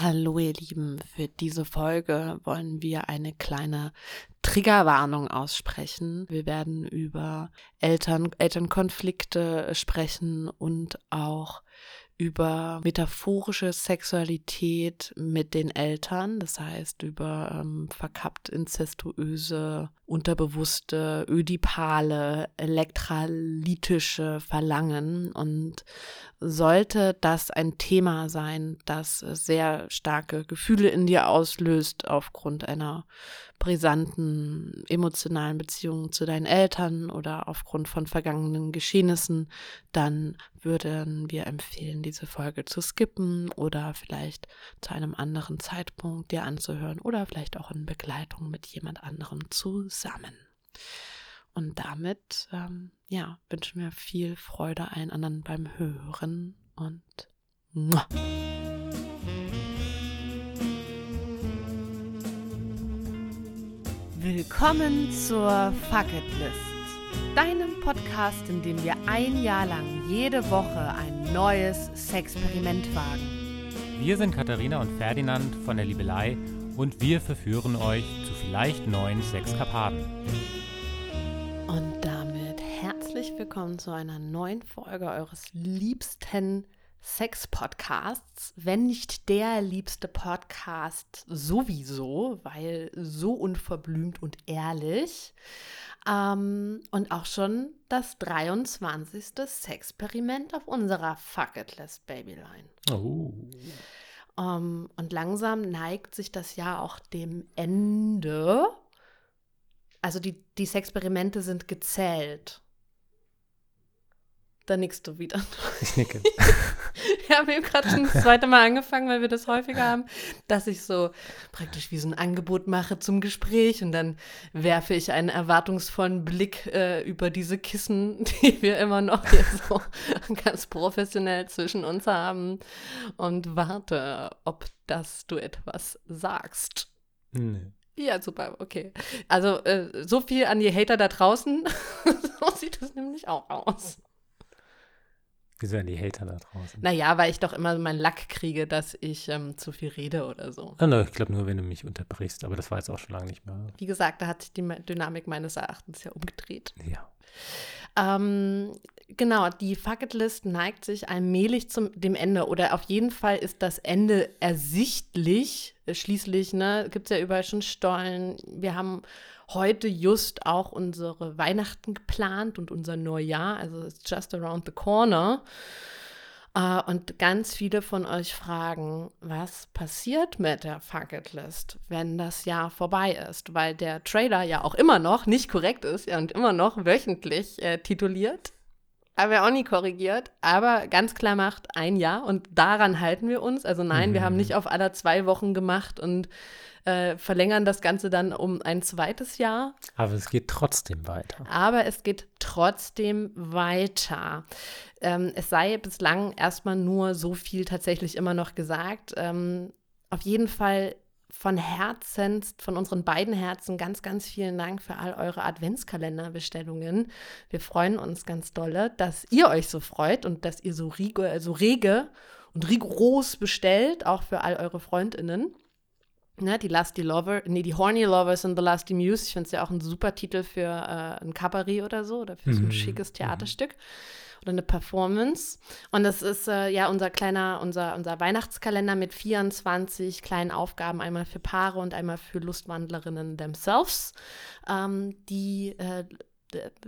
Hallo ihr Lieben, für diese Folge wollen wir eine kleine Triggerwarnung aussprechen. Wir werden über Eltern, Elternkonflikte sprechen und auch über metaphorische Sexualität mit den Eltern, das heißt über ähm, verkappt inzestuöse, unterbewusste, ödipale, elektralytische Verlangen. Und sollte das ein Thema sein, das sehr starke Gefühle in dir auslöst aufgrund einer brisanten emotionalen Beziehung zu deinen Eltern oder aufgrund von vergangenen Geschehnissen, dann würden wir empfehlen, diese Folge zu skippen oder vielleicht zu einem anderen Zeitpunkt dir anzuhören oder vielleicht auch in Begleitung mit jemand anderem zusammen. Und damit, ähm, ja, wünschen wir viel Freude allen anderen beim Hören und muah. Willkommen zur Fuck It List, deinem Podcast, in dem wir ein Jahr lang jede Woche ein neues Sexperiment wagen. Wir sind Katharina und Ferdinand von der Liebelei und wir verführen euch zu vielleicht neuen Sexkapaden. Und damit herzlich willkommen zu einer neuen Folge eures liebsten Sex-Podcasts, wenn nicht der liebste Podcast sowieso, weil so unverblümt und ehrlich. Ähm, und auch schon das 23. Sexperiment auf unserer Fuck It List Babyline. Oh. Um, ähm, und langsam neigt sich das Jahr auch dem Ende. Also die, die Sexperimente sind gezählt. Da nickst du wieder. Ich nicke. Wir haben eben gerade schon das zweite Mal angefangen, weil wir das häufiger haben, dass ich so praktisch wie so ein Angebot mache zum Gespräch und dann werfe ich einen erwartungsvollen Blick äh, über diese Kissen, die wir immer noch hier so ganz professionell zwischen uns haben und warte, ob das du etwas sagst. Nee. Ja, super, okay. Also äh, so viel an die Hater da draußen. so sieht es nämlich auch aus. Wieso werden die Hater da draußen? Naja, weil ich doch immer meinen Lack kriege, dass ich ähm, zu viel rede oder so. Ah, no, ich glaube nur, wenn du mich unterbrichst, aber das war jetzt auch schon lange nicht mehr. Wie gesagt, da hat sich die Dynamik meines Erachtens ja umgedreht. Ja. Ähm, genau, die Fucketlist neigt sich allmählich zum dem Ende oder auf jeden Fall ist das Ende ersichtlich. Schließlich ne, gibt es ja überall schon Stollen. Wir haben heute just auch unsere Weihnachten geplant und unser Neujahr. Also it's just around the corner. Uh, und ganz viele von euch fragen, was passiert mit der Fucket List, wenn das Jahr vorbei ist, weil der Trailer ja auch immer noch nicht korrekt ist ja, und immer noch wöchentlich äh, tituliert, aber auch nie korrigiert, aber ganz klar macht ein Jahr und daran halten wir uns. Also nein, mhm. wir haben mhm. nicht auf aller zwei Wochen gemacht und äh, verlängern das Ganze dann um ein zweites Jahr. Aber es geht trotzdem weiter. Aber es geht trotzdem weiter. Ähm, es sei bislang erstmal nur so viel tatsächlich immer noch gesagt. Ähm, auf jeden Fall von Herzen, von unseren beiden Herzen ganz, ganz vielen Dank für all eure Adventskalenderbestellungen. Wir freuen uns ganz dolle, dass ihr euch so freut und dass ihr so rege, so rege und rigoros bestellt, auch für all eure Freundinnen. Ne, die Lusty Lover, nee, die Horny Lovers and the Lusty Muse. Ich finde es ja auch ein super Titel für äh, ein Cabaret oder so oder für so ein mhm. schickes mhm. Theaterstück oder eine Performance. Und das ist äh, ja unser kleiner, unser, unser Weihnachtskalender mit 24 kleinen Aufgaben, einmal für Paare und einmal für Lustwandlerinnen themselves, ähm, die äh,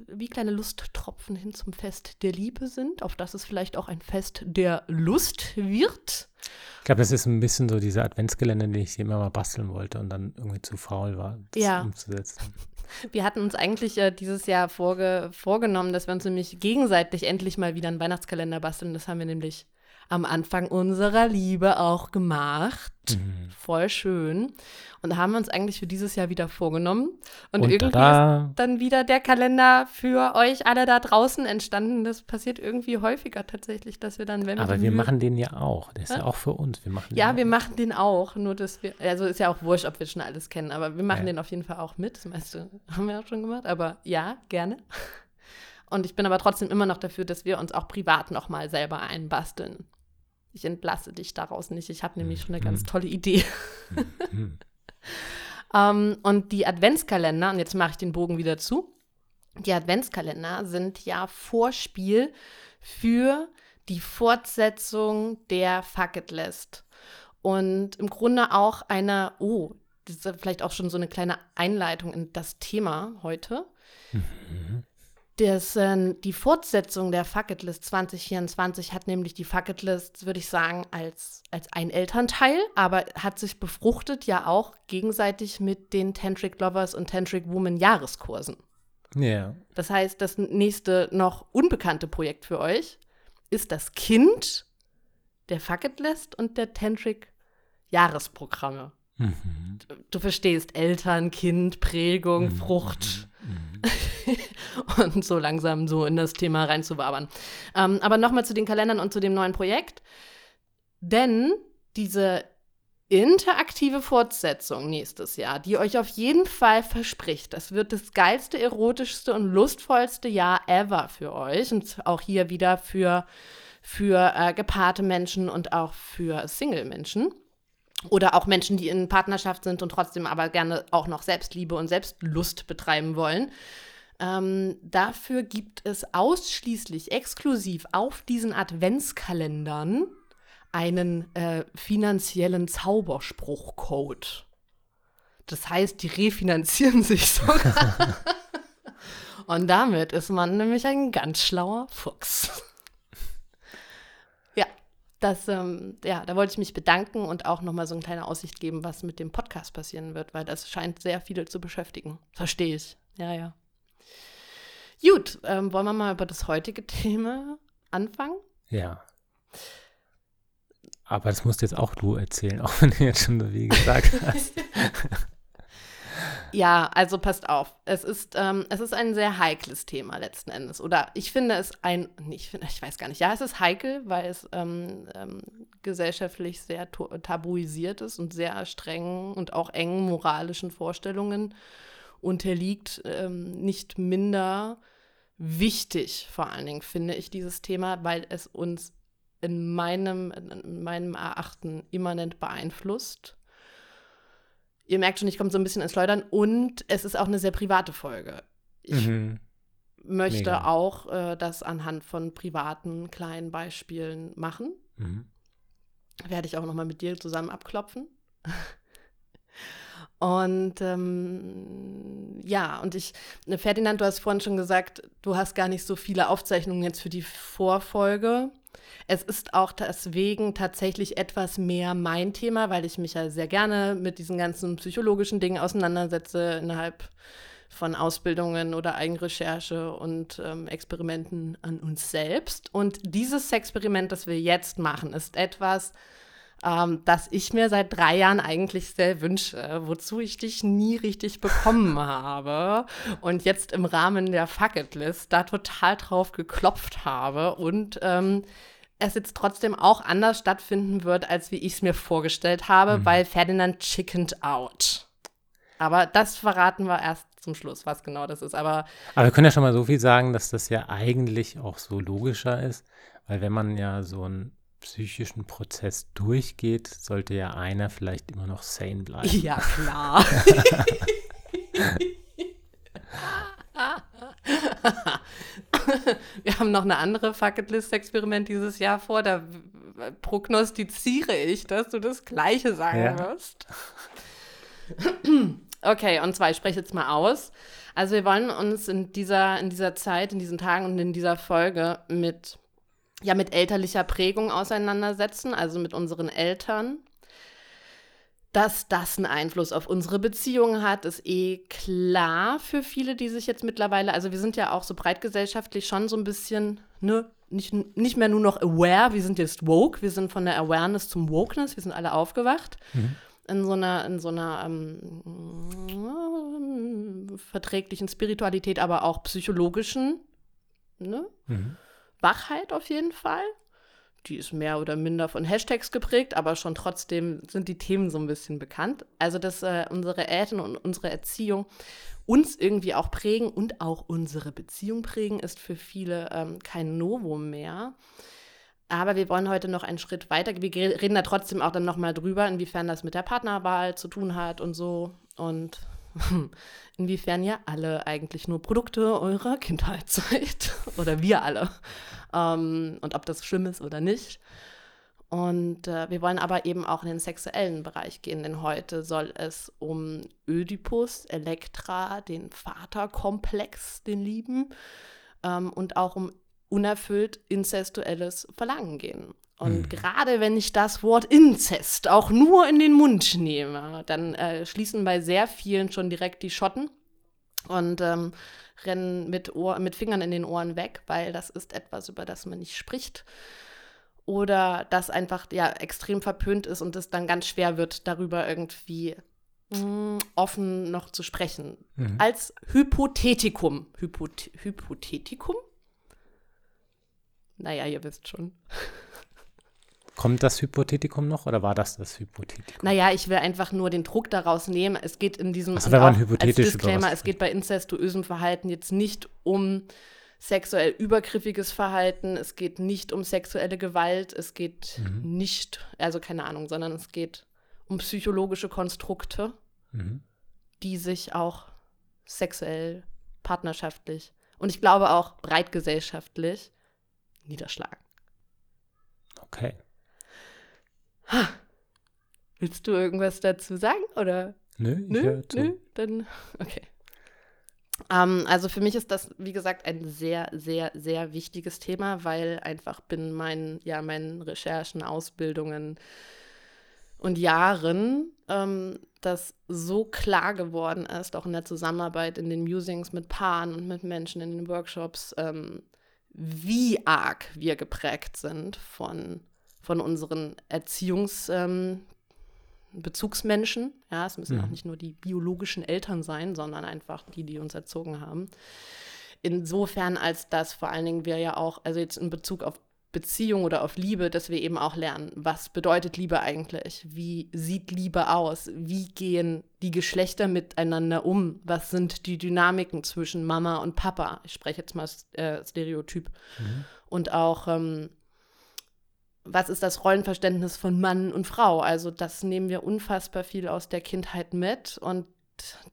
wie kleine Lusttropfen hin zum Fest der Liebe sind, auf das es vielleicht auch ein Fest der Lust wird. Ich glaube, das ist ein bisschen so dieser Adventsgelände, den ich immer mal basteln wollte und dann irgendwie zu faul war, das ja. umzusetzen. Wir hatten uns eigentlich äh, dieses Jahr vorge vorgenommen, dass wir uns nämlich gegenseitig endlich mal wieder einen Weihnachtskalender basteln. Das haben wir nämlich am Anfang unserer Liebe auch gemacht. Mhm. Voll schön. Und da haben wir uns eigentlich für dieses Jahr wieder vorgenommen. Und, Und irgendwie tada. ist dann wieder der Kalender für euch alle da draußen entstanden. Das passiert irgendwie häufiger tatsächlich, dass wir dann, wenn wir. Aber wir machen den ja auch. Der ist ja, ja auch für uns. Wir machen ja, wir auch. machen den auch. Nur, dass wir. Also ist ja auch wurscht, ob wir schon alles kennen. Aber wir machen ja. den auf jeden Fall auch mit. Das meiste haben wir auch schon gemacht. Aber ja, gerne. Und ich bin aber trotzdem immer noch dafür, dass wir uns auch privat nochmal selber einbasteln. Ich entlasse dich daraus nicht. Ich habe nämlich schon eine ganz tolle Idee. Mhm. ähm, und die Adventskalender, und jetzt mache ich den Bogen wieder zu. Die Adventskalender sind ja Vorspiel für die Fortsetzung der Fuck It List. Und im Grunde auch eine, oh, das ist vielleicht auch schon so eine kleine Einleitung in das Thema heute. Mhm. Das, äh, die Fortsetzung der Fuck It List 2024 hat nämlich die Fuck It List, würde ich sagen, als, als ein Elternteil, aber hat sich befruchtet ja auch gegenseitig mit den Tantric Lovers und Tantric Woman Jahreskursen. Ja. Yeah. Das heißt, das nächste noch unbekannte Projekt für euch ist das Kind der Fuck It List und der Tantric Jahresprogramme. Mhm. Du, du, verstehst Eltern, Kind, Prägung, mhm. Frucht. Und so langsam so in das Thema reinzuwabern. Ähm, aber nochmal zu den Kalendern und zu dem neuen Projekt. Denn diese interaktive Fortsetzung nächstes Jahr, die euch auf jeden Fall verspricht, das wird das geilste, erotischste und lustvollste Jahr ever für euch und auch hier wieder für, für äh, gepaarte Menschen und auch für Single-Menschen. Oder auch Menschen, die in Partnerschaft sind und trotzdem aber gerne auch noch Selbstliebe und Selbstlust betreiben wollen. Ähm, dafür gibt es ausschließlich exklusiv auf diesen Adventskalendern einen äh, finanziellen Zauberspruchcode. Das heißt, die refinanzieren sich sogar. Und damit ist man nämlich ein ganz schlauer Fuchs. Das, ähm, ja, da wollte ich mich bedanken und auch nochmal so eine kleine Aussicht geben, was mit dem Podcast passieren wird, weil das scheint sehr viele zu beschäftigen. Verstehe ich. Ja, ja. Gut, ähm, wollen wir mal über das heutige Thema anfangen? Ja. Aber das musst jetzt auch du erzählen, auch wenn du jetzt schon so wie gesagt hast. Ja, also passt auf. Es ist, ähm, es ist ein sehr heikles Thema letzten Endes. Oder ich finde es ein, ich, finde, ich weiß gar nicht, ja, es ist heikel, weil es ähm, ähm, gesellschaftlich sehr tabuisiert ist und sehr streng und auch engen moralischen Vorstellungen unterliegt. Ähm, nicht minder wichtig, vor allen Dingen, finde ich dieses Thema, weil es uns in meinem, in meinem Erachten immanent beeinflusst. Ihr merkt schon, ich komme so ein bisschen ins Schleudern und es ist auch eine sehr private Folge. Ich mhm. möchte Mega. auch äh, das anhand von privaten kleinen Beispielen machen. Mhm. Werde ich auch noch mal mit dir zusammen abklopfen. Und ähm, ja, und ich, ne, Ferdinand, du hast vorhin schon gesagt, du hast gar nicht so viele Aufzeichnungen jetzt für die Vorfolge. Es ist auch deswegen tatsächlich etwas mehr mein Thema, weil ich mich ja sehr gerne mit diesen ganzen psychologischen Dingen auseinandersetze innerhalb von Ausbildungen oder Eigenrecherche und ähm, Experimenten an uns selbst. Und dieses Experiment, das wir jetzt machen, ist etwas, ähm, das ich mir seit drei Jahren eigentlich sehr wünsche, wozu ich dich nie richtig bekommen habe und jetzt im Rahmen der Fuck List da total drauf geklopft habe und ähm, es jetzt trotzdem auch anders stattfinden wird, als wie ich es mir vorgestellt habe, mhm. weil Ferdinand chickened out. Aber das verraten wir erst zum Schluss, was genau das ist. Aber, Aber wir können ja schon mal so viel sagen, dass das ja eigentlich auch so logischer ist, weil wenn man ja so ein psychischen Prozess durchgeht, sollte ja einer vielleicht immer noch sane bleiben. Ja, klar. Wir haben noch eine andere Fucketlist-Experiment dieses Jahr vor. Da prognostiziere ich, dass du das Gleiche sagen ja. wirst. Okay, und zwar, ich spreche jetzt mal aus. Also wir wollen uns in dieser, in dieser Zeit, in diesen Tagen und in dieser Folge mit ja mit elterlicher Prägung auseinandersetzen, also mit unseren Eltern. Dass das einen Einfluss auf unsere Beziehungen hat, ist eh klar für viele, die sich jetzt mittlerweile, also wir sind ja auch so breitgesellschaftlich schon so ein bisschen, ne, nicht, nicht mehr nur noch aware, wir sind jetzt woke, wir sind von der Awareness zum Wokeness, wir sind alle aufgewacht. Mhm. In so einer, in so einer ähm, verträglichen Spiritualität, aber auch psychologischen, ne? Mhm. Wachheit auf jeden Fall. Die ist mehr oder minder von Hashtags geprägt, aber schon trotzdem sind die Themen so ein bisschen bekannt. Also, dass äh, unsere Eltern und unsere Erziehung uns irgendwie auch prägen und auch unsere Beziehung prägen, ist für viele ähm, kein Novum mehr. Aber wir wollen heute noch einen Schritt weiter. Wir reden da trotzdem auch dann nochmal drüber, inwiefern das mit der Partnerwahl zu tun hat und so. Und inwiefern ja alle eigentlich nur Produkte eurer Kindheit seid. oder wir alle. Ähm, und ob das schlimm ist oder nicht. Und äh, wir wollen aber eben auch in den sexuellen Bereich gehen, denn heute soll es um Ödipus, Elektra, den Vaterkomplex, den Lieben, ähm, und auch um unerfüllt inzestuelles Verlangen gehen. Und mhm. gerade wenn ich das Wort Inzest auch nur in den Mund nehme, dann äh, schließen bei sehr vielen schon direkt die Schotten und ähm, rennen mit, Ohr, mit Fingern in den Ohren weg, weil das ist etwas, über das man nicht spricht. Oder das einfach ja extrem verpönt ist und es dann ganz schwer wird, darüber irgendwie hm, offen noch zu sprechen. Mhm. Als Hypothetikum. Hypothe Hypothetikum? Naja, ihr wisst schon. Kommt das Hypothetikum noch oder war das das Hypothetikum? Naja, ich will einfach nur den Druck daraus nehmen. Es geht in diesem also, wenn man hypothetisch als Disclaimer, es geht bei incestuösem Verhalten jetzt nicht um sexuell übergriffiges Verhalten, es geht nicht um sexuelle Gewalt, es geht mhm. nicht, also keine Ahnung, sondern es geht um psychologische Konstrukte, mhm. die sich auch sexuell, partnerschaftlich und ich glaube auch breitgesellschaftlich niederschlagen. Okay. Ha. Willst du irgendwas dazu sagen oder? Nö, nö, nö, dann okay. Ähm, also für mich ist das, wie gesagt, ein sehr, sehr, sehr wichtiges Thema, weil einfach bin meinen, ja, meinen Recherchen, Ausbildungen und Jahren ähm, das so klar geworden ist, auch in der Zusammenarbeit in den Musings mit Paaren und mit Menschen in den Workshops, ähm, wie arg wir geprägt sind von, von unseren Erziehungsbezugsmenschen. Ähm, ja, es müssen mhm. auch nicht nur die biologischen Eltern sein, sondern einfach die, die uns erzogen haben. Insofern, als dass vor allen Dingen wir ja auch, also jetzt in Bezug auf Beziehung oder auf Liebe, dass wir eben auch lernen, was bedeutet Liebe eigentlich? Wie sieht Liebe aus? Wie gehen die Geschlechter miteinander um? Was sind die Dynamiken zwischen Mama und Papa? Ich spreche jetzt mal äh, Stereotyp. Mhm. Und auch, ähm, was ist das Rollenverständnis von Mann und Frau? Also das nehmen wir unfassbar viel aus der Kindheit mit und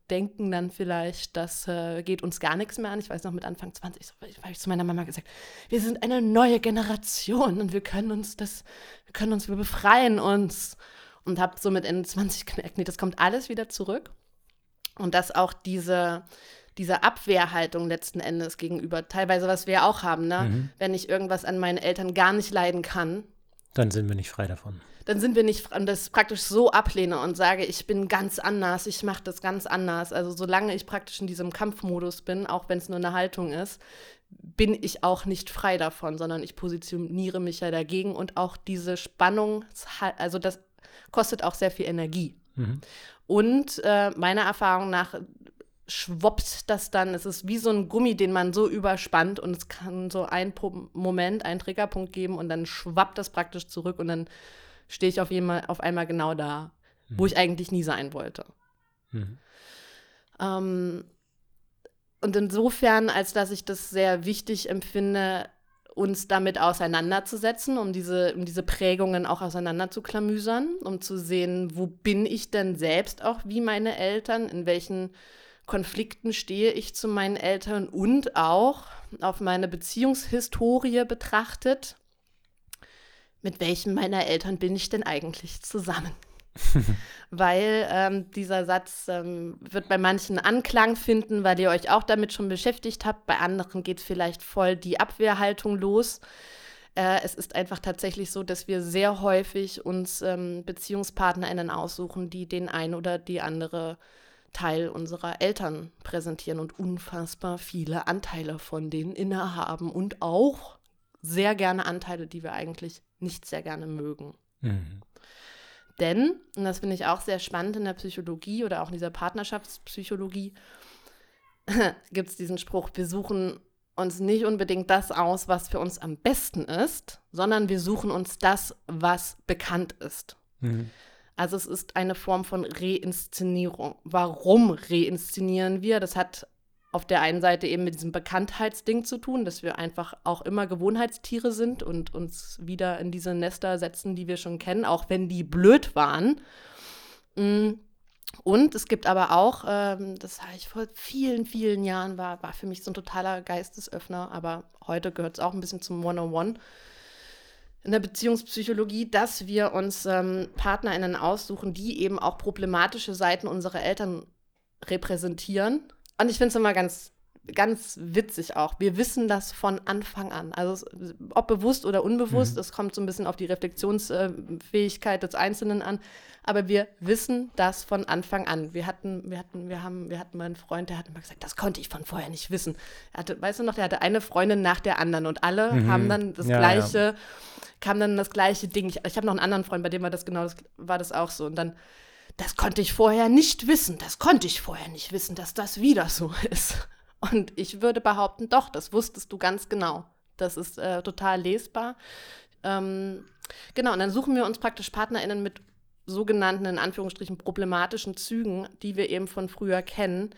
denken dann vielleicht, das äh, geht uns gar nichts mehr an. Ich weiß noch, mit Anfang 20 so, habe ich zu meiner Mama gesagt, wir sind eine neue Generation und wir können uns das, wir können uns, wir befreien uns. Und habe so mit Ende 20 gemerkt, nee, das kommt alles wieder zurück. Und dass auch diese, diese Abwehrhaltung letzten Endes gegenüber, teilweise was wir auch haben, ne? Mhm. wenn ich irgendwas an meinen Eltern gar nicht leiden kann. Dann sind wir nicht frei davon dann sind wir nicht und das praktisch so ablehne und sage, ich bin ganz anders, ich mache das ganz anders. Also solange ich praktisch in diesem Kampfmodus bin, auch wenn es nur eine Haltung ist, bin ich auch nicht frei davon, sondern ich positioniere mich ja dagegen und auch diese Spannung, also das kostet auch sehr viel Energie. Mhm. Und äh, meiner Erfahrung nach schwoppt das dann, es ist wie so ein Gummi, den man so überspannt und es kann so ein Moment, einen Triggerpunkt geben und dann schwappt das praktisch zurück und dann stehe ich auf, einmal, auf einmal genau da, mhm. wo ich eigentlich nie sein wollte. Mhm. Ähm, und insofern, als dass ich das sehr wichtig empfinde, uns damit auseinanderzusetzen, um diese, um diese Prägungen auch auseinanderzuklamüsern, um zu sehen, wo bin ich denn selbst auch wie meine Eltern, in welchen Konflikten stehe ich zu meinen Eltern und auch auf meine Beziehungshistorie betrachtet, mit welchem meiner Eltern bin ich denn eigentlich zusammen? weil ähm, dieser Satz ähm, wird bei manchen Anklang finden, weil ihr euch auch damit schon beschäftigt habt. Bei anderen geht vielleicht voll die Abwehrhaltung los. Äh, es ist einfach tatsächlich so, dass wir sehr häufig uns ähm, BeziehungspartnerInnen aussuchen, die den ein oder die andere Teil unserer Eltern präsentieren und unfassbar viele Anteile von denen innehaben und auch sehr gerne Anteile, die wir eigentlich nicht sehr gerne mögen. Mhm. Denn, und das finde ich auch sehr spannend in der Psychologie oder auch in dieser Partnerschaftspsychologie, gibt es diesen Spruch, wir suchen uns nicht unbedingt das aus, was für uns am besten ist, sondern wir suchen uns das, was bekannt ist. Mhm. Also es ist eine Form von Reinszenierung. Warum reinszenieren wir? Das hat auf der einen Seite eben mit diesem Bekanntheitsding zu tun, dass wir einfach auch immer Gewohnheitstiere sind und uns wieder in diese Nester setzen, die wir schon kennen, auch wenn die blöd waren. Mm. Und es gibt aber auch, ähm, das habe ich vor vielen, vielen Jahren, war, war für mich so ein totaler Geistesöffner, aber heute gehört es auch ein bisschen zum One-on-One in der Beziehungspsychologie, dass wir uns ähm, PartnerInnen aussuchen, die eben auch problematische Seiten unserer Eltern repräsentieren. Und ich finde es immer ganz, ganz witzig auch. Wir wissen das von Anfang an. Also ob bewusst oder unbewusst, mhm. es kommt so ein bisschen auf die Reflexionsfähigkeit des Einzelnen an. Aber wir wissen das von Anfang an. Wir hatten, wir hatten, wir haben, wir hatten mal einen Freund, der hat immer gesagt, das konnte ich von vorher nicht wissen. Er hatte, weißt du noch, der hatte eine Freundin nach der anderen und alle mhm. haben dann das ja, gleiche, ja. kam dann das gleiche Ding. Ich, ich habe noch einen anderen Freund, bei dem war das genau das, war das auch so. Und dann das konnte ich vorher nicht wissen, das konnte ich vorher nicht wissen, dass das wieder so ist. Und ich würde behaupten, doch, das wusstest du ganz genau. Das ist äh, total lesbar. Ähm, genau, und dann suchen wir uns praktisch PartnerInnen mit sogenannten, in Anführungsstrichen, problematischen Zügen, die wir eben von früher kennen,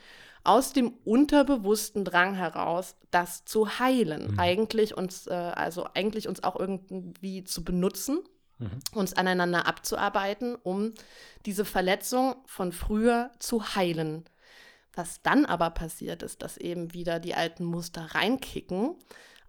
aus dem unterbewussten Drang heraus, das zu heilen. Mhm. Eigentlich uns, äh, also eigentlich uns auch irgendwie zu benutzen mhm. uns aneinander abzuarbeiten, um diese Verletzung von früher zu heilen. Was dann aber passiert ist, dass eben wieder die alten Muster reinkicken,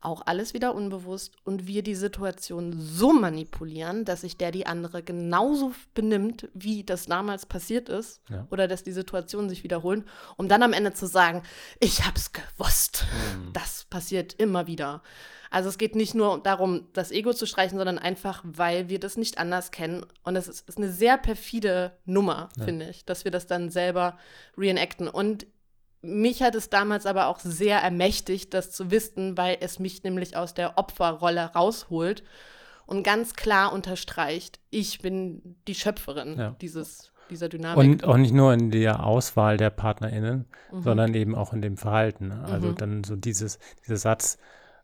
auch alles wieder unbewusst und wir die Situation so manipulieren, dass sich der die andere genauso benimmt, wie das damals passiert ist ja. oder dass die Situationen sich wiederholen, um dann am Ende zu sagen, ich hab's gewusst. Mhm. Das passiert immer wieder. Also es geht nicht nur darum, das Ego zu streichen, sondern einfach, weil wir das nicht anders kennen. Und es ist, ist eine sehr perfide Nummer, ja. finde ich, dass wir das dann selber reenacten. Und mich hat es damals aber auch sehr ermächtigt, das zu wissen, weil es mich nämlich aus der Opferrolle rausholt und ganz klar unterstreicht, ich bin die Schöpferin ja. dieses, dieser Dynamik. Und auch nicht nur in der Auswahl der PartnerInnen, mhm. sondern eben auch in dem Verhalten. Also mhm. dann so dieses, dieser Satz,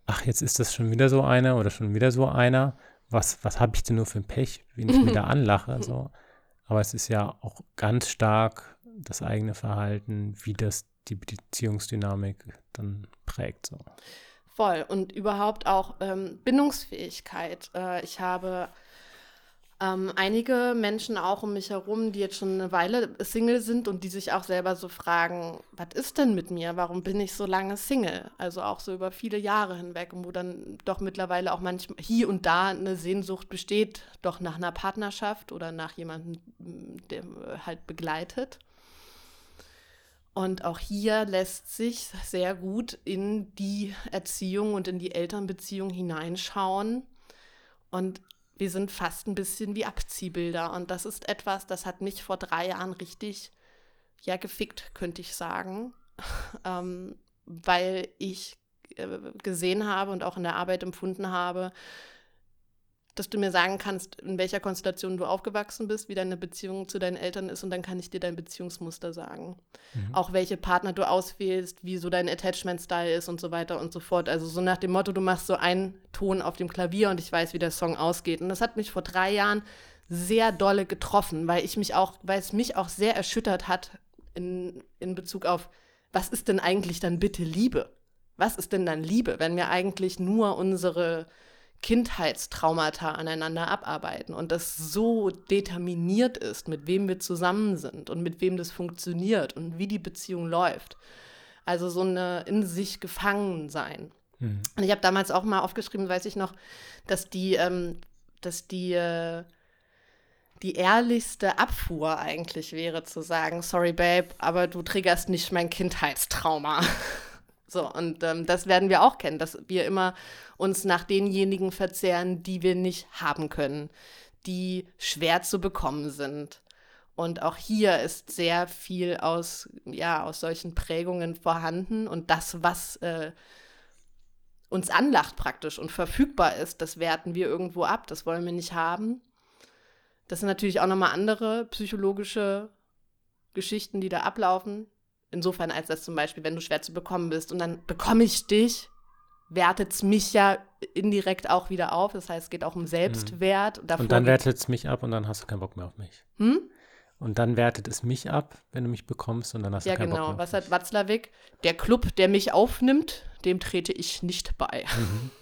ach, jetzt ist das schon wieder so einer oder schon wieder so einer. Was, was habe ich denn nur für ein Pech, wen ich mir da anlache? So. Aber es ist ja auch ganz stark das eigene Verhalten, wie das die Beziehungsdynamik dann prägt. So. Voll. Und überhaupt auch ähm, Bindungsfähigkeit. Äh, ich habe ähm, einige Menschen auch um mich herum, die jetzt schon eine Weile Single sind und die sich auch selber so fragen, was ist denn mit mir? Warum bin ich so lange Single? Also auch so über viele Jahre hinweg und wo dann doch mittlerweile auch manchmal hier und da eine Sehnsucht besteht, doch nach einer Partnerschaft oder nach jemandem, der halt begleitet. Und auch hier lässt sich sehr gut in die Erziehung und in die Elternbeziehung hineinschauen. Und wir sind fast ein bisschen wie Abziehbilder. Und das ist etwas, das hat mich vor drei Jahren richtig, ja, gefickt, könnte ich sagen. ähm, weil ich äh, gesehen habe und auch in der Arbeit empfunden habe, dass du mir sagen kannst, in welcher Konstellation du aufgewachsen bist, wie deine Beziehung zu deinen Eltern ist und dann kann ich dir dein Beziehungsmuster sagen. Mhm. Auch welche Partner du auswählst, wie so dein Attachment-Style ist und so weiter und so fort. Also so nach dem Motto, du machst so einen Ton auf dem Klavier und ich weiß, wie der Song ausgeht. Und das hat mich vor drei Jahren sehr dolle getroffen, weil ich mich auch, weil es mich auch sehr erschüttert hat in, in Bezug auf, was ist denn eigentlich dann bitte Liebe? Was ist denn dann Liebe, wenn wir eigentlich nur unsere Kindheitstraumata aneinander abarbeiten und das so determiniert ist, mit wem wir zusammen sind und mit wem das funktioniert und wie die Beziehung läuft. Also so eine in sich gefangen sein. Mhm. Und ich habe damals auch mal aufgeschrieben, weiß ich noch, dass die, ähm, dass die, äh, die ehrlichste Abfuhr eigentlich wäre zu sagen, sorry Babe, aber du triggerst nicht mein Kindheitstrauma. So, und ähm, das werden wir auch kennen, dass wir immer uns nach denjenigen verzehren, die wir nicht haben können, die schwer zu bekommen sind. Und auch hier ist sehr viel aus, ja, aus solchen Prägungen vorhanden. Und das, was äh, uns anlacht praktisch und verfügbar ist, das werten wir irgendwo ab. Das wollen wir nicht haben. Das sind natürlich auch nochmal andere psychologische Geschichten, die da ablaufen. Insofern, als das zum Beispiel, wenn du schwer zu bekommen bist und dann bekomme ich dich, wertet es mich ja indirekt auch wieder auf. Das heißt, es geht auch um Selbstwert. Mhm. Und dann wertet es mich ab und dann hast du keinen Bock mehr auf mich. Hm? und dann wertet es mich ab, wenn du mich bekommst und dann hast ja, du keinen genau. Bock mehr. Was hat Watzlawick? Der Club, der mich aufnimmt, dem trete ich nicht bei. Mhm.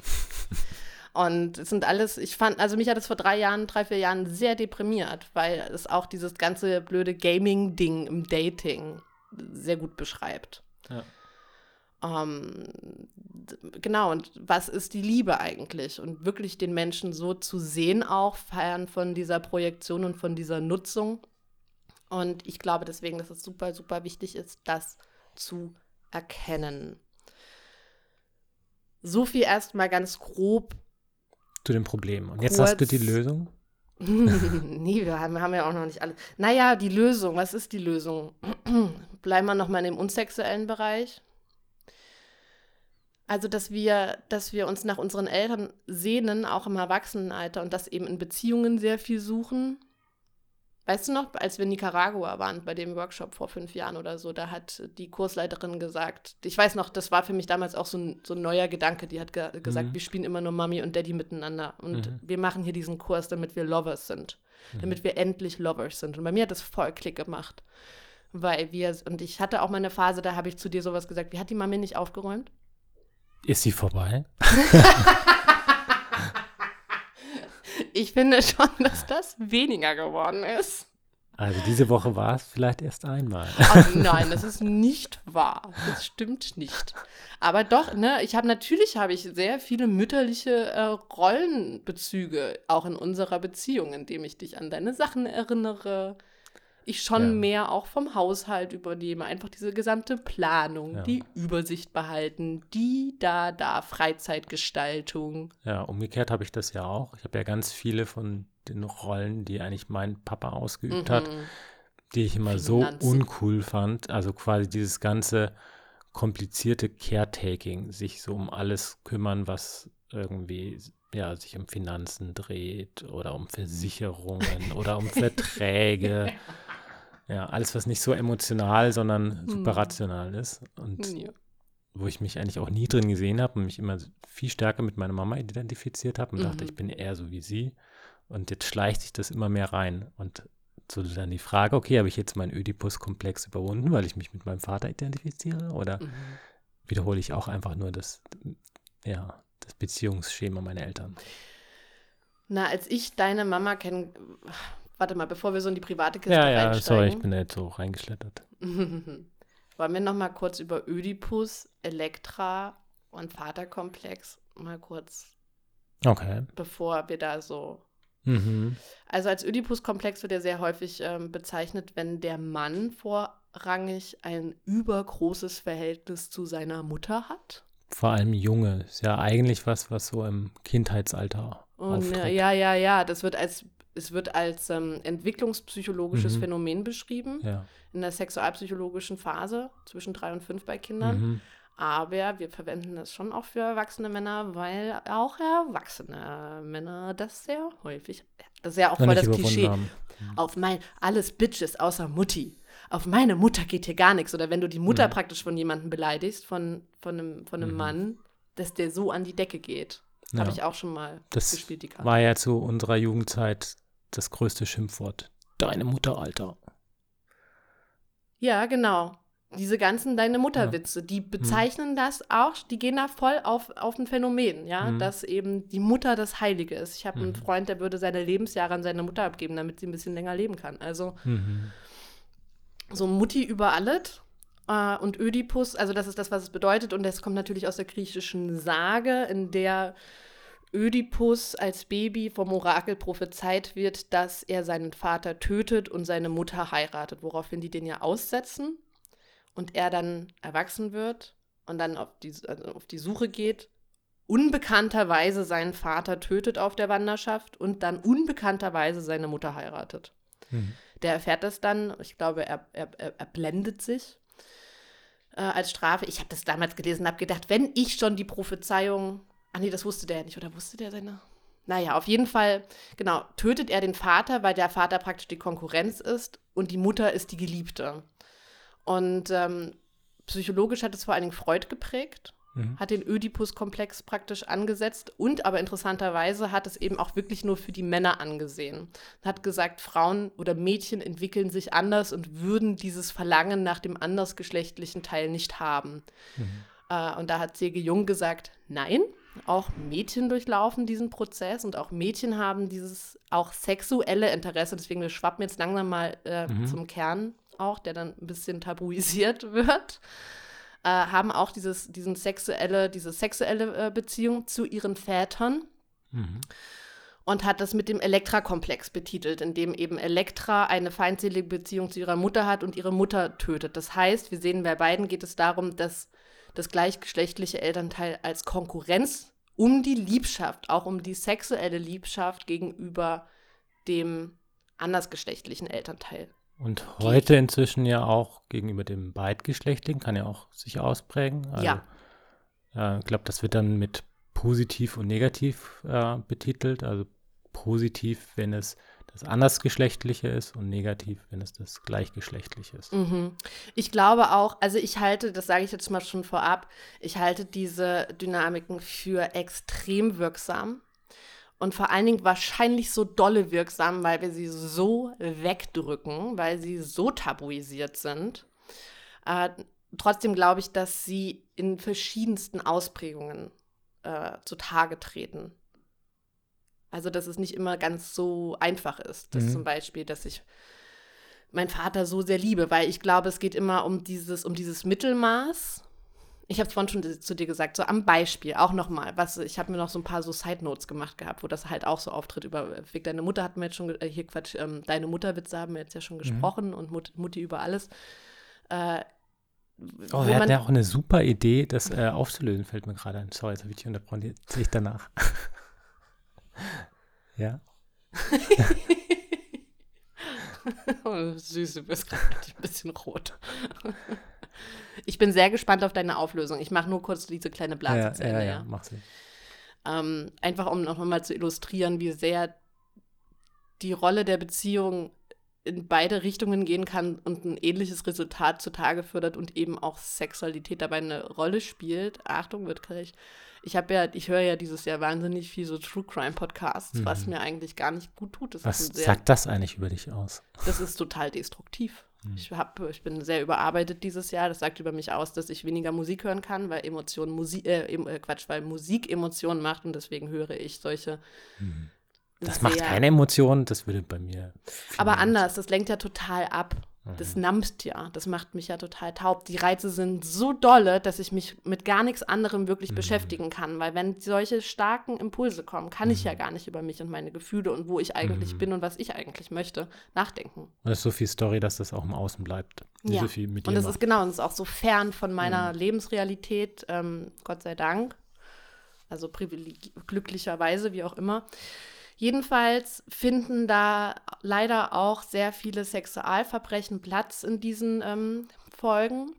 Und es sind alles, ich fand, also mich hat es vor drei Jahren, drei, vier Jahren sehr deprimiert, weil es auch dieses ganze blöde Gaming-Ding im Dating sehr gut beschreibt. Ja. Ähm, genau, und was ist die Liebe eigentlich? Und wirklich den Menschen so zu sehen, auch fern von dieser Projektion und von dieser Nutzung. Und ich glaube deswegen, dass es super, super wichtig ist, das zu erkennen. So viel erstmal ganz grob Zu dem Problem. Und jetzt hast du die Lösung? nee, wir haben, wir haben ja auch noch nicht alles. Naja, die Lösung, was ist die Lösung? Bleiben wir nochmal in dem unsexuellen Bereich. Also, dass wir, dass wir uns nach unseren Eltern sehnen, auch im Erwachsenenalter und das eben in Beziehungen sehr viel suchen. Weißt du noch, als wir in Nicaragua waren, bei dem Workshop vor fünf Jahren oder so, da hat die Kursleiterin gesagt, ich weiß noch, das war für mich damals auch so ein, so ein neuer Gedanke, die hat ge gesagt, Mhm. wir spielen immer nur Mami und Daddy miteinander und Mhm. wir machen hier diesen Kurs, damit wir Lovers sind, damit wir endlich Lovers sind. Und bei mir hat das voll Klick gemacht, weil wir, und ich hatte auch mal eine Phase, da habe ich zu dir sowas gesagt, wie hat die Mami nicht aufgeräumt? Ist sie vorbei? Ich finde schon, dass das weniger geworden ist. Also diese Woche war es vielleicht erst einmal. Oh nein, das ist nicht wahr. Das stimmt nicht. Aber doch, ne, ich habe natürlich habe ich sehr viele mütterliche äh, Rollenbezüge auch in unserer Beziehung, indem ich dich an deine Sachen erinnere. Ich schon Ja. mehr auch vom Haushalt übernehme, einfach diese gesamte Planung, Ja. die Übersicht behalten, die da da Freizeitgestaltung. Ja, umgekehrt habe ich das ja auch. Ich habe ja ganz viele von den Rollen, die eigentlich mein Papa ausgeübt hat, Mhm. die ich immer so Finanzen. uncool fand. Also quasi dieses ganze komplizierte Caretaking, sich so um alles kümmern, was irgendwie ja, sich um Finanzen dreht oder um Versicherungen oder um Verträge. Ja, alles, was nicht so emotional, sondern super Hm. rational ist. Und Ja. wo ich mich eigentlich auch nie drin gesehen habe und mich immer viel stärker mit meiner Mama identifiziert habe und dachte, Mhm. ich bin eher so wie sie. Und jetzt schleicht sich das immer mehr rein. Und so dann die Frage, okay, habe ich jetzt meinen Ödipus-Komplex überwunden, weil ich mich mit meinem Vater identifiziere? Oder Mhm. wiederhole ich auch einfach nur das, ja, das Beziehungsschema meiner Eltern? Na, als ich deine Mama kenn... Warte mal, bevor wir so in die private Kiste Ja, ja, einsteigen. sorry, ich bin da jetzt so reingeschlittert. Wollen wir noch mal kurz über Ödipus, Elektra und Vaterkomplex mal kurz, Okay. bevor wir da so. Mhm. Also als Ödipus-Komplex wird ja sehr häufig ähm, bezeichnet, wenn der Mann vorrangig ein übergroßes Verhältnis zu seiner Mutter hat. Vor allem Junge ist ja eigentlich was, was so im Kindheitsalter Und auftritt. äh, ja, ja, ja, das wird als es wird als ähm, entwicklungspsychologisches Mhm. Phänomen beschrieben, Ja. in der sexualpsychologischen Phase zwischen drei und fünf bei Kindern. Mhm. Aber wir verwenden das schon auch für erwachsene Männer, weil auch erwachsene Männer das sehr häufig, das ist ja auch Noch voll das Klischee. haben. Auf mein, alles Bitches außer Mutti. Auf meine Mutter geht hier gar nichts. Oder wenn du die Mutter Mhm. praktisch von jemandem beleidigst, von, von einem, von einem Mhm. Mann, dass der so an die Decke geht. Habe Ja. ich auch schon mal Das gespielt, die Karte. War ja zu unserer Jugendzeit das größte Schimpfwort. Deine Mutter, Alter. Ja, genau. Diese ganzen Deine Mutter-Witze, die bezeichnen das auch, die gehen da voll auf, auf ein Phänomen, ja, Mhm. dass eben die Mutter das Heilige ist. Ich habe einen Mhm. Freund, der würde seine Lebensjahre an seine Mutter abgeben, damit sie ein bisschen länger leben kann. Also Mhm. so Mutti über alles. Äh, und Ödipus, also das ist das, was es bedeutet. Und das kommt natürlich aus der griechischen Sage, in der Ödipus als Baby vom Orakel prophezeit wird, dass er seinen Vater tötet und seine Mutter heiratet, woraufhin die den ja aussetzen und er dann erwachsen wird und dann auf die, also auf die Suche geht, unbekannterweise seinen Vater tötet auf der Wanderschaft und dann unbekannterweise seine Mutter heiratet. Mhm. Der erfährt das dann, ich glaube, er, er, er, er blendet sich äh, als Strafe. Ich habe das damals gelesen und habe gedacht, wenn ich schon die Prophezeiung, ach nee, das wusste der ja nicht, oder wusste der seine? Naja, auf jeden Fall, genau, tötet er den Vater, weil der Vater praktisch die Konkurrenz ist und die Mutter ist die Geliebte. Und ähm, psychologisch hat es vor allen Dingen Freud geprägt, mhm. hat den Ödipus-Komplex praktisch angesetzt und aber interessanterweise hat es eben auch wirklich nur für die Männer angesehen. Hat gesagt, Frauen oder Mädchen entwickeln sich anders und würden dieses Verlangen nach dem andersgeschlechtlichen Teil nicht haben. Mhm. Äh, und da hat C.G. Jung gesagt, nein, auch Mädchen durchlaufen diesen Prozess und auch Mädchen haben dieses auch sexuelle Interesse. Deswegen, wir schwappen jetzt langsam mal äh, mhm. zum Kern auch, der dann ein bisschen tabuisiert wird äh, haben auch dieses, diesen sexuelle, diese sexuelle äh, Beziehung zu ihren Vätern. Mhm. Und hat das mit dem Elektra-Komplex betitelt, in dem eben Elektra eine feindselige Beziehung zu ihrer Mutter hat und ihre Mutter tötet. Das heißt, wir sehen, bei beiden geht es darum, dass das gleichgeschlechtliche Elternteil als Konkurrenz um die Liebschaft, auch um die sexuelle Liebschaft gegenüber dem andersgeschlechtlichen Elternteil und heute inzwischen ja auch gegenüber dem Beidgeschlechtlichen kann ja auch sich ausprägen. Also, ja. Äh, ich glaube, das wird dann mit positiv und negativ äh, betitelt. Also positiv, wenn es das andersgeschlechtliche ist und negativ, wenn es das gleichgeschlechtliche ist. Mhm. Ich glaube auch, also ich halte, das sage ich jetzt mal schon vorab, ich halte diese Dynamiken für extrem wirksam und vor allen Dingen wahrscheinlich so dolle wirksam, weil wir sie so wegdrücken, weil sie so tabuisiert sind. Äh, trotzdem glaube ich, dass sie in verschiedensten Ausprägungen äh, zutage treten. Also, dass es nicht immer ganz so einfach ist. Dass mhm. zum Beispiel, dass ich meinen Vater so sehr liebe, weil ich glaube, es geht immer um dieses, um dieses Mittelmaß ich habe es vorhin schon zu dir gesagt, so am Beispiel auch nochmal, was ich habe mir noch so ein paar so Side Notes gemacht gehabt, wo das halt auch so auftritt über Weg deine Mutter hatten wir jetzt schon äh, hier Quatsch, ähm, deine Mutterwitze haben wir jetzt ja schon mhm. gesprochen mhm. und Mut, Mutti über alles. Äh, oh, er hat ja auch eine super Idee, das äh, aufzulösen, fällt mir gerade ein. Sorry, jetzt habe ich dich unterbrochen, die sehe ich danach. ja. oh, süß, du bist gerade ein bisschen rot. Ich bin sehr gespannt auf deine Auflösung. Ich mache nur kurz diese kleine Blase ja, zu Ende. Ja, ja, ja. mach sie. Ähm, einfach um noch mal zu illustrieren, wie sehr die Rolle der Beziehung in beide Richtungen gehen kann und ein ähnliches Resultat zutage fördert und eben auch Sexualität dabei eine Rolle spielt. Achtung, wird gleich. Ich habe ja, ich höre ja dieses Jahr wahnsinnig viel so True Crime Podcasts, mhm. was mir eigentlich gar nicht gut tut. Das was sehr, sagt das eigentlich über dich aus? Das ist total destruktiv. Hm. Ich, hab, ich bin sehr überarbeitet dieses Jahr. Das sagt über mich aus, dass ich weniger Musik hören kann, weil Emotionen Musik, äh, äh, Quatsch, weil Musik Emotionen macht und deswegen höre ich solche. Mhm. Das macht keine Emotionen, das würde bei mir. Aber anders, das lenkt ja total ab. Das mhm. namst ja, das macht mich ja total taub. Die Reize sind so dolle, dass ich mich mit gar nichts anderem wirklich mhm. beschäftigen kann, weil wenn solche starken Impulse kommen, kann mhm. ich ja mhm. gar nicht über mich und meine Gefühle und wo ich eigentlich mhm. bin und was ich eigentlich möchte, nachdenken. Und das ist so viel Story, dass das auch im Außen bleibt. Ja. So viel mit und das ist genau, und es ist auch so fern von meiner. Lebensrealität, ähm, Gott sei Dank. Also glücklicherweise, wie auch immer. Jedenfalls finden da leider auch sehr viele Sexualverbrechen Platz in diesen ähm, Folgen.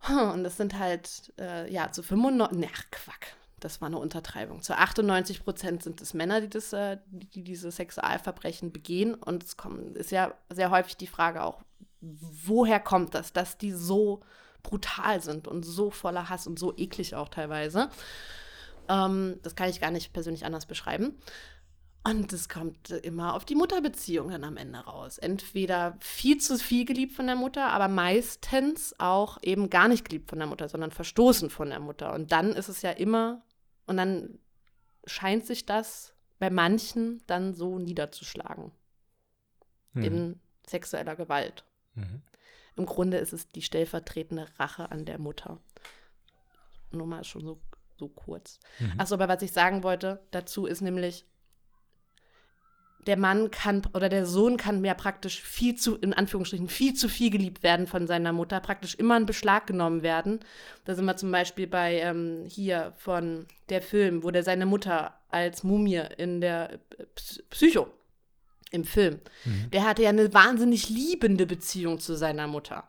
Und das sind halt, äh, ja, zu 95%, ach Quack, das war eine Untertreibung. Zu 98 Prozent sind es Männer, die, das, äh, die diese Sexualverbrechen begehen. Und es kommt, ist ja sehr häufig die Frage auch, woher kommt das, dass die so brutal sind und so voller Hass und so eklig auch teilweise. Ähm, das kann ich gar nicht persönlich anders beschreiben. Und es kommt immer auf die Mutterbeziehung dann am Ende raus. Entweder viel zu viel geliebt von der Mutter, aber meistens auch eben gar nicht geliebt von der Mutter, sondern verstoßen von der Mutter. Und dann ist es ja immer, und dann scheint sich das bei manchen dann so niederzuschlagen. Mhm. In sexueller Gewalt. Mhm. Im Grunde ist es die stellvertretende Rache an der Mutter. Nur mal schon so, so kurz. Mhm. Achso, aber was ich sagen wollte dazu ist nämlich, der Mann kann oder der Sohn kann ja praktisch viel zu, in Anführungsstrichen, viel zu viel geliebt werden von seiner Mutter, praktisch immer in Beschlag genommen werden. Da sind wir zum Beispiel bei ähm, hier von der Film, wo der seine Mutter als Mumie in der Psycho im Film, mhm. der hatte ja eine wahnsinnig liebende Beziehung zu seiner Mutter.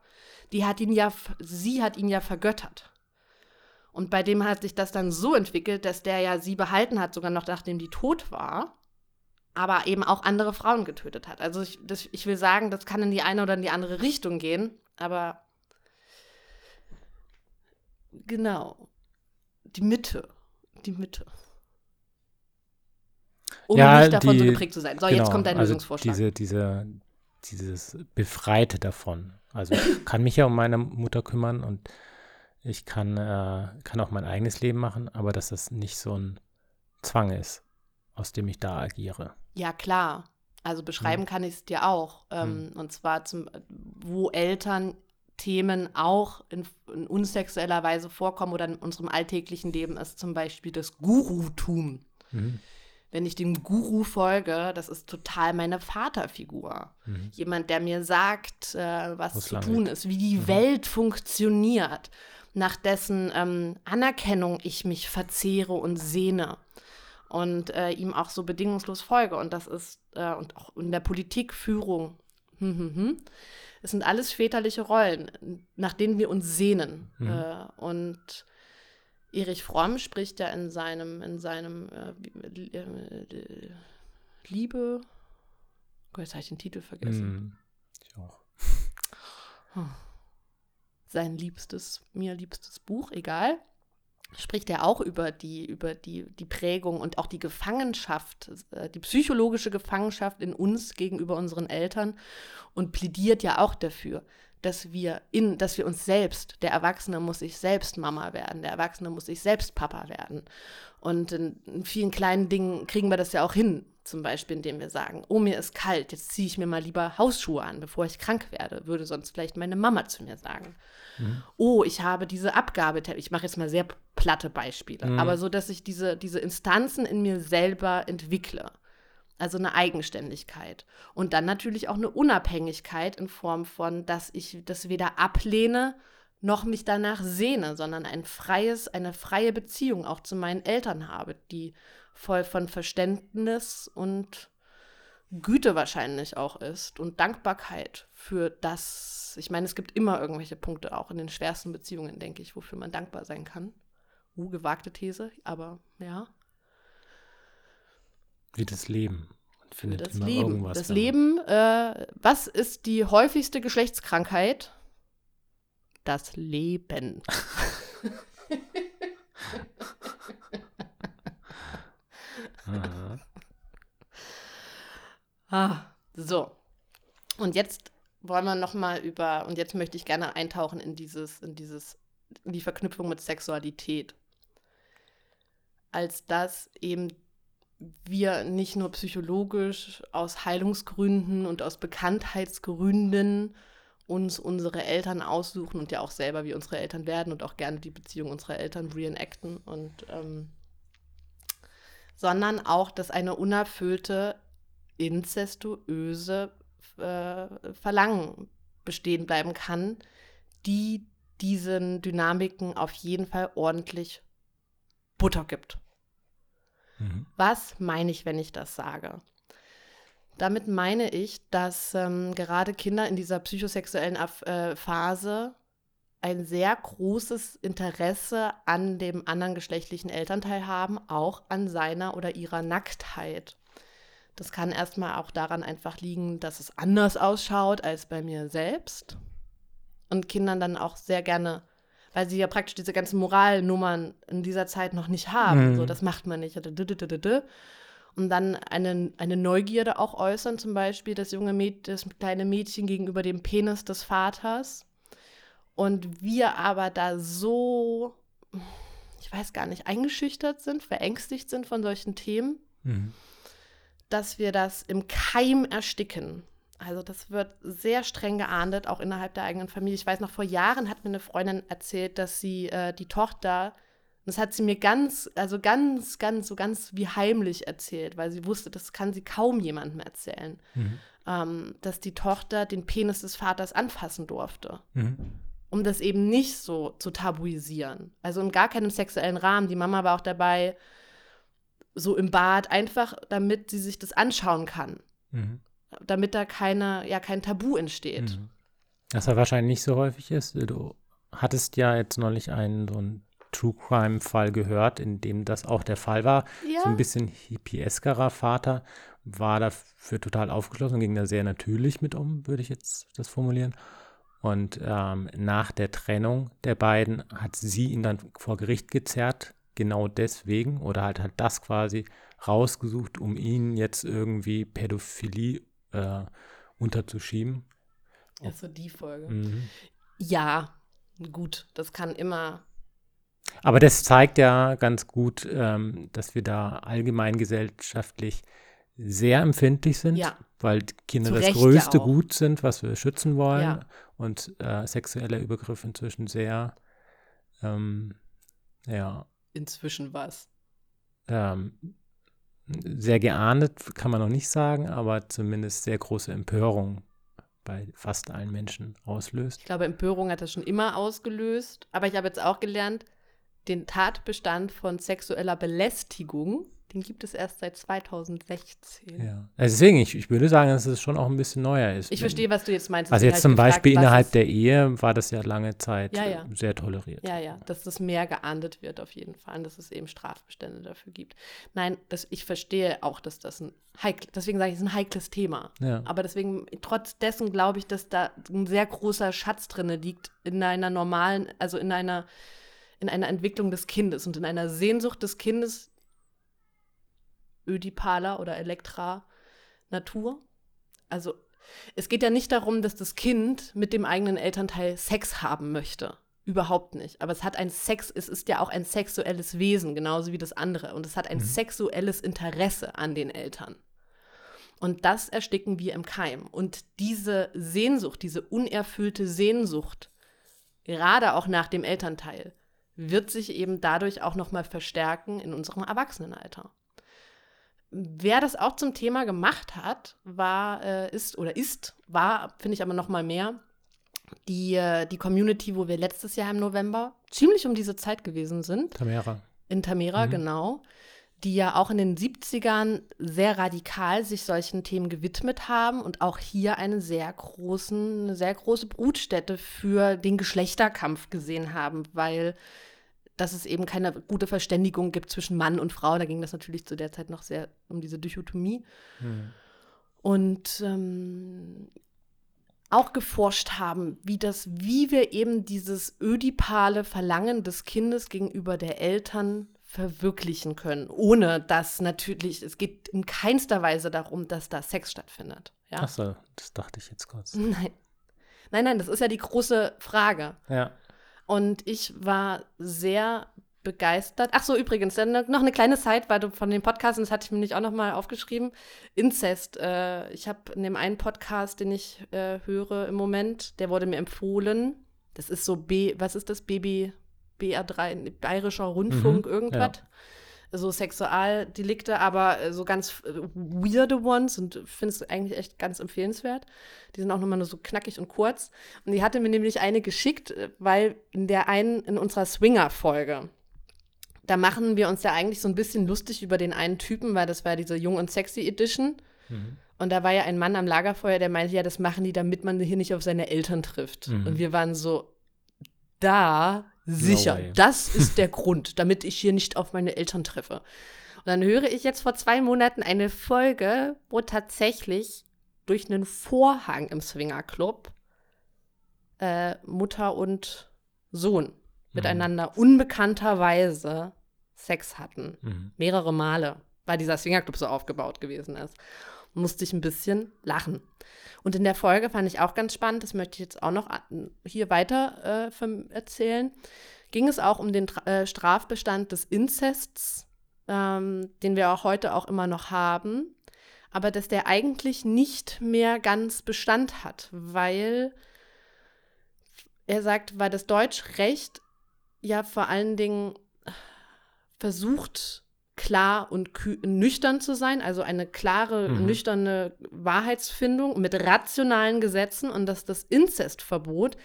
Die hat ihn ja, sie hat ihn ja vergöttert. Und bei dem hat sich das dann so entwickelt, dass der ja sie behalten hat, sogar noch nachdem die tot war aber eben auch andere Frauen getötet hat. Also ich, das, ich will sagen, das kann in die eine oder in die andere Richtung gehen, aber genau. die Mitte. Die Mitte. Um Ja, nicht davon so die- geprägt zu sein. So, Genau, jetzt kommt dein also Lösungsvorschlag. Diese, diese, dieses Befreite davon. Also ich kann mich ja um meine Mutter kümmern und ich kann, äh, kann auch mein eigenes Leben machen, aber dass das nicht so ein Zwang ist, aus dem ich da agiere. Ja, klar. Also beschreiben kann ich es dir auch. Ähm, Und zwar, zum, wo Eltern Themen auch in, in unsexueller Weise vorkommen oder in unserem alltäglichen Leben ist zum Beispiel das Gurutum. Mhm. Wenn ich dem Guru folge, das ist total meine Vaterfigur. Mhm. Jemand, der mir sagt, äh, was Wo's zu tun ist, wie die Welt funktioniert, nach dessen ähm, Anerkennung ich mich verzehre und sehne und äh, ihm auch so bedingungslos folge. Und das ist, äh, und auch in der Politikführung, hm, hm, hm, es sind alles väterliche Rollen, nach denen wir uns sehnen. Mhm. Äh, und Erich Fromm spricht ja in seinem, in seinem äh, äh, Liebe, oh Gott, jetzt habe ich den Titel vergessen. Mhm. Ich auch. sein liebstes, mir liebstes Buch, egal, spricht er auch über die, über die, die Prägung und auch die Gefangenschaft, äh, die psychologische Gefangenschaft in uns gegenüber unseren Eltern und plädiert ja auch dafür, dass wir in, dass wir uns selbst, der Erwachsene muss sich selbst Mama werden, der Erwachsene muss sich selbst Papa werden. Und in, in vielen kleinen Dingen kriegen wir das ja auch hin. Zum Beispiel, indem wir sagen, oh, mir ist kalt, jetzt ziehe ich mir mal lieber Hausschuhe an, bevor ich krank werde, würde sonst vielleicht meine Mama zu mir sagen. Oh, ich habe diese Abgabe, ich mache jetzt mal sehr platte Beispiele, Mhm. aber so, dass ich diese, diese Instanzen in mir selber entwickle. Also eine Eigenständigkeit. Und dann natürlich auch eine Unabhängigkeit in Form von, dass ich das weder ablehne noch mich danach sehne, sondern ein freies, eine freie Beziehung auch zu meinen Eltern habe, die voll von Verständnis und Güte wahrscheinlich auch ist und Dankbarkeit für das. Ich meine, es gibt immer irgendwelche Punkte, auch in den schwersten Beziehungen, denke ich, wofür man dankbar sein kann. Uh, gewagte These, aber ja. Wie das Leben. Man findet das immer Leben. irgendwas. Das Leben, äh, was ist die häufigste Geschlechtskrankheit? Das Leben. Aha. Ah, so. Und jetzt wollen wir noch mal über und jetzt möchte ich gerne eintauchen in dieses in dieses in die Verknüpfung mit Sexualität. Als dass eben wir nicht nur psychologisch aus Heilungsgründen und aus Bekanntheitsgründen uns unsere Eltern aussuchen und ja auch selber wie unsere Eltern werden und auch gerne die Beziehung unserer Eltern reenacten und ähm, sondern auch, dass eine unerfüllte inzestuöse äh, Verlangen bestehen bleiben kann, die diesen Dynamiken auf jeden Fall ordentlich Butter gibt. Mhm. Was meine ich, wenn ich das sage? Damit meine ich, dass ähm, gerade Kinder in dieser psychosexuellen äh, Phase ein sehr großes Interesse an dem anderen geschlechtlichen Elternteil haben, auch an seiner oder ihrer Nacktheit. Das kann erstmal auch daran einfach liegen, dass es anders ausschaut als bei mir selbst. Und Kindern dann auch sehr gerne, weil sie ja praktisch diese ganzen Moralnummern in dieser Zeit noch nicht haben. Mhm. So, das macht man nicht. Und dann eine, eine Neugierde auch äußern, zum Beispiel das junge Mäd das kleine Mädchen gegenüber dem Penis des Vaters. Und wir aber da so, ich weiß gar nicht, eingeschüchtert sind, verängstigt sind von solchen Themen, Mhm. Dass wir das im Keim ersticken. Also das wird sehr streng geahndet, auch innerhalb der eigenen Familie. Ich weiß noch, vor Jahren hat mir eine Freundin erzählt, dass sie äh, die Tochter, das hat sie mir ganz, also ganz, ganz, so ganz wie heimlich erzählt, weil sie wusste, das kann sie kaum jemandem erzählen, Mhm. ähm, dass die Tochter den Penis des Vaters anfassen durfte Mhm. um das eben nicht so zu tabuisieren. Also in gar keinem sexuellen Rahmen. Die Mama war auch dabei, so im Bad, einfach damit sie sich das anschauen kann. Mhm. Damit da keine, ja, kein Tabu entsteht. Mhm. Was ja wahrscheinlich nicht so häufig ist. Du hattest ja jetzt neulich einen so einen True Crime-Fall gehört, in dem das auch der Fall war. Ja. So ein bisschen hippieskerer Vater war dafür total aufgeschlossen und ging da sehr natürlich mit um, würde ich jetzt das formulieren. Und ähm, nach der Trennung der beiden hat sie ihn dann vor Gericht gezerrt genau deswegen oder halt halt das quasi rausgesucht, um ihn jetzt irgendwie Pädophilie äh, unterzuschieben. Also die Folge. Mhm. Ja, gut, das kann immer. Aber das zeigt ja ganz gut, ähm, dass wir da allgemein gesellschaftlich sehr empfindlich sind, ja. weil Kinder Zu das größte ja Gut sind, was wir schützen wollen ja. und äh, sexueller Übergriff inzwischen sehr, ähm, ja. Inzwischen was? Ähm, sehr geahndet, kann man noch nicht sagen, aber zumindest sehr große Empörung bei fast allen Menschen auslöst. Ich glaube, Empörung hat das schon immer ausgelöst, aber ich habe jetzt auch gelernt, den Tatbestand von sexueller Belästigung den gibt es erst seit 2016. Ja. Also deswegen, ich, ich würde sagen, dass es schon auch ein bisschen neuer ist. Ich verstehe, was du jetzt meinst. Also jetzt halt zum gefragt, Beispiel innerhalb der Ehe war das ja lange Zeit ja, ja. sehr toleriert. Ja, ja, dass das mehr geahndet wird auf jeden Fall und dass es eben Strafbestände dafür gibt. Nein, das, ich verstehe auch, dass das ein heikles, deswegen sage ich, es ist ein heikles Thema. Ja. Aber deswegen, trotz dessen glaube ich, dass da ein sehr großer Schatz drin liegt in einer normalen, also in einer in einer Entwicklung des Kindes und in einer Sehnsucht des Kindes, ödipaler oder Elektra Natur. Also es geht ja nicht darum, dass das Kind mit dem eigenen Elternteil Sex haben möchte. Überhaupt nicht. Aber es hat ein Sex, es ist ja auch ein sexuelles Wesen, genauso wie das andere. Und es hat ein mhm. sexuelles Interesse an den Eltern. Und das ersticken wir im Keim. Und diese Sehnsucht, diese unerfüllte Sehnsucht, gerade auch nach dem Elternteil, wird sich eben dadurch auch nochmal verstärken in unserem Erwachsenenalter. Wer das auch zum Thema gemacht hat, war, äh, ist oder ist, war, finde ich aber noch mal mehr, die, äh, die Community, wo wir letztes Jahr im November ziemlich um diese Zeit gewesen sind. Tamera. In Tamera, mhm. genau. Die ja auch in den 70ern sehr radikal sich solchen Themen gewidmet haben und auch hier eine sehr, großen, eine sehr große Brutstätte für den Geschlechterkampf gesehen haben, weil dass es eben keine gute Verständigung gibt zwischen Mann und Frau. Da ging das natürlich zu der Zeit noch sehr um diese Dichotomie. Hm. Und ähm, auch geforscht haben, wie das, wie wir eben dieses ödipale Verlangen des Kindes gegenüber der Eltern verwirklichen können, ohne dass natürlich, es geht in keinster Weise darum, dass da Sex stattfindet. Ja? Ach so, das dachte ich jetzt kurz. Nein. Nein, nein, das ist ja die große Frage. Ja. Und ich war sehr begeistert. Ach so, übrigens, dann noch eine kleine Zeit, weil du von dem Podcast, und das hatte ich mir nicht auch noch mal aufgeschrieben, Inzest. Äh, ich habe in dem einen Podcast, den ich äh, höre im Moment, der wurde mir empfohlen. Das ist so B, was ist das? Baby, BR3, Bayerischer Rundfunk, mhm, irgendwas. Ja so Sexualdelikte, aber äh, so ganz äh, weirde ones und finde es eigentlich echt ganz empfehlenswert. Die sind auch nochmal nur so knackig und kurz. Und die hatte mir nämlich eine geschickt, äh, weil in der einen, in unserer Swinger-Folge, da machen wir uns ja eigentlich so ein bisschen lustig über den einen Typen, weil das war diese Jung und Sexy Edition. Mhm. Und da war ja ein Mann am Lagerfeuer, der meinte, ja, das machen die, damit man hier nicht auf seine Eltern trifft. Mhm. Und wir waren so, da Sicher, no das ist der Grund, damit ich hier nicht auf meine Eltern treffe. Und dann höre ich jetzt vor zwei Monaten eine Folge, wo tatsächlich durch einen Vorhang im Swingerclub äh, Mutter und Sohn mhm. miteinander unbekannterweise Sex hatten. Mhm. Mehrere Male, weil dieser Swingerclub so aufgebaut gewesen ist. Musste ich ein bisschen lachen. Und in der Folge fand ich auch ganz spannend, das möchte ich jetzt auch noch hier weiter äh, erzählen, ging es auch um den äh, Strafbestand des Inzests, ähm, den wir auch heute auch immer noch haben, aber dass der eigentlich nicht mehr ganz Bestand hat, weil er sagt, weil das Deutschrecht ja vor allen Dingen versucht, klar und nüchtern zu sein, also eine klare, mhm. nüchterne Wahrheitsfindung mit rationalen Gesetzen und dass das Inzestverbot,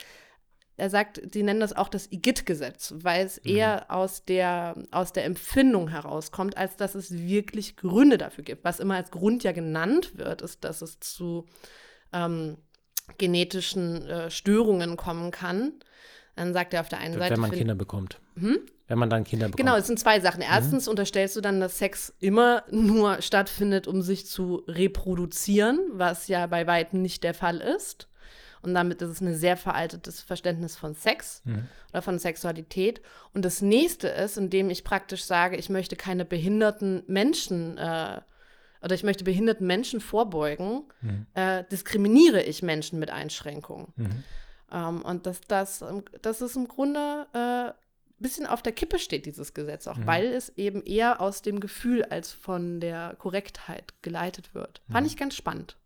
er sagt, sie nennen das auch das IGIT-Gesetz, weil es mhm. eher aus der, aus der Empfindung herauskommt, als dass es wirklich Gründe dafür gibt. Was immer als Grund ja genannt wird, ist, dass es zu ähm, genetischen äh, Störungen kommen kann. Dann sagt er auf der einen Seite. Wenn man Kinder bekommt. Hm? Wenn man dann Kinder bekommt. Genau, es sind zwei Sachen. Mhm. Erstens mhm. unterstellst du dann, dass Sex immer nur stattfindet, um sich zu reproduzieren, was ja bei weitem nicht der Fall ist. Und damit ist es ein sehr veraltetes Verständnis von Sex mhm. oder von Sexualität. Und das nächste ist, indem ich praktisch sage, ich möchte keine behinderten Menschen äh, oder ich möchte behinderten Menschen vorbeugen, mhm. äh, diskriminiere ich Menschen mit Einschränkungen. Mhm. Ähm, und dass das, das ist im Grunde äh, bisschen auf der Kippe steht, dieses Gesetz auch, mhm. weil es eben eher aus dem Gefühl als von der Korrektheit geleitet wird. Fand mhm. ich ganz spannend.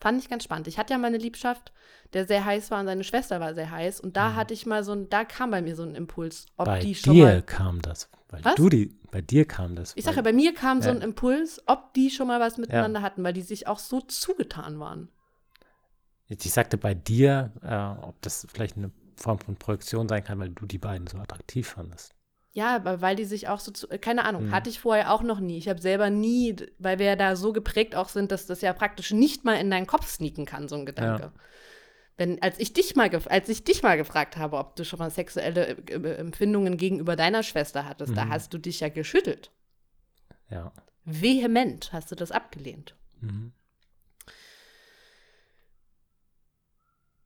Fand ich ganz spannend. Ich hatte ja meine Liebschaft, der sehr heiß war und seine Schwester war sehr heiß. Und da mhm. hatte ich mal so ein, da kam bei mir so ein Impuls, ob bei die schon dir mal. kam das. Weil was? du die, bei dir kam das. Ich sage ja, bei mir kam ja. so ein Impuls, ob die schon mal was miteinander ja. hatten, weil die sich auch so zugetan waren. Ich sagte bei dir, äh, ob das vielleicht eine Form von Projektion sein kann, weil du die beiden so attraktiv fandest. Ja, aber weil die sich auch so, zu, keine Ahnung, mhm. hatte ich vorher auch noch nie. Ich habe selber nie, weil wir ja da so geprägt auch sind, dass das ja praktisch nicht mal in deinen Kopf sneaken kann, so ein Gedanke. Ja. Wenn, als ich dich mal, als ich dich mal gefragt habe, ob du schon mal sexuelle äh, äh, Empfindungen gegenüber deiner Schwester hattest, mhm. da hast du dich ja geschüttelt. Ja. Vehement hast du das abgelehnt. Mhm.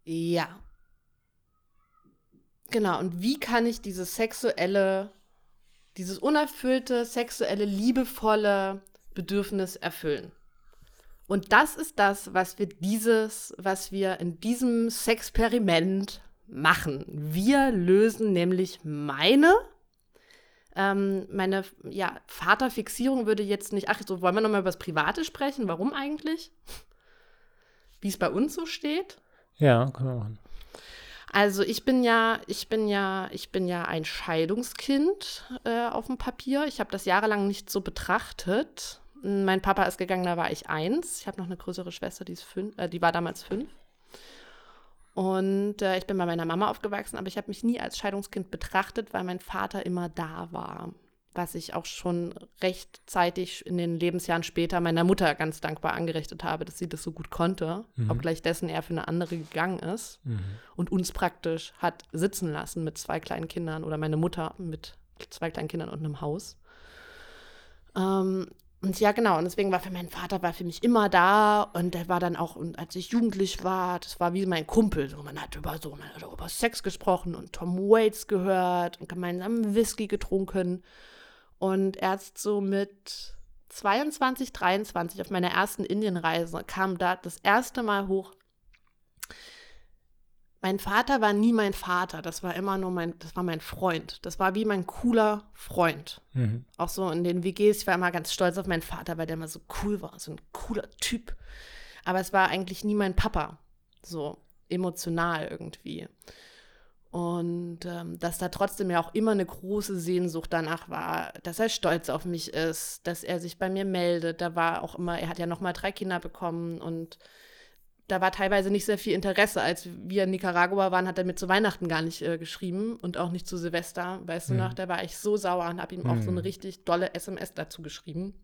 Ja. Genau, und wie kann ich dieses sexuelle, dieses unerfüllte, sexuelle, liebevolle Bedürfnis erfüllen? Und das ist das, was wir dieses, was wir in diesem Sexperiment machen. Wir lösen nämlich meine, ähm, meine ja, Vaterfixierung würde jetzt nicht, ach, so wollen wir nochmal über das Private sprechen? Warum eigentlich? Wie es bei uns so steht? Ja, können wir machen. Also ich bin ja, ich bin ja, ich bin ja ein Scheidungskind äh, auf dem Papier. Ich habe das jahrelang nicht so betrachtet. Mein Papa ist gegangen, da war ich eins. Ich habe noch eine größere Schwester, die ist fünf, äh, die war damals fünf. Und äh, ich bin bei meiner Mama aufgewachsen, aber ich habe mich nie als Scheidungskind betrachtet, weil mein Vater immer da war was ich auch schon rechtzeitig in den Lebensjahren später meiner Mutter ganz dankbar angerichtet habe, dass sie das so gut konnte, mhm. obgleich dessen er für eine andere gegangen ist mhm. und uns praktisch hat sitzen lassen mit zwei kleinen Kindern oder meine Mutter mit zwei kleinen Kindern und einem Haus. Ähm, und ja, genau, und deswegen war für meinen Vater war für mich immer da und der war dann auch, und als ich jugendlich war, das war wie mein Kumpel. So, man hat über so man hat über Sex gesprochen und Tom Waits gehört und gemeinsam Whisky getrunken. Und erst so mit 22, 23 auf meiner ersten Indienreise kam da das erste Mal hoch. Mein Vater war nie mein Vater, das war immer nur mein, das war mein Freund. Das war wie mein cooler Freund. Mhm. Auch so in den WGs, ich war immer ganz stolz auf meinen Vater, weil der immer so cool war, so ein cooler Typ. Aber es war eigentlich nie mein Papa, so emotional irgendwie. Und ähm, dass da trotzdem ja auch immer eine große Sehnsucht danach war, dass er stolz auf mich ist, dass er sich bei mir meldet. Da war auch immer, er hat ja noch mal drei Kinder bekommen und da war teilweise nicht sehr viel Interesse. Als wir in Nicaragua waren, hat er mir zu Weihnachten gar nicht äh, geschrieben und auch nicht zu Silvester. Weißt mhm. du noch, da war ich so sauer und habe ihm mhm. auch so eine mhm. richtig dolle SMS dazu geschrieben.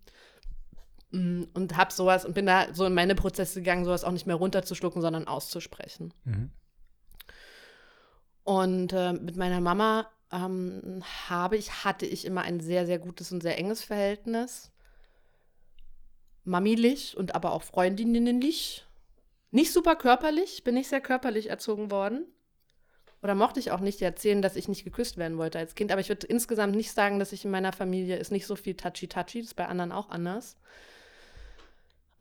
Mm, und habe sowas und bin da so in meine Prozesse gegangen, sowas auch nicht mehr runterzuschlucken, sondern auszusprechen. Mhm. Und äh, mit meiner Mama ähm, habe ich, hatte ich immer ein sehr, sehr gutes und sehr enges Verhältnis. Mamilich und aber auch freundinnenlich. Nicht super körperlich, bin nicht sehr körperlich erzogen worden. Oder mochte ich auch nicht erzählen, dass ich nicht geküsst werden wollte als Kind. Aber ich würde insgesamt nicht sagen, dass ich in meiner Familie ist nicht so viel touchy-touchy. Das ist bei anderen auch anders.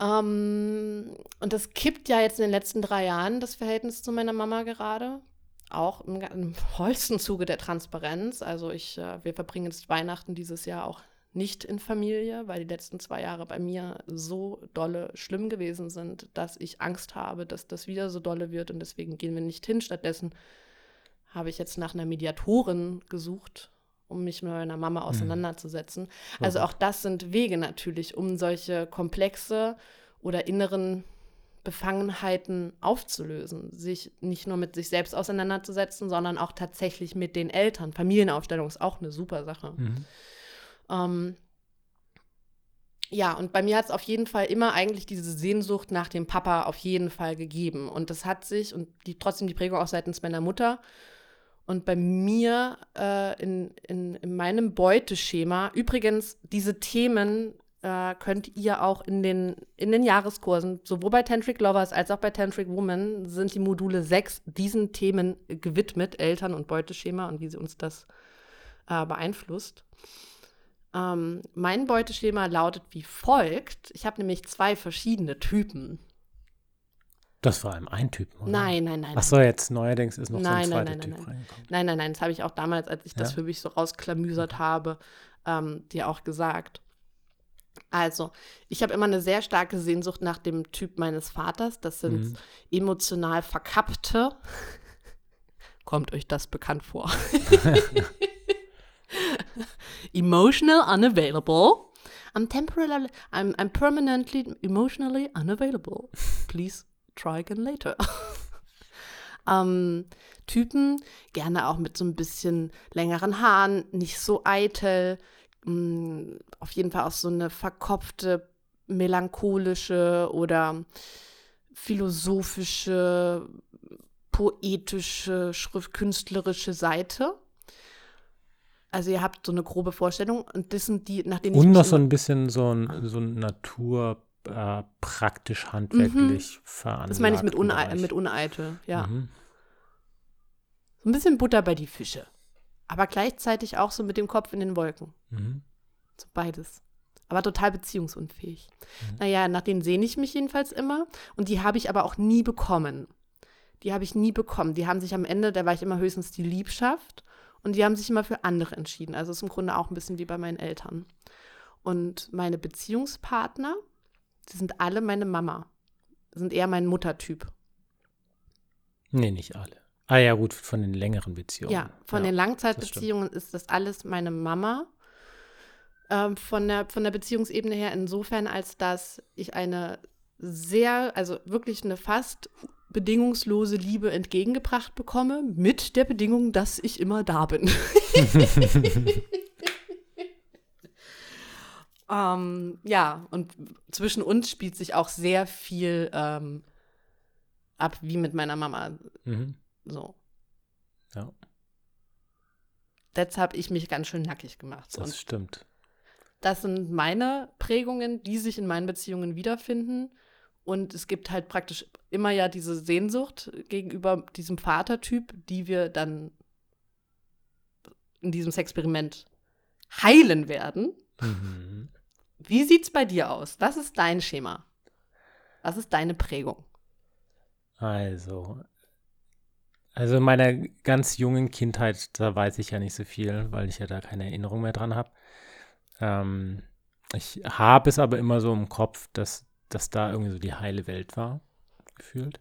Ähm, und das kippt ja jetzt in den letzten drei Jahren, das Verhältnis zu meiner Mama gerade auch im, im vollsten Zuge der Transparenz. Also ich, äh, wir verbringen jetzt Weihnachten dieses Jahr auch nicht in Familie, weil die letzten zwei Jahre bei mir so dolle schlimm gewesen sind, dass ich Angst habe, dass das wieder so dolle wird und deswegen gehen wir nicht hin. Stattdessen habe ich jetzt nach einer Mediatorin gesucht, um mich mit meiner Mama mhm. auseinanderzusetzen. Mhm. Also auch das sind Wege natürlich, um solche komplexe oder inneren Befangenheiten aufzulösen, sich nicht nur mit sich selbst auseinanderzusetzen, sondern auch tatsächlich mit den Eltern. Familienaufstellung ist auch eine super Sache. Mhm. Ähm, ja, und bei mir hat es auf jeden Fall immer eigentlich diese Sehnsucht nach dem Papa auf jeden Fall gegeben. Und das hat sich, und die, trotzdem die Prägung auch seitens meiner Mutter, und bei mir äh, in, in, in meinem Beuteschema, übrigens, diese Themen äh, könnt ihr auch in den, in den Jahreskursen, sowohl bei Tantric Lovers als auch bei Tantric Woman, sind die Module 6 diesen Themen gewidmet, Eltern- und Beuteschema und wie sie uns das äh, beeinflusst. Ähm, mein Beuteschema lautet wie folgt. Ich habe nämlich zwei verschiedene Typen. Das war einem ein Typ, oder? Nein, nein, nein. Ach so, jetzt neuerdings ist noch nein, so ein nein, zweiter nein, Typ nein, nein. reingekommen. Nein, nein, nein, das habe ich auch damals, als ich das Ja? für mich so rausklamüsert habe, ähm, dir auch gesagt. Also, ich habe immer eine sehr starke Sehnsucht nach dem Typ meines Vaters. Das sind Mhm. emotional verkappte. Kommt euch das bekannt vor? Emotional unavailable. I'm temporarily, I'm, I'm permanently emotionally unavailable. Please try again later. ähm, Typen, gerne auch mit so ein bisschen längeren Haaren, nicht so eitel, mh, auf jeden Fall auch so eine verkopfte, melancholische oder philosophische, poetische, schriftkünstlerische Seite. Also ihr habt so eine grobe Vorstellung und das sind die, nach denen ich Und noch so ein bisschen so ein, so ein Natur, äh, praktisch, handwerklich veranlagt. Mhm. das meine ich mit, Unei mit Uneitel, ja. Mhm. So ein bisschen Butter bei die Fische. Aber gleichzeitig auch so mit dem Kopf in den Wolken. Mhm. So beides. Aber total beziehungsunfähig. Mhm. Naja, nach denen sehne ich mich jedenfalls immer. Und die habe ich aber auch nie bekommen. Die habe ich nie bekommen. Die haben sich am Ende, da war ich immer höchstens die Liebschaft. Und die haben sich immer für andere entschieden. Also ist im Grunde auch ein bisschen wie bei meinen Eltern. Und meine Beziehungspartner, die sind alle meine Mama. Sind eher mein Muttertyp. Nee, nicht alle. Ah ja, gut, von den längeren Beziehungen. Ja, von den Langzeitbeziehungen ist das alles meine Mama. Ähm, von, der, von der Beziehungsebene her insofern, als dass ich eine sehr, also wirklich eine fast bedingungslose Liebe entgegengebracht bekomme, mit der Bedingung, dass ich immer da bin. ähm, ja, und zwischen uns spielt sich auch sehr viel ähm, ab, wie mit meiner Mama. Mhm. So. Ja, Jetzt habe ich mich ganz schön nackig gemacht. das Und stimmt. das sind meine Prägungen, die sich in meinen Beziehungen wiederfinden. Und es gibt halt praktisch immer ja diese Sehnsucht gegenüber diesem Vatertyp, die wir dann in diesem Experiment heilen werden. Mhm. Wie sieht's bei dir aus? Was ist dein Schema? Was ist deine Prägung? Also, also in meiner ganz jungen Kindheit, da weiß ich ja nicht so viel, weil ich ja da keine Erinnerung mehr dran habe. Ähm, ich habe es aber immer so im Kopf, dass, dass da irgendwie so die heile Welt war, gefühlt.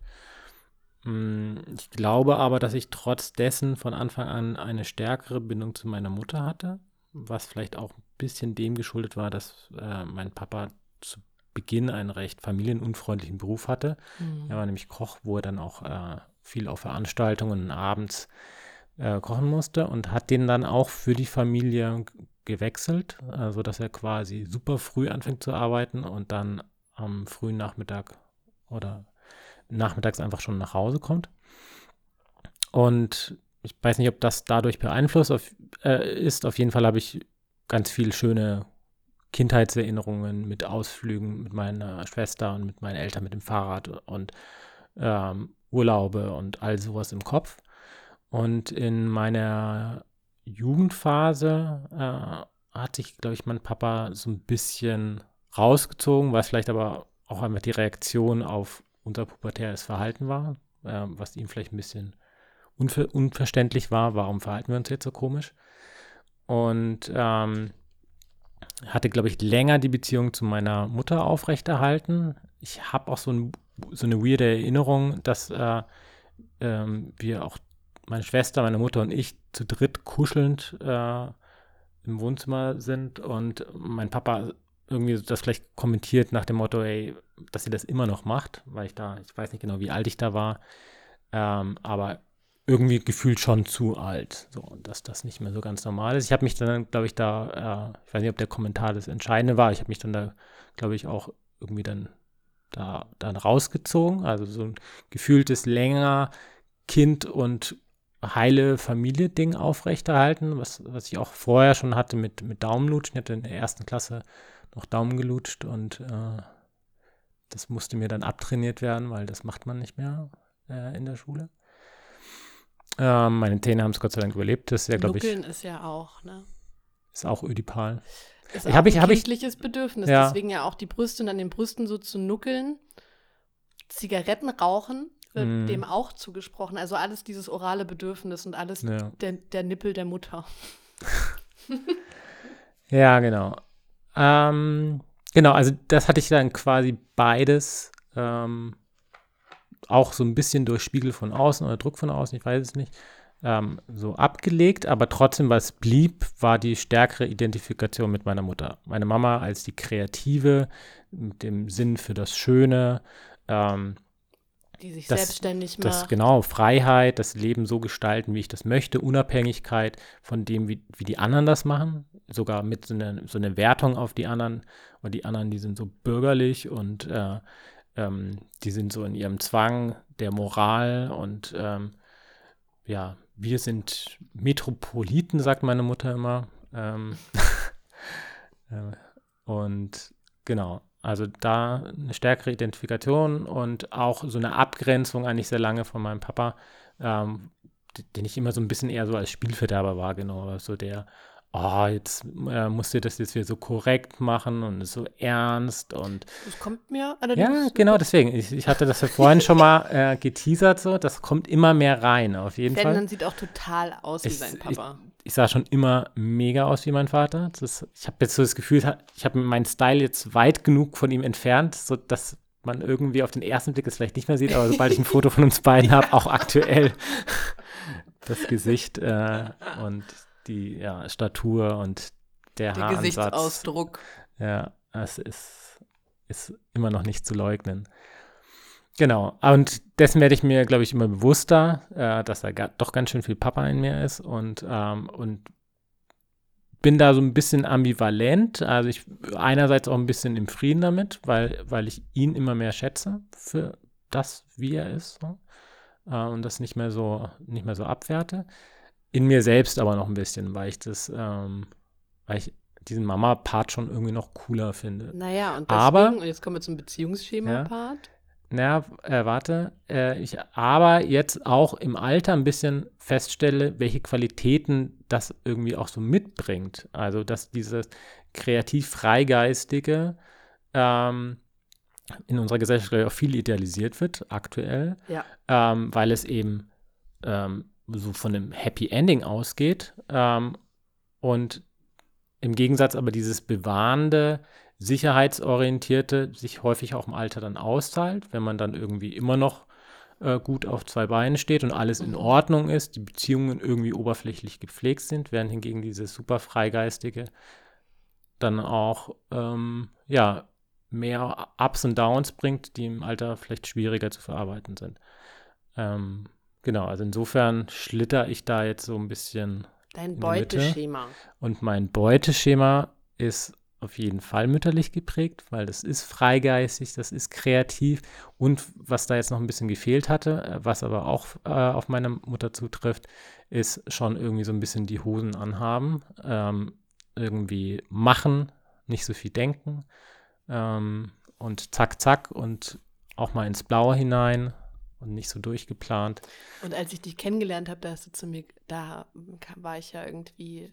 Mm, Ich glaube aber, dass ich trotz dessen von Anfang an eine stärkere Bindung zu meiner Mutter hatte, was vielleicht auch ein bisschen dem geschuldet war, dass äh, mein Papa zu Beginn einen recht familienunfreundlichen Beruf hatte. Er war nämlich Koch, wo er dann auch äh, viel auf Veranstaltungen abends äh, kochen musste und hat den dann auch für die Familie gewechselt, äh, sodass er quasi super früh anfängt zu arbeiten und dann am frühen Nachmittag oder nachmittags einfach schon nach Hause kommt. Und ich weiß nicht, ob das dadurch beeinflusst auf, äh, ist. Auf jeden Fall habe ich ganz viel schöne Kindheitserinnerungen mit Ausflügen mit meiner Schwester und mit meinen Eltern mit dem Fahrrad und ähm, Urlaube und all sowas im Kopf. Und in meiner Jugendphase äh, hat sich, glaube ich, mein Papa so ein bisschen rausgezogen, was vielleicht aber auch einfach die Reaktion auf unser pubertäres Verhalten war, äh, was ihm vielleicht ein bisschen unver unverständlich war, warum verhalten wir uns jetzt so komisch. Und ähm, hatte, glaube ich, länger die Beziehung zu meiner Mutter aufrechterhalten. Ich habe auch so, ein, so eine weirde Erinnerung, dass äh, ähm, wir auch, meine Schwester, meine Mutter und ich zu dritt kuschelnd äh, im Wohnzimmer sind und mein Papa irgendwie das vielleicht kommentiert nach dem Motto, ey, dass sie das immer noch macht, weil ich da, ich weiß nicht genau, wie alt ich da war, ähm, aber irgendwie gefühlt schon zu alt. So, dass das nicht mehr so ganz normal ist. Ich habe mich dann, glaube ich, da, äh, ich weiß nicht, ob der Kommentar das Entscheidende war, ich habe mich dann da, glaube ich, auch irgendwie dann da dann rausgezogen. Also so ein gefühltes länger Kind und heile Familie-Ding aufrechterhalten, was, was ich auch vorher schon hatte mit, mit Daumenlutschen. Ich hatte in der ersten Klasse noch Daumen gelutscht und äh, das musste mir dann abtrainiert werden, weil das macht man nicht mehr äh, in der Schule. Ähm, meine Zähne haben es Gott sei Dank überlebt. Das ist ja, glaube ich. Nuckeln ist ja auch, ne? Ist auch ödipal. Ist Ich auch hab- ich- ein hab ich- kindliches Bedürfnis. Ja. Deswegen ja auch die Brüste und an den Brüsten so zu nuckeln. Zigaretten rauchen wird Mm. dem auch zugesprochen. Also alles dieses orale Bedürfnis und alles Ja. der, der Nippel der Mutter. Ja, genau. Ähm, genau, also das hatte ich dann quasi beides ähm, auch so ein bisschen durch Spiegel von außen oder Druck von außen, ich weiß es nicht, ähm, so abgelegt, aber trotzdem, was blieb, war die stärkere Identifikation mit meiner Mutter. Meine Mama als die Kreative, mit dem Sinn für das Schöne, ähm, Die sich Das- selbstständig das macht. genau, Freiheit, das Leben so gestalten, wie ich das möchte, Unabhängigkeit von dem, wie, wie die anderen das machen, sogar mit so einer so eine Wertung auf die anderen, und die anderen, die sind so bürgerlich und äh, ähm, die sind so in ihrem Zwang der Moral und ähm, ja, wir sind Metropoliten, sagt meine Mutter immer. Ähm, äh, und genau, also da eine stärkere Identifikation und auch so eine Abgrenzung eigentlich sehr lange von meinem Papa, ähm, den ich immer so ein bisschen eher so als Spielverderber wahrgenommen habe. So der, oh, jetzt äh, musst du das jetzt wieder so korrekt machen und ist so ernst und Das kommt mir allerdings. ja, genau, deswegen. Ich, ich hatte das ja vorhin schon mal äh, geteasert, so. Das kommt immer mehr rein, auf jeden Fall. Ferdinand sieht auch total aus wie Ich- sein ich- Papa. Ich sah schon immer mega aus wie mein Vater. Das, ich habe jetzt so das Gefühl, ich habe meinen Style jetzt weit genug von ihm entfernt, sodass man irgendwie auf den ersten Blick es vielleicht nicht mehr sieht, aber sobald ich ein Foto von uns beiden habe, auch aktuell das Gesicht äh, und die ja, Statur und der, Der Haaransatz. Gesichtsausdruck. Ja, es ist, ist immer noch nicht zu leugnen. Genau, und dessen werde ich mir, glaube ich, immer bewusster, äh, dass da doch ganz schön viel Papa in mir ist und, ähm, und bin da so ein bisschen ambivalent. Also ich einerseits auch ein bisschen im Frieden damit, weil, weil ich ihn immer mehr schätze für das, wie er ist. So. Äh, und das nicht mehr so, nicht mehr so abwerte. In mir selbst aber noch ein bisschen, weil ich das, ähm, weil ich diesen Mama-Part schon irgendwie noch cooler finde. Naja, und deswegen, Aber- und jetzt kommen wir zum Beziehungsschema-Part. Na, äh, warte, äh, ich aber jetzt auch im Alter ein bisschen feststelle, welche Qualitäten das irgendwie auch so mitbringt. Also, dass dieses kreativ Freigeistige ähm, in unserer Gesellschaft auch viel idealisiert wird, aktuell, Ja. ähm, weil es eben ähm, so von einem Happy Ending ausgeht ähm, und im Gegensatz aber dieses bewahrende, sicherheitsorientierte sich häufig auch im Alter dann auszahlt, wenn man dann irgendwie immer noch äh, gut auf zwei Beinen steht und alles in. Ordnung ist, die Beziehungen irgendwie oberflächlich gepflegt sind, während hingegen dieses super Freigeistige dann auch ähm, ja, mehr Ups und Downs bringt, die im Alter vielleicht schwieriger zu verarbeiten sind. Ähm, genau, also insofern schlitter ich da jetzt so ein bisschen Dein. Beuteschema. und mein Beuteschema ist auf jeden Fall mütterlich geprägt, weil das ist freigeistig, das ist kreativ. Und was da jetzt noch ein bisschen gefehlt hatte, äh, was aber auch äh, auf meine Mutter zutrifft, ist schon irgendwie so ein bisschen die Hosen anhaben, ähm, irgendwie machen, nicht so viel denken ähm, und zack, zack und auch mal ins Blaue hinein und nicht so durchgeplant. Und als ich dich kennengelernt habe, da hast du zu mir, da war ich ja irgendwie,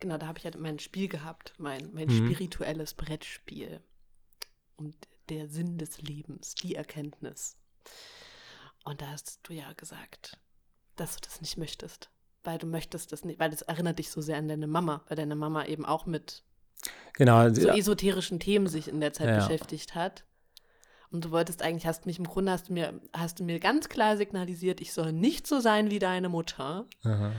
genau, da habe ich ja mein Spiel gehabt, mein, mein Mhm. spirituelles Brettspiel. Und der Sinn des Lebens, die Erkenntnis. Und da hast du ja gesagt, dass du das nicht möchtest. Weil du möchtest das nicht, weil das erinnert dich so sehr an deine Mama, weil deine Mama eben auch mit Genau, so esoterischen Themen sich in der Zeit Ja. beschäftigt hat. Und du wolltest eigentlich, hast mich im Grunde, hast du mir, hast du mir ganz klar signalisiert, ich soll nicht so sein wie deine Mutter. Aha.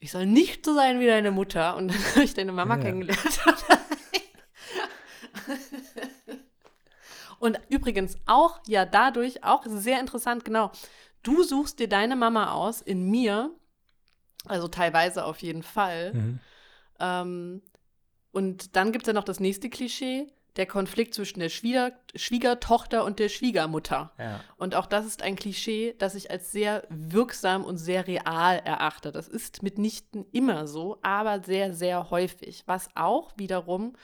Ich soll nicht so sein wie deine Mutter. Und dann habe ich deine Mama Ja. kennengelernt. Und übrigens auch, ja, dadurch auch sehr interessant, genau. Du suchst dir deine Mama aus in mir, also teilweise auf jeden Fall. Mhm. Ähm, und dann gibt es ja noch das nächste Klischee, der Konflikt zwischen der Schwieger Schwiegertochter und der Schwiegermutter. Ja. Und auch das ist ein Klischee, das ich als sehr wirksam und sehr real erachte. Das ist mitnichten immer so, aber sehr, sehr häufig. Was auch wiederum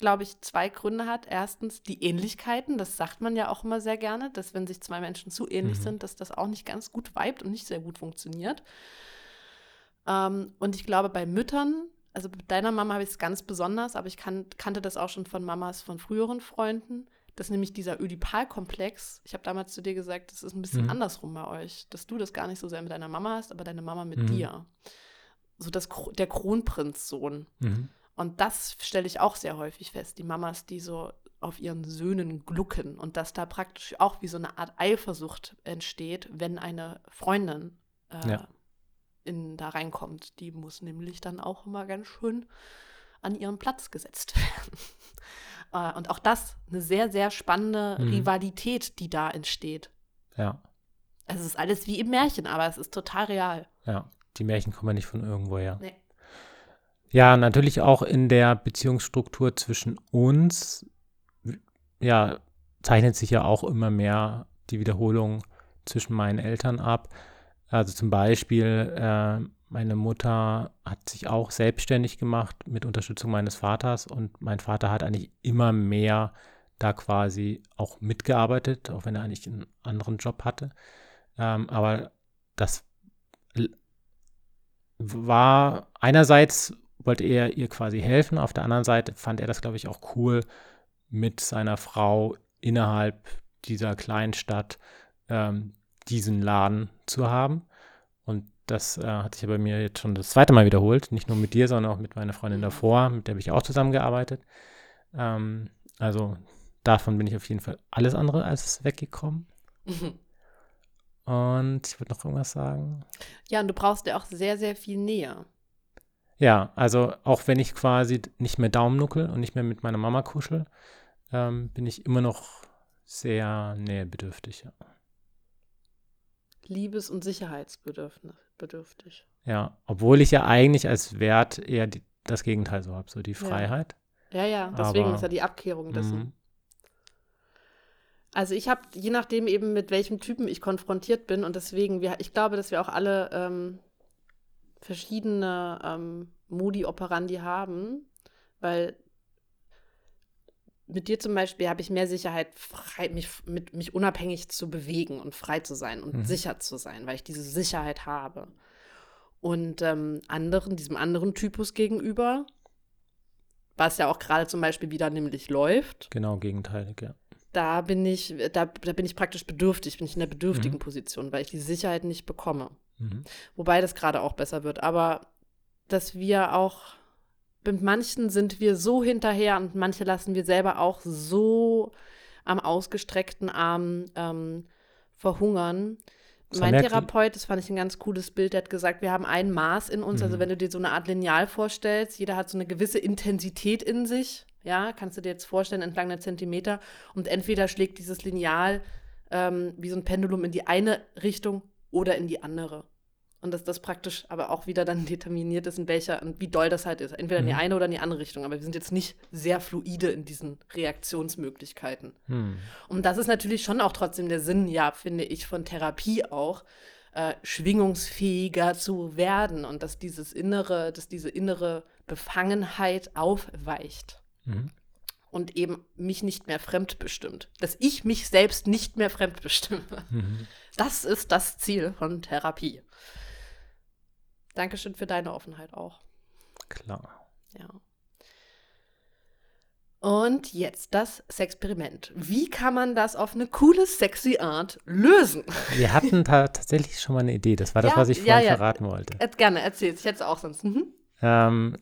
glaube ich, zwei Gründe hat. Erstens die Ähnlichkeiten, das sagt man ja auch immer sehr gerne, dass wenn sich zwei Menschen zu ähnlich mhm. sind, dass das auch nicht ganz gut vibet und nicht sehr gut funktioniert. Ähm, und ich glaube, bei Müttern, also bei deiner Mama habe ich es ganz besonders, aber ich kan kannte das auch schon von Mamas von früheren Freunden, dass nämlich dieser Ödipalkomplex, ich habe damals zu dir gesagt, das ist ein bisschen mhm. andersrum bei euch, dass du das gar nicht so sehr mit deiner Mama hast, aber deine Mama mit mhm. dir. So das, der Kronprinzsohn. Mhm. Und das stelle ich auch sehr häufig fest, die Mamas, die so auf ihren Söhnen glucken und dass da praktisch auch wie so eine Art Eifersucht entsteht, wenn eine Freundin äh, ja. In, da reinkommt. Die muss nämlich dann auch immer ganz schön an ihren Platz gesetzt werden. Äh, und auch das eine sehr, sehr spannende mhm. Rivalität, die da entsteht. Ja. Also es ist alles wie im Märchen, aber es ist total real. Ja, die Märchen kommen ja nicht von irgendwoher. Nee. Ja, natürlich auch in der Beziehungsstruktur zwischen uns, ja, zeichnet sich ja auch immer mehr die Wiederholung zwischen meinen Eltern ab. Also zum Beispiel, äh, meine Mutter hat sich auch selbstständig gemacht mit Unterstützung meines Vaters und mein Vater hat eigentlich immer mehr da quasi auch mitgearbeitet, auch wenn er eigentlich einen anderen Job hatte. Ähm, aber das war einerseits wollte er ihr quasi helfen, auf der anderen Seite fand er das, glaube ich, auch cool, mit seiner Frau innerhalb dieser kleinen Stadt ähm, diesen Laden zu haben. Und das äh, hat sich ja bei mir jetzt schon das zweite Mal wiederholt. Nicht nur mit dir, sondern auch mit meiner Freundin davor, mit der habe ich auch zusammengearbeitet. Ähm, also davon bin ich auf jeden Fall alles andere als weggekommen. Mhm. Und ich würde noch irgendwas sagen. Ja, und du brauchst ja auch sehr, sehr viel Nähe. Ja, also auch wenn ich quasi nicht mehr Daumennuckel und nicht mehr mit meiner Mama kuschel, ähm, bin ich immer noch sehr nähebedürftig. Ja. Liebes- und Sicherheitsbedürftig. Ja, obwohl ich ja eigentlich als Wert eher die, das Gegenteil so habe, so die Freiheit. Ja, ja, ja deswegen Aber, ist ja die Abkehrung dessen. Mhm. Also ich habe, je nachdem eben mit welchem Typen ich konfrontiert bin und deswegen, wir, ich glaube, dass wir auch alle ähm, verschiedene ähm, Modi operandi haben, weil mit dir zum Beispiel habe ich mehr Sicherheit, frei, mich, mit, mich unabhängig zu bewegen und frei zu sein und mhm. sicher zu sein, weil ich diese Sicherheit habe. Und ähm, anderen, diesem anderen Typus gegenüber, was ja auch gerade zum Beispiel wieder nämlich läuft. Genau, gegenteilig, ja. Da bin ich, da, da bin ich praktisch bedürftig, bin ich in der bedürftigen mhm. Position, weil ich die Sicherheit nicht bekomme. Mhm. Wobei das gerade auch besser wird. Aber dass wir auch mit manchen sind wir so hinterher und manche lassen wir selber auch so am ausgestreckten Arm ähm, verhungern. Das mein Therapeut, das fand ich ein ganz cooles Bild, der hat gesagt, wir haben ein Maß in uns. Also mhm. Also wenn du dir so eine Art Lineal vorstellst, jeder hat so eine gewisse Intensität in sich. Ja, kannst du dir jetzt vorstellen, entlang der Zentimeter. Und entweder schlägt dieses Lineal ähm, wie so ein Pendulum in die eine Richtung oder in die andere. Und dass das praktisch aber auch wieder dann determiniert ist, in welcher und wie doll das halt ist. Entweder in die mhm. eine oder in die andere Richtung. Aber wir sind jetzt nicht sehr fluide in diesen Reaktionsmöglichkeiten. Mhm. Und das ist natürlich schon auch trotzdem der Sinn, ja, finde ich, von Therapie auch, äh, schwingungsfähiger zu werden und dass dieses innere, dass diese innere Befangenheit aufweicht. Mhm. Und eben mich nicht mehr fremdbestimmt. Dass ich mich selbst nicht mehr fremdbestimme. Mhm. Das ist das Ziel von Therapie. Dankeschön für deine Offenheit auch. Klar. Ja. Und jetzt das Experiment. Wie kann man das auf eine coole, sexy Art lösen? Wir hatten da tatsächlich schon mal eine Idee. Das war das, ja, was ich vorhin ja, ja. verraten wollte. Jetzt gerne, erzähl. Ich hätte es auch sonst. Mhm. Ähm,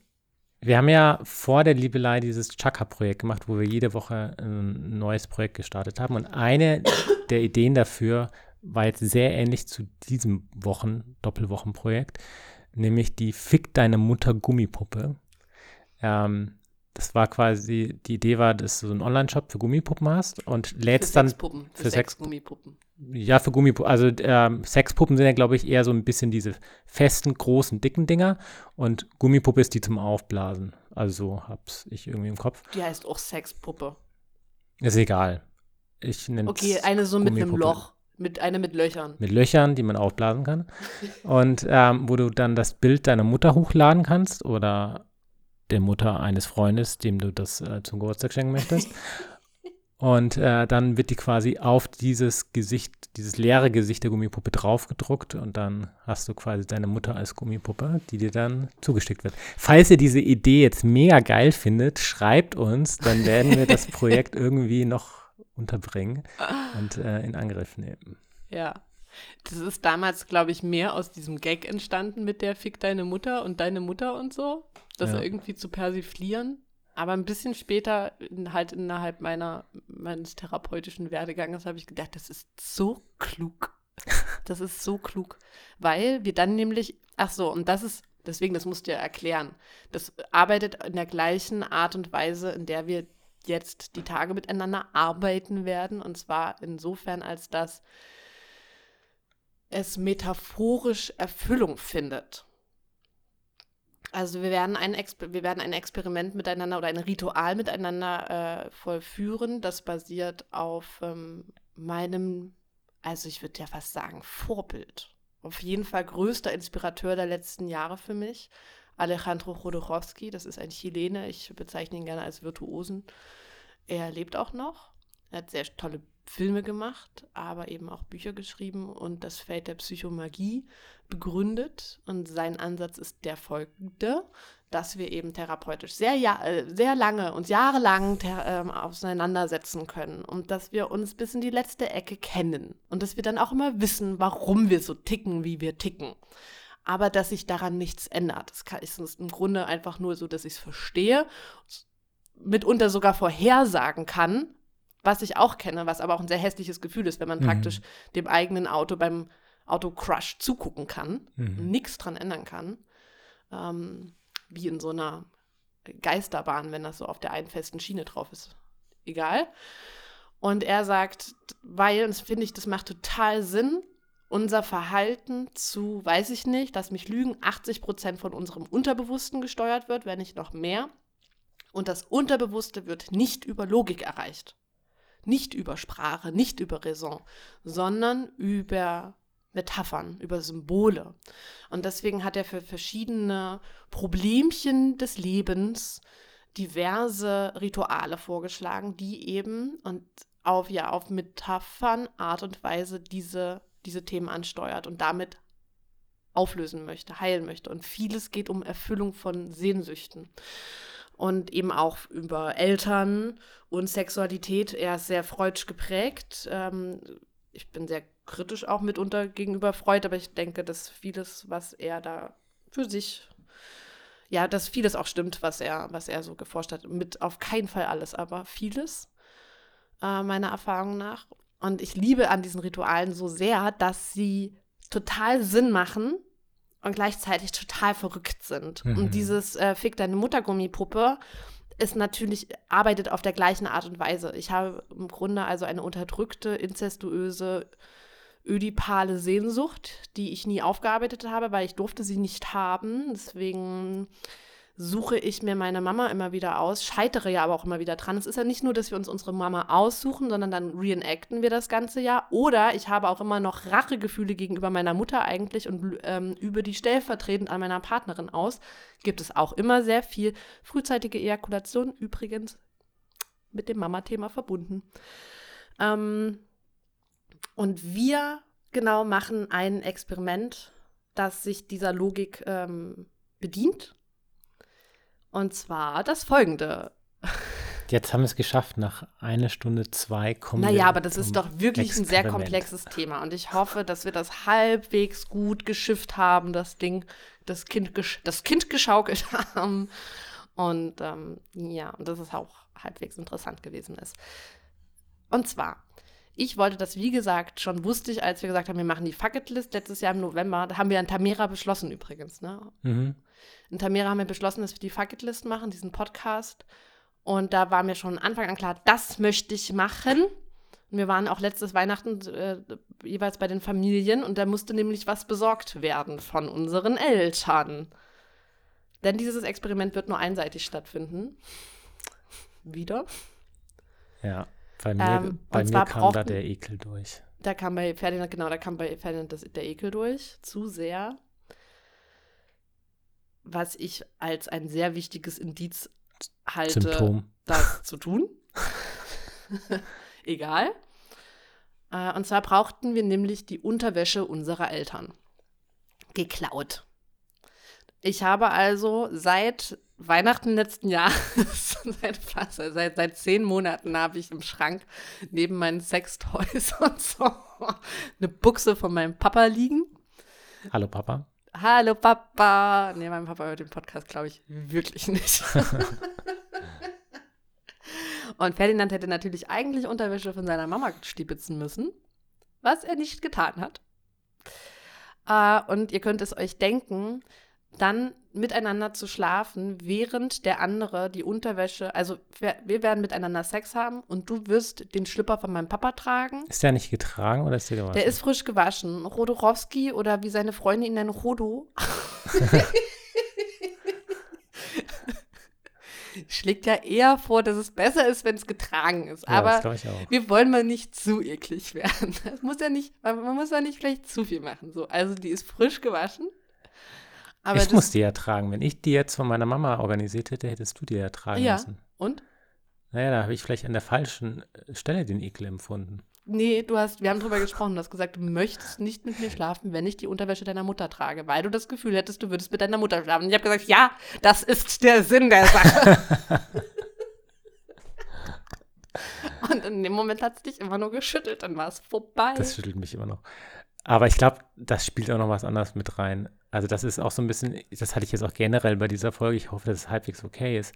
wir haben ja vor der Liebelei dieses Chaka-Projekt gemacht, wo wir jede Woche ein neues Projekt gestartet haben. Und eine der Ideen dafür war jetzt sehr ähnlich zu diesem Wochen, Doppelwochenprojekt nämlich die Fick deine Mutter Gummipuppe. Ähm, das war quasi, die Idee war, dass du so einen Online-Shop für Gummipuppen hast und lädst für dann Sexpuppen, für, für Sex Gummipuppen. Ja, für Gummipuppen. Also ähm, Sexpuppen sind ja, glaube ich, eher so ein bisschen diese festen, großen, dicken Dinger und Gummipuppe ist die zum Aufblasen. Also so hab's ich irgendwie im Kopf. Die heißt auch Sexpuppe. Ist egal. Ich nenne Okay, eine so mit einem Loch. Mit einer mit Löchern. Mit Löchern, die man aufblasen kann. Und ähm, wo du dann das Bild deiner Mutter hochladen kannst oder der Mutter eines Freundes, dem du das äh, zum Geburtstag schenken möchtest. Und äh, dann wird die quasi auf dieses Gesicht, dieses leere Gesicht der Gummipuppe draufgedruckt und dann hast du quasi deine Mutter als Gummipuppe, die dir dann zugeschickt wird. Falls ihr diese Idee jetzt mega geil findet, schreibt uns, dann werden wir das Projekt irgendwie noch unterbringen und äh, in Angriff nehmen. Ja. Das ist damals, glaube ich, mehr aus diesem Gag entstanden mit der Fick deine Mutter und deine Mutter und so. Das ja. irgendwie zu persiflieren. Aber ein bisschen später, halt innerhalb meiner, meines therapeutischen Werdeganges, habe ich gedacht, das ist so klug. Das ist so klug. Weil wir dann nämlich, ach so, und das ist, deswegen, das musst du ja erklären. Das arbeitet in der gleichen Art und Weise, in der wir jetzt die Tage miteinander arbeiten werden. Und zwar insofern, als dass es metaphorisch Erfüllung findet. Also wir werden ein, Exper wir werden ein Experiment miteinander oder ein Ritual miteinander äh, vollführen. Das basiert auf ähm, meinem, also ich würde ja fast sagen, Vorbild. Auf jeden Fall größter Inspirateur der letzten Jahre für mich. Alejandro Jodorowsky, das ist ein Chilene. Ich bezeichne ihn gerne als Virtuosen. Er lebt auch noch. Er hat sehr tolle Filme gemacht, aber eben auch Bücher geschrieben und das Feld der Psychomagie begründet. Und sein Ansatz ist der folgende, dass wir eben therapeutisch sehr, ja, äh, sehr lange und jahrelang äh, auseinandersetzen können und dass wir uns bis in die letzte Ecke kennen und dass wir dann auch immer wissen, warum wir so ticken, wie wir ticken. Aber dass sich daran nichts ändert. Das ist im Grunde einfach nur so, dass ich es verstehe, mitunter sogar vorhersagen kann, was ich auch kenne, was aber auch ein sehr hässliches Gefühl ist, wenn man mhm. praktisch dem eigenen Auto beim Autocrush zugucken kann, mhm. nichts dran ändern kann. Ähm, wie in so einer Geisterbahn, wenn das so auf der einen festen Schiene drauf ist. Egal. Und er sagt, weil, und das finde ich, das macht total Sinn, unser Verhalten zu, weiß ich nicht, lass mich lügen, 80 Prozent von unserem Unterbewussten gesteuert wird, wenn nicht noch mehr. Und das Unterbewusste wird nicht über Logik erreicht nicht über Sprache, nicht über Raison, sondern über Metaphern, über Symbole. Und deswegen hat er für verschiedene Problemchen des Lebens diverse Rituale vorgeschlagen, die eben und auf, ja, auf Metaphern, Art und Weise diese, diese Themen ansteuert und damit auflösen möchte, heilen möchte. Und vieles geht um Erfüllung von Sehnsüchten und eben auch über Eltern und Sexualität. Er ist sehr freudsch geprägt. Ähm, ich bin sehr kritisch auch mitunter gegenüber Freud, aber ich denke, dass vieles, was er da für sich, ja, dass vieles auch stimmt, was er, was er so geforscht hat. Mit auf keinen Fall alles, aber vieles, äh, meiner Erfahrung nach. Und ich liebe an diesen Ritualen so sehr, dass sie total Sinn machen und gleichzeitig total verrückt sind. Mhm. Und dieses äh, Fick deine Muttergummipuppe ist natürlich, arbeitet auf der gleichen Art und Weise. Ich habe im Grunde also eine unterdrückte, inzestuöse, ödipale Sehnsucht, die ich nie aufgearbeitet habe, weil ich durfte sie nicht haben. Deswegen suche ich mir meine Mama immer wieder aus, scheitere ja aber auch immer wieder dran. Es ist ja nicht nur, dass wir uns unsere Mama aussuchen, sondern dann reenacten wir das ganze Jahr. Oder ich habe auch immer noch Rachegefühle gegenüber meiner Mutter eigentlich und ähm, über die stellvertretend an meiner Partnerin aus. Gibt es auch immer sehr viel frühzeitige Ejakulation, übrigens mit dem Mama-Thema verbunden. Ähm, und wir genau machen ein Experiment, das sich dieser Logik ähm, bedient und zwar das folgende. Jetzt haben wir es geschafft, nach einer Stunde zwei kommen Naja, aber das ist doch wirklich ein sehr komplexes Thema. Und ich hoffe, dass wir das halbwegs gut geschifft haben, das Ding, das Kind, das kind geschaukelt haben. Und ähm, ja, und dass es auch halbwegs interessant gewesen ist. Und zwar, ich wollte das, wie gesagt, schon wusste ich, als wir gesagt haben, wir machen die Fucketlist letztes Jahr im November. Da haben wir in Tamera beschlossen übrigens. Ne? Mhm. In Tamera haben wir beschlossen, dass wir die Fucketlist machen, diesen Podcast. Und da war mir schon Anfang an klar, das möchte ich machen. Und wir waren auch letztes Weihnachten äh, jeweils bei den Familien und da musste nämlich was besorgt werden von unseren Eltern. Denn dieses Experiment wird nur einseitig stattfinden. Wieder. Ja, bei mir, ähm, bei mir kam da der Ekel durch. Da kam bei Ferdinand, genau, da kam bei Ferdinand das, der Ekel durch. Zu sehr was ich als ein sehr wichtiges Indiz halte, Symptom. das zu tun. Egal. Äh, und zwar brauchten wir nämlich die Unterwäsche unserer Eltern. Geklaut. Ich habe also seit Weihnachten letzten Jahres, seit, seit, seit zehn Monaten habe ich im Schrank neben meinen Sextoys und so eine Buchse von meinem Papa liegen. Hallo Papa. Hallo Papa. Nee, mein Papa hört den Podcast, glaube ich, wirklich nicht. und Ferdinand hätte natürlich eigentlich Unterwäsche von seiner Mama stibitzen müssen, was er nicht getan hat. Uh, und ihr könnt es euch denken, dann miteinander zu schlafen, während der andere die Unterwäsche, also wir, werden miteinander Sex haben und du wirst den Schlüpper von meinem Papa tragen. Ist der nicht getragen oder ist der gewaschen? Der ist frisch gewaschen. Rodorowski oder wie seine Freunde ihn nennen, Rodo. schlägt ja eher vor, dass es besser ist, wenn es getragen ist. Ja, Aber wir wollen mal nicht zu eklig werden. Das muss ja nicht, man muss ja nicht gleich zu viel machen. So, also die ist frisch gewaschen. Aber ich muss die ja tragen. Wenn ich die jetzt von meiner Mama organisiert hätte, hättest du die ja tragen ja. müssen. Und? Naja, da habe ich vielleicht an der falschen äh, Stelle den Ekel empfunden. Nee, du hast, wir haben drüber gesprochen, du hast gesagt, du möchtest nicht mit mir schlafen, wenn ich die Unterwäsche deiner Mutter trage, weil du das Gefühl hättest, du würdest mit deiner Mutter schlafen. Und ich habe gesagt, ja, das ist der Sinn der Sache. Und in dem Moment hat es dich immer nur geschüttelt, dann war es vorbei. Das schüttelt mich immer noch. Aber ich glaube, das spielt auch noch was anderes mit rein. Also das ist auch so ein bisschen, das hatte ich jetzt auch generell bei dieser Folge, ich hoffe, dass es halbwegs okay ist,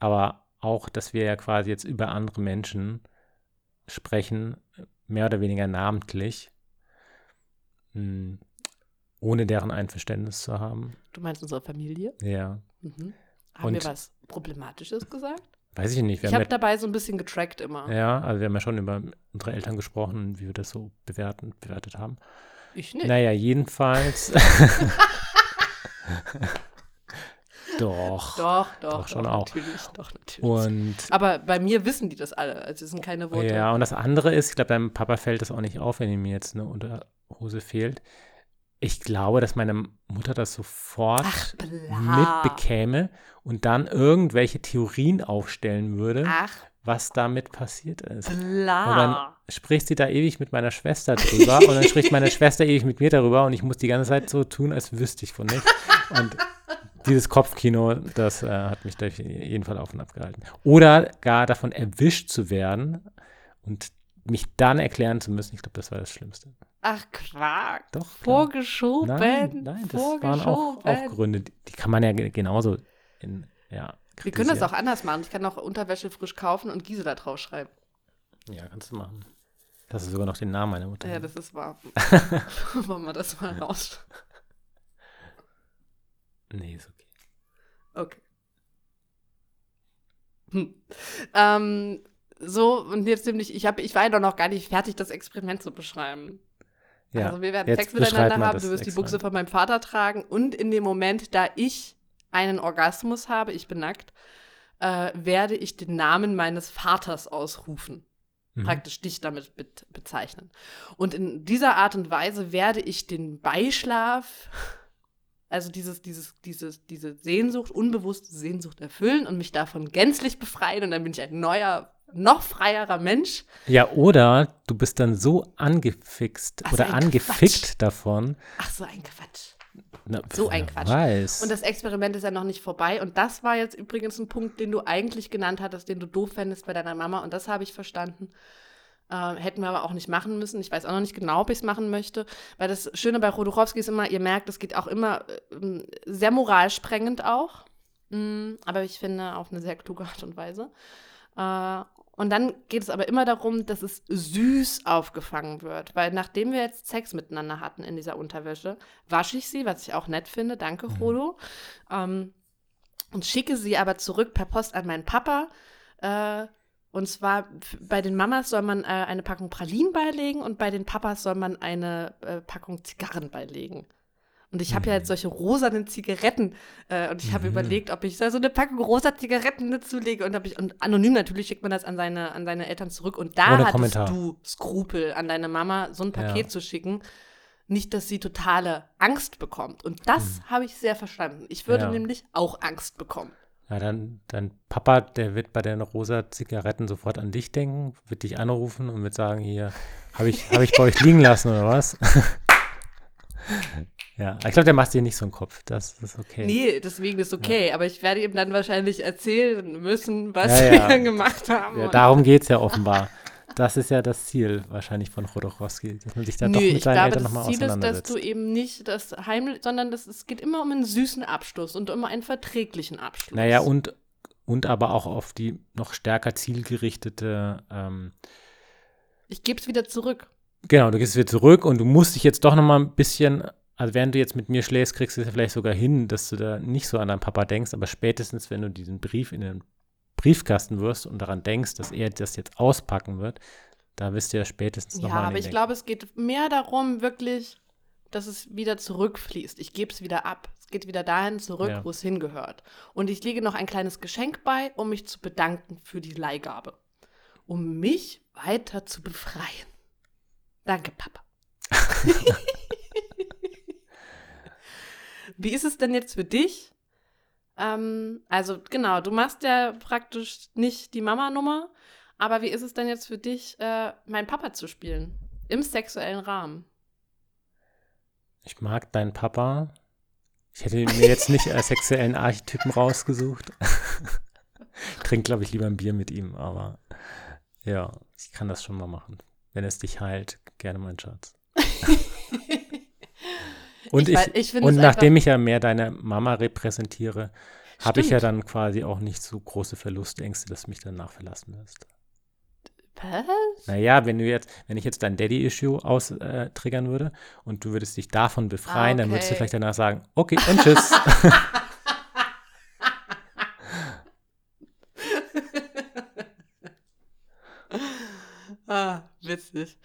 aber auch, dass wir ja quasi jetzt über andere Menschen sprechen, mehr oder weniger namentlich, hm, ohne deren Einverständnis zu haben. Du meinst unsere Familie? Ja. Mhm. Haben Und, wir was Problematisches gesagt? Weiß ich nicht. Ich habe dabei so ein bisschen getrackt immer. Ja, also wir haben ja schon über unsere Eltern gesprochen, wie wir das so bewerten, bewertet haben. Ich nicht. Naja, jedenfalls. doch. Doch, doch. Doch, schon auch. Natürlich, doch, natürlich. Und, Aber bei mir wissen die das alle. Also es sind keine Worte. Ja, und das andere ist, ich glaube, deinem Papa fällt das auch nicht auf, wenn ihm jetzt eine Unterhose fehlt. Ich glaube, dass meine Mutter das sofort Ach, mitbekäme und dann irgendwelche Theorien aufstellen würde, Ach, was damit passiert ist. Bla. Und dann spricht sie da ewig mit meiner Schwester drüber und dann spricht meine Schwester ewig mit mir darüber und ich muss die ganze Zeit so tun, als wüsste ich von nichts. Und dieses Kopfkino, das äh, hat mich da jeden Fall auf und ab gehalten. Oder gar davon erwischt zu werden und mich dann erklären zu müssen, ich glaube, das war das Schlimmste. Ach, Quark. Doch. Vorgeschoben. Nein, nein, das waren auch, auch Gründe, die, kann man ja genauso in, ja, wir können das auch anders machen. Ich kann auch Unterwäsche frisch kaufen und Giese da drauf schreiben. Ja, kannst du machen. Das ist sogar noch den Namen meiner Mutter. Ja, das ist wahr. Wollen wir das mal raus? Nee, ist okay. Okay. Hm. Ähm, so, und jetzt nämlich, ich, hab, ich war ja doch noch gar nicht fertig, das Experiment zu beschreiben. Ja, also wir werden Sex miteinander haben, du wirst die Buchse von meinem Vater tragen und in dem Moment, da ich einen Orgasmus habe, ich bin nackt, äh, werde ich den Namen meines Vaters ausrufen. Mhm. Praktisch dich damit be bezeichnen. Und in dieser Art und Weise werde ich den Beischlaf, also dieses, dieses, dieses, diese Sehnsucht, unbewusste Sehnsucht erfüllen und mich davon gänzlich befreien und dann bin ich ein neuer noch freierer Mensch. Ja, oder du bist dann so angefixt Ach, oder angefickt Quatsch. davon. Ach, so ein Quatsch. Na, so ein Quatsch. Weiß. Und das Experiment ist ja noch nicht vorbei. Und das war jetzt übrigens ein Punkt, den du eigentlich genannt hattest, den du doof fändest bei deiner Mama. Und das habe ich verstanden. Äh, hätten wir aber auch nicht machen müssen. Ich weiß auch noch nicht genau, ob ich es machen möchte. Weil das Schöne bei Rodorowski ist immer, ihr merkt, es geht auch immer äh, sehr moralsprengend auch. Mm, aber ich finde auf eine sehr kluge Art und Weise. Äh, und dann geht es aber immer darum, dass es süß aufgefangen wird. Weil nachdem wir jetzt Sex miteinander hatten in dieser Unterwäsche, wasche ich sie, was ich auch nett finde, danke, Frodo, mhm. ähm, und schicke sie aber zurück per Post an meinen Papa. Äh, und zwar bei den Mamas soll man äh, eine Packung Pralinen beilegen und bei den Papas soll man eine äh, Packung Zigarren beilegen. Und ich habe ja jetzt mhm. solche rosanen Zigaretten äh, und ich habe mhm. überlegt, ob ich da so eine Packung rosa Zigaretten dazulege und, ich, und anonym natürlich schickt man das an seine, an seine Eltern zurück und da Ohne hattest Kommentar. du Skrupel an deine Mama, so ein Paket ja. zu schicken. nicht, dass sie totale Angst bekommt. Und das hm. habe ich sehr verstanden. Ich würde ja. nämlich auch Angst bekommen. Ja, dann dein Papa, der wird bei den rosa Zigaretten sofort an dich denken, wird dich anrufen und wird sagen, hier, habe ich, hab ich bei euch liegen lassen oder was? ja, ich glaube, der macht dir nicht so einen Kopf. Das ist okay. Nee, deswegen ist okay. Ja. Aber ich werde ihm dann wahrscheinlich erzählen müssen, was ja, wir gemacht haben. Ja, darum geht es ja offenbar. Das ist ja das Ziel wahrscheinlich von Chodorowski, dass man sich da Nö, doch mit seinen glaube, Eltern nochmal auseinandersetzt. Das Ziel ist, dass du eben nicht das heimlich, sondern das, es geht immer um einen süßen Abschluss und um einen verträglichen Abschluss. Naja, und, und aber auch auf die noch stärker zielgerichtete ähm, Ich gebe es wieder zurück. Genau, du gehst wieder zurück und du musst dich jetzt doch nochmal ein bisschen also während du jetzt mit mir schläfst, kriegst du es ja vielleicht sogar hin, dass du da nicht so an deinen Papa denkst, aber spätestens, wenn du diesen Brief in den Briefkasten wirst und daran denkst, dass er das jetzt auspacken wird, da wirst du ja spätestens nochmal. Ja, aber ich glaube, es geht mehr darum, wirklich, dass es wieder zurückfließt. Ich gebe es wieder ab. Es geht wieder dahin zurück, ja. wo es hingehört. Und ich lege noch ein kleines Geschenk bei, um mich zu bedanken für die Leihgabe. Um mich weiter zu befreien. Danke, Papa. Wie ist es denn jetzt für dich? Ähm, also genau, du machst ja praktisch nicht die Mama-Nummer, aber wie ist es denn jetzt für dich, äh, meinen Papa zu spielen? Im sexuellen Rahmen? Ich mag deinen Papa. Ich hätte mir jetzt nicht als sexuellen Archetypen rausgesucht. ich trinke, glaube ich, lieber ein Bier mit ihm, aber ja, ich kann das schon mal machen. Wenn es dich heilt, gerne, mein Schatz. und ich, ich, ich und nachdem ich ja mehr deine Mama repräsentiere, habe ich ja dann quasi auch nicht so große Verlustängste, dass du mich danach verlassen wirst. Was? Naja, wenn du jetzt, wenn ich jetzt dein Daddy-Issue austriggern äh, würde und du würdest dich davon befreien, ah, okay. dann würdest du vielleicht danach sagen, okay, und tschüss. ah, witzig.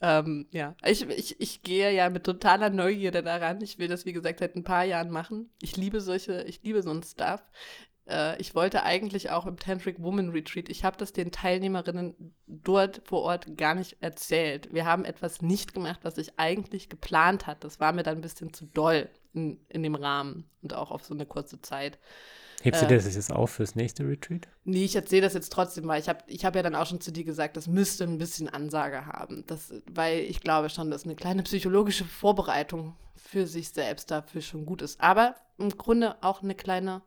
Ähm, ja, ich, ich, ich gehe ja mit totaler Neugierde daran. Ich will das, wie gesagt, seit ein paar Jahren machen. Ich liebe solche, ich liebe so ein Stuff. Äh, ich wollte eigentlich auch im Tantric Woman Retreat, ich habe das den Teilnehmerinnen dort vor Ort gar nicht erzählt. Wir haben etwas nicht gemacht, was ich eigentlich geplant hatte. Das war mir dann ein bisschen zu doll in, in dem Rahmen und auch auf so eine kurze Zeit. Hebst du äh, das jetzt auf fürs nächste Retreat? Nee, ich erzähle das jetzt trotzdem, weil ich habe ich hab ja dann auch schon zu dir gesagt, das müsste ein bisschen Ansage haben. Das, weil ich glaube schon, dass eine kleine psychologische Vorbereitung für sich selbst dafür schon gut ist. Aber im Grunde auch eine kleine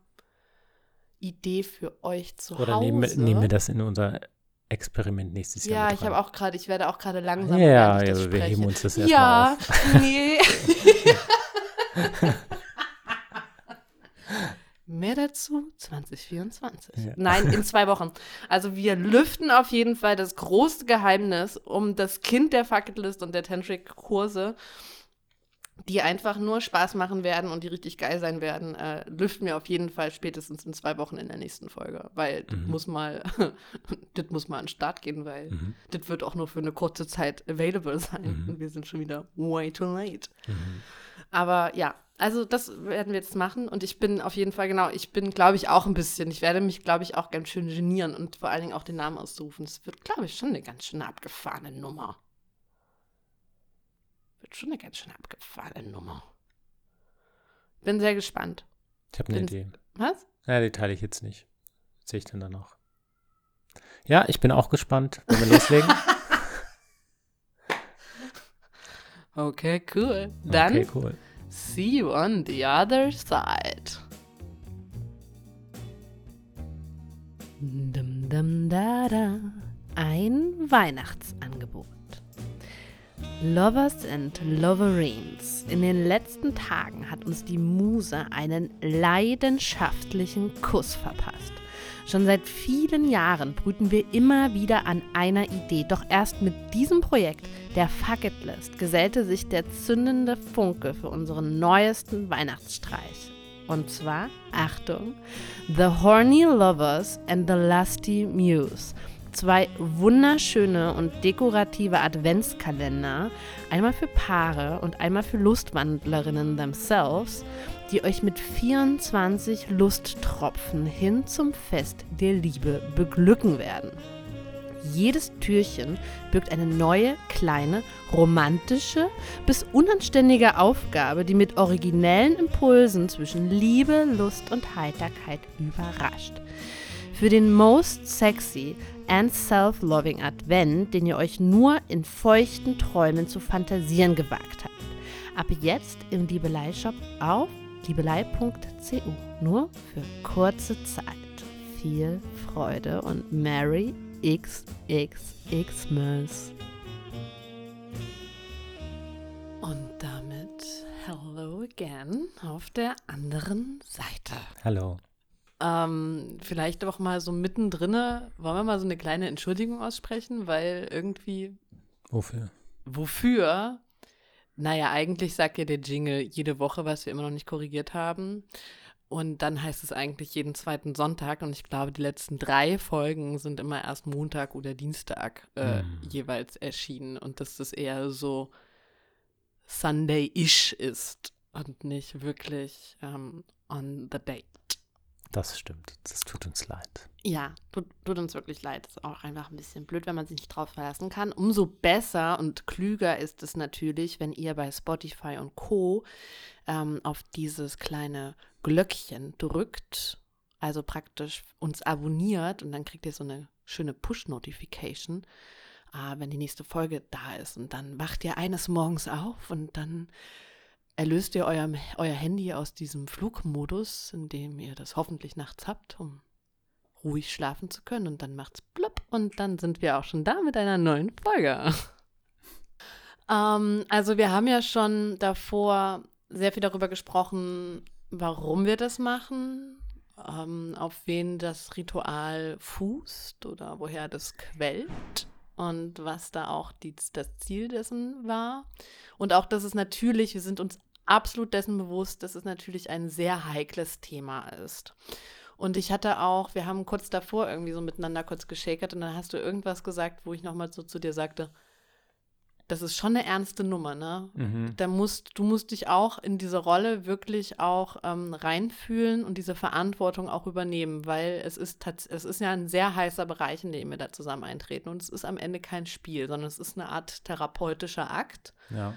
Idee für euch zu Oder Hause. Oder nehmen, nehmen wir das in unser Experiment nächstes Jahr. Ja, ich habe auch gerade, ich werde auch gerade langsam. Ja, ja wir heben uns das erstmal Ja, auf. nee. Mehr dazu 2024. Ja. Nein, in zwei Wochen. Also wir lüften auf jeden Fall das große Geheimnis um das Kind der Fucketlist und der Tantric-Kurse, die einfach nur Spaß machen werden und die richtig geil sein werden, äh, lüften wir auf jeden Fall spätestens in zwei Wochen in der nächsten Folge. Weil mhm. das muss mal, das muss mal an den Start gehen, weil mhm. das wird auch nur für eine kurze Zeit available sein. Mhm. Und wir sind schon wieder way too late. Mhm. Aber ja, also das werden wir jetzt machen und ich bin auf jeden Fall, genau, ich bin, glaube ich, auch ein bisschen, ich werde mich, glaube ich, auch ganz schön genieren und vor allen Dingen auch den Namen auszurufen. Es wird, glaube ich, schon eine ganz schön abgefahrene Nummer. Wird schon eine ganz schön abgefahrene Nummer. Bin sehr gespannt. Ich habe eine Idee. Was? Ja, die teile ich jetzt nicht. Sehe ich dann danach. Ja, ich bin auch gespannt. Wollen wir loslegen? okay, cool. Dann. Okay, cool. See you on the other side. Dum, dum, da, da. Ein Weihnachtsangebot. Lovers and Loverines. In den letzten Tagen hat uns die Muse einen leidenschaftlichen Kuss verpasst. Schon seit vielen Jahren brüten wir immer wieder an einer Idee, doch erst mit diesem Projekt, der Fuck It List, gesellte sich der zündende Funke für unseren neuesten Weihnachtsstreich. Und zwar, Achtung, The Horny Lovers and the Lusty Muse – zwei wunderschöne und dekorative Adventskalender, einmal für Paare und einmal für Lustwandlerinnen themselves, die euch mit 24 Lusttropfen hin zum Fest der Liebe beglücken werden. Jedes Türchen birgt eine neue, kleine, romantische bis unanständige Aufgabe, die mit originellen Impulsen zwischen Liebe, Lust und Heiterkeit überrascht. Für den most sexy and self-loving Advent, den ihr euch nur in feuchten Träumen zu fantasieren gewagt habt. Ab jetzt im Liebelei-Shop auf liebelei.cu. Nur für kurze Zeit. Viel Freude und Merry XXXmas. Und damit hello again auf der anderen Seite. Hallo. Ähm, vielleicht auch mal so mittendrin, wollen wir mal so eine kleine Entschuldigung aussprechen, weil irgendwie. Wofür? Wofür? Naja, eigentlich sagt ja der Jingle jede Woche, was wir immer noch nicht korrigiert haben. Und dann heißt es eigentlich jeden zweiten Sonntag. Und ich glaube, die letzten drei Folgen sind immer erst Montag oder Dienstag äh, mm. jeweils erschienen. Und dass das eher so Sunday-ish ist und nicht wirklich ähm, on the date. Das stimmt. Das tut uns leid. Ja, tut, tut, uns wirklich leid. Ist auch einfach ein bisschen blöd, wenn man sich nicht drauf verlassen kann. Umso besser und klüger ist es natürlich, wenn ihr bei Spotify und Co. Ähm, auf dieses kleine Glöckchen drückt, also praktisch uns abonniert und dann kriegt ihr so eine schöne Push-Notification, äh, wenn die nächste Folge da ist. Und dann wacht ihr eines Morgens auf und dann erlöst ihr euer, euer Handy aus diesem Flugmodus, in dem ihr das hoffentlich nachts habt, um ruhig schlafen zu können. Und dann macht's plopp und dann sind wir auch schon da mit einer neuen Folge. ähm, also wir haben ja schon davor sehr viel darüber gesprochen, warum wir das machen, ähm, auf wen das Ritual fußt oder woher das quellt und was da auch die, das Ziel dessen war. Und auch, dass es natürlich, wir sind uns absolut dessen bewusst, dass es natürlich ein sehr heikles Thema ist. Und ich hatte auch, wir haben kurz davor irgendwie so miteinander kurz geschakert und dann hast du irgendwas gesagt, wo ich nochmal so zu dir sagte, das ist schon eine ernste Nummer, ne? Mhm. Da musst, du musst dich auch in diese Rolle wirklich auch ähm, reinfühlen und diese Verantwortung auch übernehmen, weil es ist, es ist ja ein sehr heißer Bereich, in dem wir da zusammen eintreten. Und es ist am Ende kein Spiel, sondern es ist eine Art therapeutischer Akt. Ja.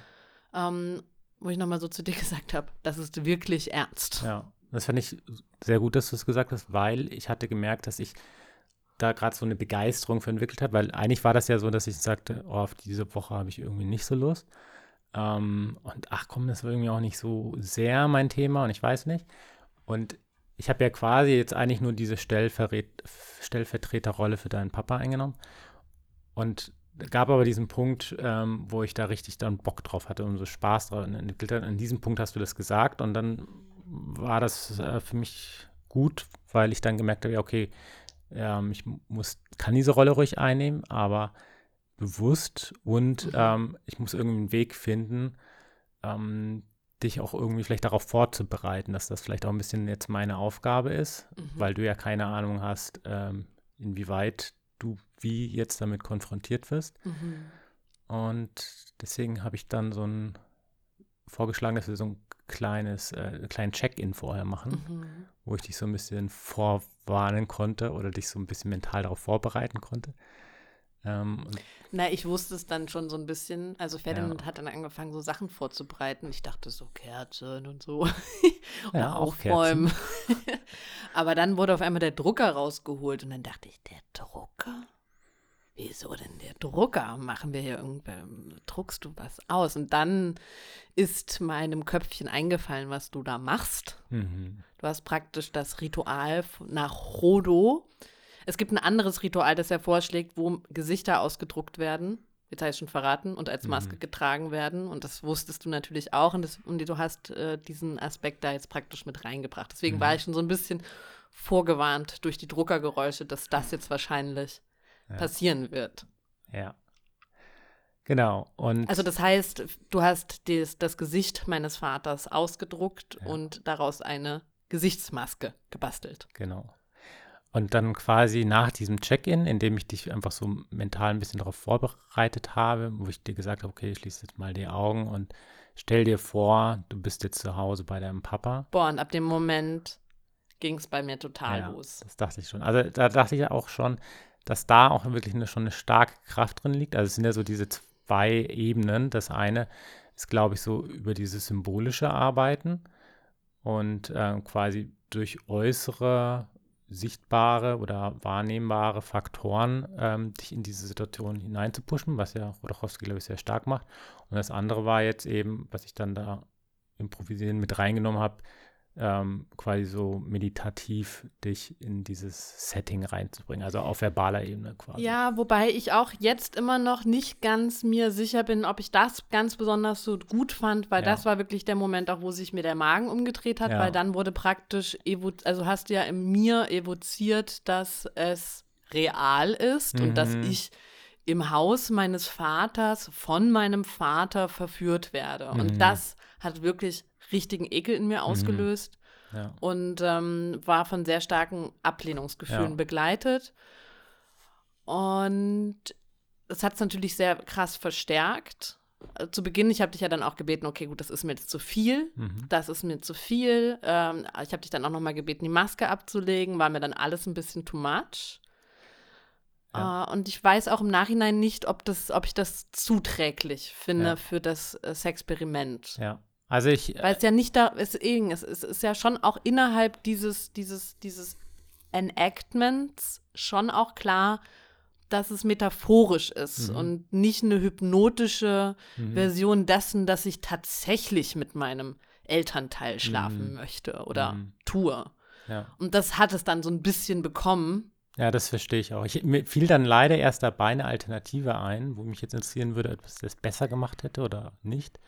Ähm, wo ich nochmal so zu dir gesagt habe, das ist wirklich ernst. Ja, das fand ich sehr gut, dass du es gesagt hast, weil ich hatte gemerkt, dass ich da gerade so eine Begeisterung für entwickelt hat, weil eigentlich war das ja so, dass ich sagte, oh, auf diese Woche habe ich irgendwie nicht so Lust. Ähm, und ach komm, das war irgendwie auch nicht so sehr mein Thema und ich weiß nicht. Und ich habe ja quasi jetzt eigentlich nur diese Stellvertreterrolle für deinen Papa eingenommen. Und gab aber diesen Punkt, ähm, wo ich da richtig dann Bock drauf hatte und so Spaß drauf entwickelt hat. An diesem Punkt hast du das gesagt und dann war das äh, für mich gut, weil ich dann gemerkt habe, ja, okay, ähm, ich muss, kann diese Rolle ruhig einnehmen, aber bewusst und mhm. ähm, ich muss irgendwie einen Weg finden, ähm, dich auch irgendwie vielleicht darauf vorzubereiten, dass das vielleicht auch ein bisschen jetzt meine Aufgabe ist, mhm. weil du ja keine Ahnung hast, ähm, inwieweit du wie jetzt damit konfrontiert wirst. Mhm. Und deswegen habe ich dann so ein vorgeschlagen, dass wir so ein kleines, äh, kleinen Check-in vorher machen, mhm. wo ich dich so ein bisschen vorwarnen konnte oder dich so ein bisschen mental darauf vorbereiten konnte. Ähm, Na, ich wusste es dann schon so ein bisschen. Also Ferdinand ja. hat dann angefangen, so Sachen vorzubereiten. Ich dachte so Kerzen und so. oder ja, aufräumen. Aber dann wurde auf einmal der Drucker rausgeholt und dann dachte ich, der Drucker? wieso denn der Drucker? Machen wir hier irgendwie, druckst du was aus? Und dann ist meinem Köpfchen eingefallen, was du da machst. Mhm. Du hast praktisch das Ritual nach Rodo. Es gibt ein anderes Ritual, das er vorschlägt, wo Gesichter ausgedruckt werden. Jetzt habe ich schon verraten und als Maske mhm. getragen werden. Und das wusstest du natürlich auch. Und, das, und du hast äh, diesen Aspekt da jetzt praktisch mit reingebracht. Deswegen mhm. war ich schon so ein bisschen vorgewarnt durch die Druckergeräusche, dass das jetzt wahrscheinlich ja. passieren wird. Ja. Genau. Und also das heißt, du hast des, das Gesicht meines Vaters ausgedruckt ja. und daraus eine Gesichtsmaske gebastelt. Genau. Und dann quasi nach diesem Check-in, in dem ich dich einfach so mental ein bisschen darauf vorbereitet habe, wo ich dir gesagt habe, okay, schließ jetzt mal die Augen und stell dir vor, du bist jetzt zu Hause bei deinem Papa. Boah, und ab dem Moment ging es bei mir total ja, los. Das dachte ich schon. Also da dachte ich auch schon, dass da auch wirklich eine, schon eine starke Kraft drin liegt. Also es sind ja so diese zwei Ebenen. Das eine ist, glaube ich, so über dieses symbolische Arbeiten und äh, quasi durch äußere sichtbare oder wahrnehmbare Faktoren ähm, dich in diese Situation hineinzupuschen, was ja Rodachowski, glaube ich, sehr stark macht. Und das andere war jetzt eben, was ich dann da improvisieren mit reingenommen habe, ähm, quasi so meditativ dich in dieses Setting reinzubringen, also auf verbaler Ebene quasi. Ja, wobei ich auch jetzt immer noch nicht ganz mir sicher bin, ob ich das ganz besonders so gut fand, weil ja. das war wirklich der Moment auch, wo sich mir der Magen umgedreht hat, ja. weil dann wurde praktisch, also hast du ja in mir evoziert, dass es real ist mhm. und dass mhm. ich im Haus meines Vaters von meinem Vater verführt werde. Mhm. Und das hat wirklich richtigen Ekel in mir mhm. ausgelöst mhm. ja. und ähm, war von sehr starken Ablehnungsgefühlen ja. begleitet. Und es hat es natürlich sehr krass verstärkt. Äh, zu Beginn, ich habe dich ja dann auch gebeten, okay, gut, das ist mir jetzt zu viel, mhm. das ist mir zu viel. Ähm, ich habe dich dann auch noch mal gebeten, die Maske abzulegen, war mir dann alles ein bisschen too much. Ja. Uh, und ich weiß auch im Nachhinein nicht, ob, das, ob ich das zuträglich finde ja. für das äh, Sexperiment. Ja. Also ich. Weil es ja nicht da ist, es ist, ist ja schon auch innerhalb dieses, dieses, dieses Enactments schon auch klar, dass es metaphorisch ist mhm. und nicht eine hypnotische mhm. Version dessen, dass ich tatsächlich mit meinem Elternteil schlafen mhm. möchte oder mhm. tue. Ja. Und das hat es dann so ein bisschen bekommen. Ja, das verstehe ich auch. Ich, mir fiel dann leider erst dabei eine Alternative ein, wo mich jetzt interessieren würde, ob es das besser gemacht hätte oder nicht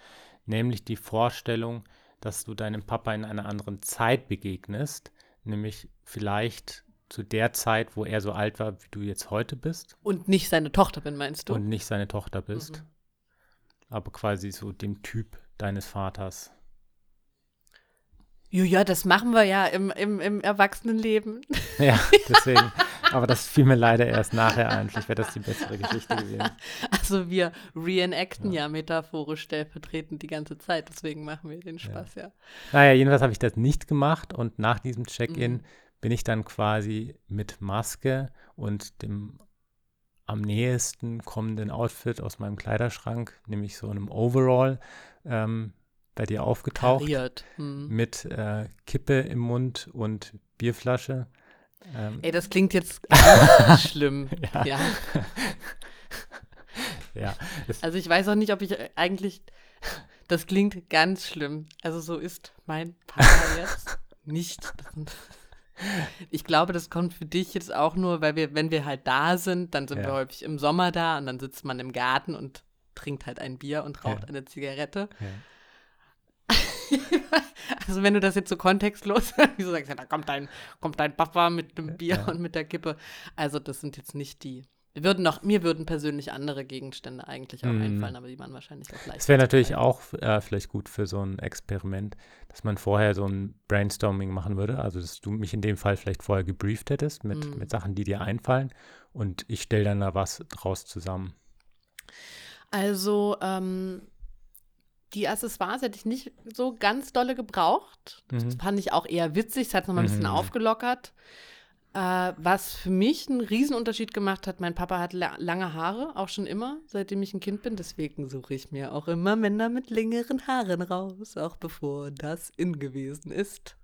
nämlich die Vorstellung, dass du deinem Papa in einer anderen Zeit begegnest, nämlich vielleicht zu der Zeit, wo er so alt war, wie du jetzt heute bist. Und nicht seine Tochter bin, meinst du? Und nicht seine Tochter bist. Mhm. Aber quasi so dem Typ deines Vaters. Ja, das machen wir ja im, im, im Erwachsenenleben. Ja, deswegen. Aber das fiel mir leider erst nachher ein. Vielleicht wäre das die bessere Geschichte gewesen. Also wir reenacten ja, ja metaphorisch stellvertretend die ganze Zeit. Deswegen machen wir den Spaß ja. ja. Naja, jedenfalls habe ich das nicht gemacht. Und nach diesem Check-in mhm. bin ich dann quasi mit Maske und dem am nächsten kommenden Outfit aus meinem Kleiderschrank, nämlich so einem Overall, ähm, bei dir aufgetaucht. Hm. Mit äh, Kippe im Mund und Bierflasche. Ähm. Ey, das klingt jetzt schlimm. ja. ja. ja also ich weiß auch nicht, ob ich eigentlich. Das klingt ganz schlimm. Also so ist mein Partner jetzt nicht. Ich glaube, das kommt für dich jetzt auch nur, weil wir, wenn wir halt da sind, dann sind ja. wir häufig im Sommer da und dann sitzt man im Garten und trinkt halt ein Bier und raucht ja. eine Zigarette. Ja. also wenn du das jetzt so kontextlos, wieso sagst du, da kommt dein, kommt dein Papa mit dem Bier ja. und mit der Kippe. Also das sind jetzt nicht die. Wir würden noch, mir würden persönlich andere Gegenstände eigentlich auch mm. einfallen, aber die waren wahrscheinlich auch leicht. Es wäre natürlich auch äh, vielleicht gut für so ein Experiment, dass man vorher so ein Brainstorming machen würde. Also dass du mich in dem Fall vielleicht vorher gebrieft hättest mit, mm. mit Sachen, die dir einfallen und ich stelle dann da was draus zusammen. Also ähm, die Accessoires hätte ich nicht so ganz dolle gebraucht. Mhm. Das fand ich auch eher witzig. Es hat nochmal ein bisschen mhm. aufgelockert. Äh, was für mich einen Riesenunterschied gemacht hat, mein Papa hat la lange Haare, auch schon immer, seitdem ich ein Kind bin. Deswegen suche ich mir auch immer Männer mit längeren Haaren raus, auch bevor das in gewesen ist.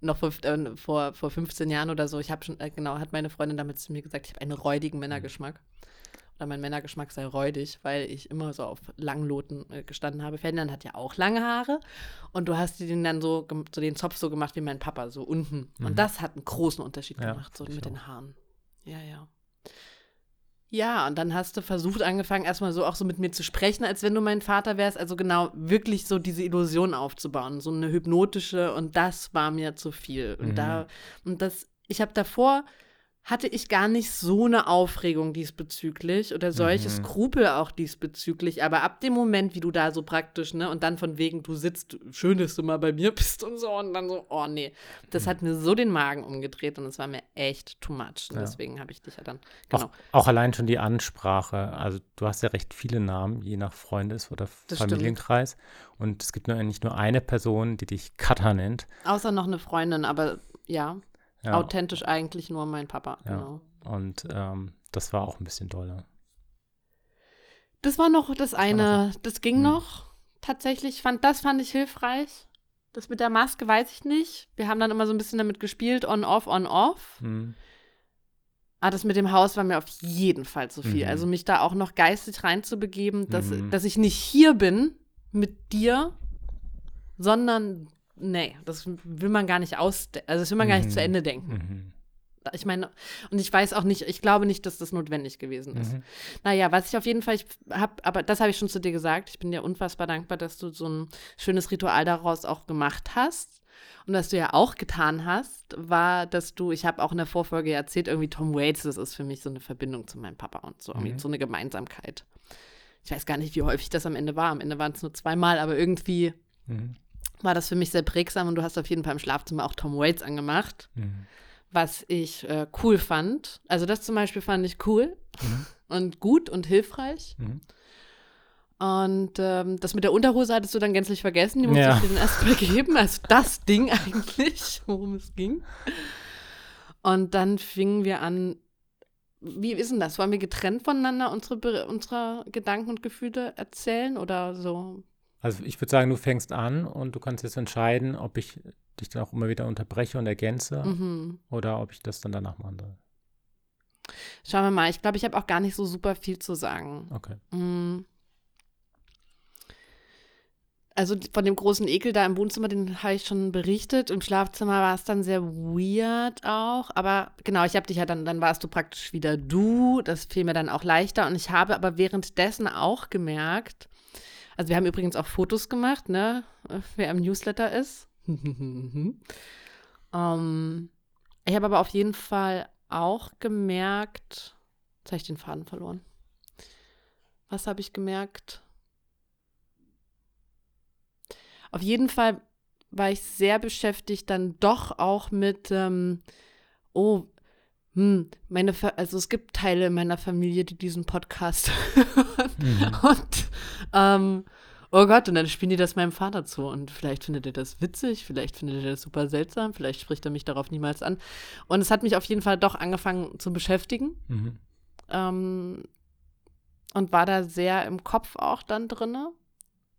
Noch vor, äh, vor, vor 15 Jahren oder so, ich habe schon, äh, genau, hat meine Freundin damit zu mir gesagt, ich habe einen räudigen Männergeschmack oder mein Männergeschmack sei räudig, weil ich immer so auf Langloten äh, gestanden habe. Ferdinand hat ja auch lange Haare und du hast den dann so, so den Zopf so gemacht wie mein Papa, so unten. Mhm. Und das hat einen großen Unterschied ja, gemacht, so mit auch. den Haaren. Ja, ja. Ja, und dann hast du versucht, angefangen, erstmal so auch so mit mir zu sprechen, als wenn du mein Vater wärst. Also genau, wirklich so diese Illusion aufzubauen, so eine hypnotische und das war mir zu viel. Und mhm. da, und das, ich habe davor hatte ich gar nicht so eine Aufregung diesbezüglich oder solche mhm. Skrupel auch diesbezüglich. Aber ab dem Moment, wie du da so praktisch, ne, und dann von wegen, du sitzt, schön, dass du mal bei mir bist und so, und dann so, oh nee, das mhm. hat mir so den Magen umgedreht und es war mir echt too much. Und ja. deswegen habe ich dich ja dann, genau. Auch, auch, allein schon die Ansprache. Also, du hast ja recht viele Namen, je nach Freundes- oder das Familienkreis. Stimmt. Und es gibt nur, nicht nur eine Person, die dich Cutter nennt. Außer noch eine Freundin, aber ja. Ja. Authentisch eigentlich nur mein Papa, ja. genau. Und ähm, das war auch ein bisschen doller. Das war noch das eine, das ging Mhm. noch. Tatsächlich fand das fand ich hilfreich. Das mit der Maske weiß ich nicht. Wir haben dann immer so ein bisschen damit gespielt, on off, on off. Mhm. Aber das mit dem Haus war mir auf jeden Fall zu viel. Mhm. Also mich da auch noch geistig reinzubegeben, dass, Mhm. dass ich nicht hier bin mit dir, sondern nee, das will man gar nicht aus, also das will man gar nicht Mhm. zu Ende denken. Mhm. Ich meine, und ich weiß auch nicht, ich glaube nicht, dass das notwendig gewesen ist. Mhm. Naja, was ich auf jeden Fall, ich habe, aber das habe ich schon zu dir gesagt. Ich bin dir unfassbar dankbar, dass du so ein schönes Ritual daraus auch gemacht hast. Und was du ja auch getan hast, war, dass du, ich habe auch in der Vorfolge erzählt, irgendwie Tom Waits, das ist für mich so eine Verbindung zu meinem Papa und so, Mhm. so eine Gemeinsamkeit. Ich weiß gar nicht, wie häufig das am Ende war. Am Ende waren es nur zweimal, aber irgendwie Mhm. War das für mich sehr prägsam und du hast auf jeden Fall im Schlafzimmer auch Tom Waits angemacht Mhm. was ich äh, cool fand. Also das zum Beispiel fand ich cool Mhm. und gut und hilfreich. Mhm. Und ähm, das mit der Unterhose hattest du dann gänzlich vergessen. Die musste Ja. ich dir dann erst mal geben. Also das Ding eigentlich, worum es ging. Und dann fingen wir an. Wie ist denn das? Wollen wir getrennt voneinander unsere, unsere Gedanken und Gefühle erzählen oder so? Also ich würde sagen, du fängst an und du kannst jetzt entscheiden, ob ich dich dann auch immer wieder unterbreche und ergänze Mhm. oder ob ich das dann danach machen soll. Schauen wir mal. Ich glaube, ich habe auch gar nicht so super viel zu sagen. Okay. Mm. Also von dem großen Ekel da im Wohnzimmer, den habe ich schon berichtet. Im Schlafzimmer war es dann sehr weird auch. Aber genau, ich habe dich ja dann, dann warst du praktisch wieder du. Das fiel mir dann auch leichter. Und ich habe aber währenddessen auch gemerkt, also wir haben übrigens auch Fotos gemacht, ne? Wer im Newsletter ist. ähm, ich habe aber auf jeden Fall auch gemerkt, jetzt habe ich den Faden verloren. Was habe ich gemerkt? Auf jeden Fall war ich sehr beschäftigt dann doch auch mit, ähm, oh, hm, meine, Fa also es gibt Teile in meiner Familie, die diesen Podcast. Mhm. Und, ähm, oh Gott, und dann spielen die das meinem Vater zu. Und vielleicht findet er das witzig, vielleicht findet er das super seltsam, vielleicht spricht er mich darauf niemals an. Und es hat mich auf jeden Fall doch angefangen zu beschäftigen. Mhm. Ähm, und war da sehr im Kopf auch dann drinne.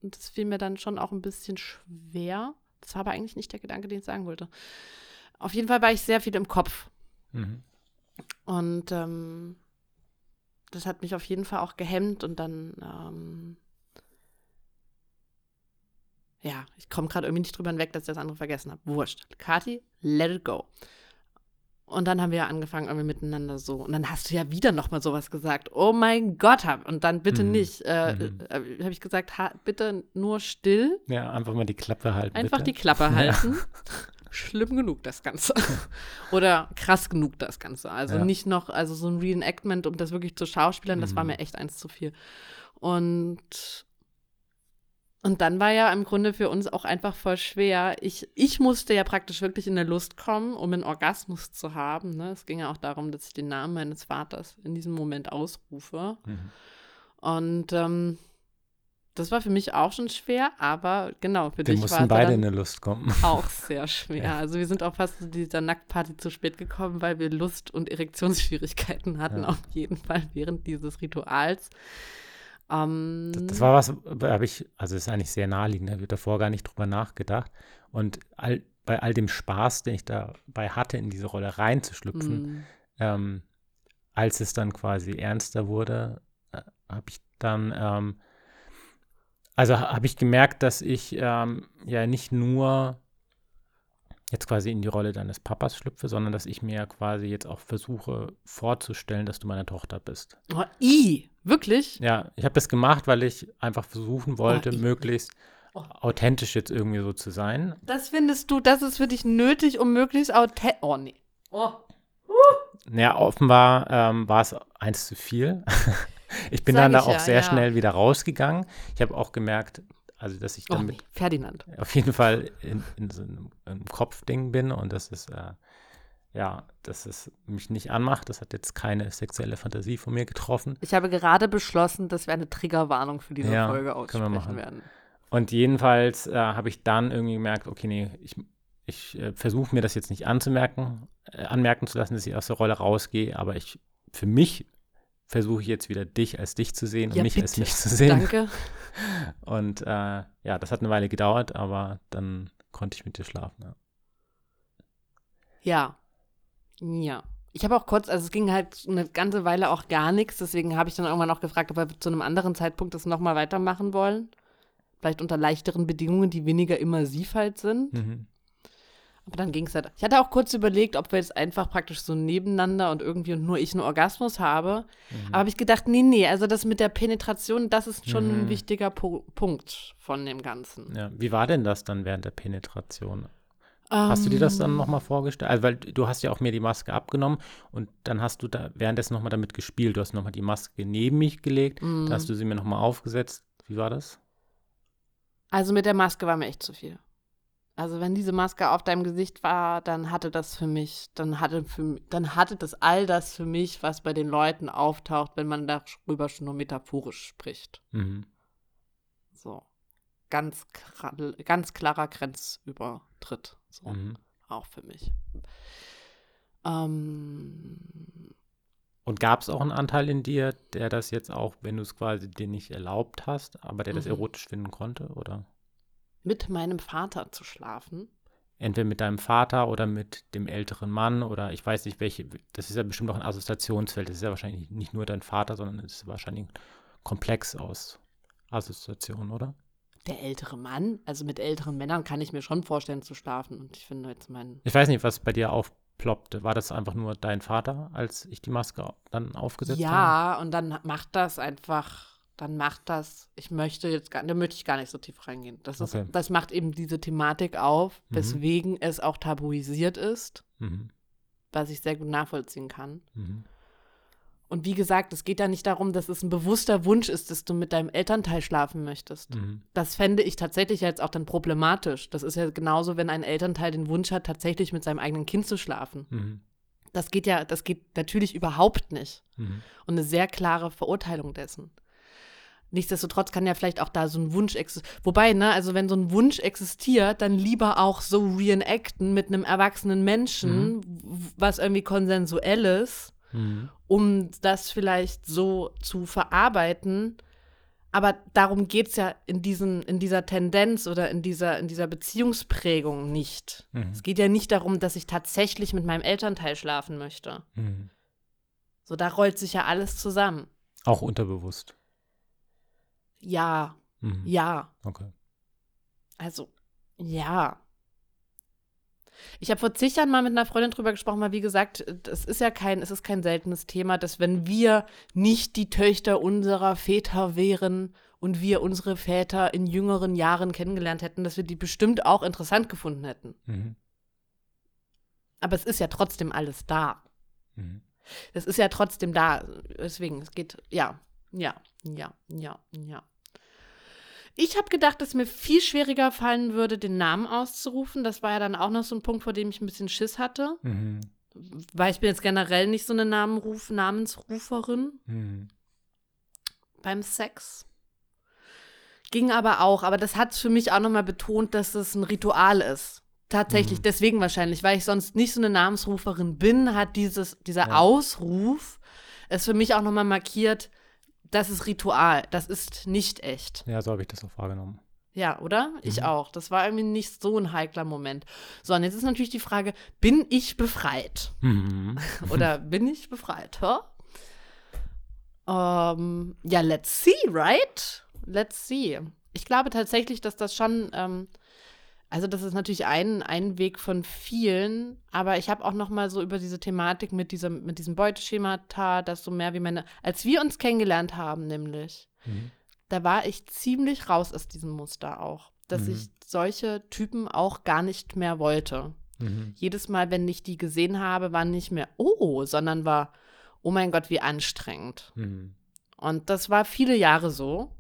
Und das fiel mir dann schon auch ein bisschen schwer. Das war aber eigentlich nicht der Gedanke, den ich sagen wollte. Auf jeden Fall war ich sehr viel im Kopf. Mhm. Und ähm, das hat mich auf jeden Fall auch gehemmt und dann, ähm, ja, ich komme gerade irgendwie nicht drüber hinweg, dass ich das andere vergessen habe. Wurscht. Kati, let it go. Und dann haben wir ja angefangen, irgendwie miteinander so. Und dann hast du ja wieder nochmal sowas gesagt. Oh mein Gott, hab- und dann bitte Mhm. nicht. Äh, Mhm. äh, habe ich gesagt, ha, bitte nur still. Ja, einfach mal die Klappe halten. Einfach bitte. die Klappe Ja. Schlimm genug das Ganze. Oder krass genug das Ganze. Also Ja. nicht noch, also so ein Reenactment, um das wirklich zu schauspielern, das war Mhm. mir echt eins zu viel. Und, und dann war ja im Grunde für uns auch einfach voll schwer. Ich, ich musste ja praktisch wirklich in der Lust kommen, um einen Orgasmus zu haben. Ne? Es ging ja auch darum, dass ich den Namen meines Vaters in diesem Moment ausrufe. Mhm. Und ähm, das war für mich auch schon schwer, aber genau, für Die dich war mussten es beide dann in eine Lust kommen. auch sehr schwer. Ja. Also wir sind auch fast zu dieser Nacktparty zu spät gekommen, weil wir Lust- und Erektionsschwierigkeiten hatten, Ja. auf jeden Fall während dieses Rituals. Ähm, Das, das war was, da habe ich, also das ist eigentlich sehr naheliegend, da habe ich davor gar nicht drüber nachgedacht. Und all, bei all dem Spaß, den ich dabei hatte, in diese Rolle reinzuschlüpfen, mm, ähm, als es dann quasi ernster wurde, äh, habe ich dann, ähm, also ha- habe ich gemerkt, dass ich ähm, ja nicht nur jetzt quasi in die Rolle deines Papas schlüpfe, sondern dass ich mir quasi jetzt auch versuche vorzustellen, dass du meine Tochter bist. oh, i, wirklich? Ja, ich habe das gemacht, weil ich einfach versuchen wollte, ich- möglichst Oh. authentisch jetzt irgendwie so zu sein. Das findest du, das ist für dich nötig, um möglichst authentisch. Oh nee. Oh. Naja, offenbar ähm, war es eins zu viel. ich bin Sag dann da auch ja, sehr ja. schnell wieder rausgegangen. Ich habe auch gemerkt, also dass ich Oh damit nee. Ferdinand. auf jeden Fall in, in so einem, einem Kopfding bin und dass es äh, ja, dass es mich nicht anmacht. Das hat jetzt keine sexuelle Fantasie von mir getroffen. Ich habe gerade beschlossen, dass wir eine Triggerwarnung für diese Ja, Folge aussprechen machen. werden. Und jedenfalls äh, habe ich dann irgendwie gemerkt, okay, nee, ich, ich äh, versuche mir das jetzt nicht anzumerken, äh, anmerken zu lassen, dass ich aus der Rolle rausgehe, aber ich, für mich versuche ich jetzt wieder dich als dich zu sehen Ja, und nicht bitte. als mich zu sehen. Danke. Und äh, ja, das hat eine Weile gedauert, aber dann konnte ich mit dir schlafen. Ja. Ja. Ja. Ich habe auch kurz, also es ging halt eine ganze Weile auch gar nichts, deswegen habe ich dann irgendwann auch gefragt, ob wir zu einem anderen Zeitpunkt das nochmal weitermachen wollen. Vielleicht unter leichteren Bedingungen, die weniger immersiv halt sind. Mhm. Aber dann ging es halt. Ich hatte auch kurz überlegt, ob wir jetzt einfach praktisch so nebeneinander und irgendwie und nur ich einen Orgasmus habe. Mhm. Aber habe ich gedacht, nee, nee, also das mit der Penetration, das ist schon ein Mhm. wichtiger po Punkt von dem Ganzen. Ja. Wie war denn das dann während der Penetration? Hast du dir das dann Ähm, nochmal vorgestellt? Also, weil du hast ja auch mir die Maske abgenommen und dann hast du da währenddessen nochmal damit gespielt. Du hast nochmal die Maske neben mich gelegt, Mhm. da hast du sie mir nochmal aufgesetzt. Wie war das? Also mit der Maske war mir echt zu viel. Also wenn diese Maske auf deinem Gesicht war, dann hatte das für mich, dann hatte für, dann hatte das all das für mich, was bei den Leuten auftaucht, wenn man darüber schon nur metaphorisch spricht. Mhm. So. Ganz, ganz klarer Grenzübertritt. So. Mhm. Auch für mich. Ähm, Und gab es auch einen Anteil in dir, der das jetzt auch, wenn du es quasi dir nicht erlaubt hast, aber der das Mhm. erotisch finden konnte? Oder mit meinem Vater zu schlafen. entweder mit deinem Vater oder mit dem älteren Mann oder ich weiß nicht, welche, das ist ja bestimmt auch ein Assoziationsfeld. Das ist ja wahrscheinlich nicht nur dein Vater, sondern es ist wahrscheinlich ein Komplex aus Assoziationen, oder? Der ältere Mann, also mit älteren Männern kann ich mir schon vorstellen zu schlafen. Und ich finde jetzt meinen Ich weiß nicht, was bei dir aufploppte. War das einfach nur dein Vater, als ich die Maske dann aufgesetzt habe? Ja, und dann macht das einfach, dann macht das, ich möchte jetzt gar, da möchte ich gar nicht so tief reingehen. Das, ist, Okay. das macht eben diese Thematik auf, Mhm. weswegen es auch tabuisiert ist, Mhm. was ich sehr gut nachvollziehen kann. Mhm. Und wie gesagt, es geht ja nicht darum, dass es ein bewusster Wunsch ist, dass du mit deinem Elternteil schlafen möchtest. Mhm. Das fände ich tatsächlich jetzt auch dann problematisch. Das ist ja genauso, wenn ein Elternteil den Wunsch hat, tatsächlich mit seinem eigenen Kind zu schlafen. Mhm. Das geht ja, das geht natürlich überhaupt nicht. Mhm. und eine sehr klare Verurteilung dessen. Nichtsdestotrotz kann ja vielleicht auch da so ein Wunsch existieren. Wobei, ne, also wenn so ein Wunsch existiert, dann lieber auch so reenacten mit einem erwachsenen Menschen, w- was irgendwie konsensuell ist, Mhm. um das vielleicht so zu verarbeiten. Aber darum geht es ja in, diesen, in dieser Tendenz oder in dieser, in dieser Beziehungsprägung nicht. Mhm. Es geht ja nicht darum, dass ich tatsächlich mit meinem Elternteil schlafen möchte. Mhm. So, da rollt sich ja alles zusammen. Auch unterbewusst. Ja, Mhm. ja. Okay. Also, ja. Ich habe vor zig Jahren mal mit einer Freundin drüber gesprochen, weil wie gesagt, es ist ja kein, es ist kein seltenes Thema, dass wenn wir nicht die Töchter unserer Väter wären und wir unsere Väter in jüngeren Jahren kennengelernt hätten, dass wir die bestimmt auch interessant gefunden hätten. Mhm. Aber es ist ja trotzdem alles da. Mhm. Es ist ja trotzdem da. Deswegen, es geht, ja, ja, ja, ja, ja. Ich habe gedacht, dass mir viel schwieriger fallen würde, den Namen auszurufen. Das war ja dann auch noch so ein Punkt, vor dem ich ein bisschen Schiss hatte. Mhm. Weil ich bin jetzt generell nicht so eine Namenruf, Namensruferin Mhm. beim Sex. Ging aber auch, aber das hat für mich auch nochmal betont, dass es ein Ritual ist. Tatsächlich, Mhm. deswegen wahrscheinlich, weil ich sonst nicht so eine Namensruferin bin, hat dieses, dieser Ja. Ausruf es für mich auch nochmal markiert, das ist Ritual, das ist nicht echt. Ja, so habe ich das auch wahrgenommen. Ja, oder? Ich Mhm. auch. Das war irgendwie nicht so ein heikler Moment. So, und jetzt ist natürlich die Frage, bin ich befreit? Mhm. Oder bin ich befreit? Hä? Ähm, ja, let's see, right? Let's see. Ich glaube tatsächlich, dass das schon, ähm, also das ist natürlich ein, ein Weg von vielen, aber ich habe auch noch mal so über diese Thematik mit diesem, mit diesem Beuteschemata, das so mehr wie meine, als wir uns kennengelernt haben, nämlich, Mhm. da war ich ziemlich raus aus diesem Muster auch, dass Mhm. ich solche Typen auch gar nicht mehr wollte Mhm. jedes Mal, wenn ich die gesehen habe, war nicht mehr oh, sondern war, oh mein Gott, wie anstrengend. Mhm. Und das war viele Jahre so.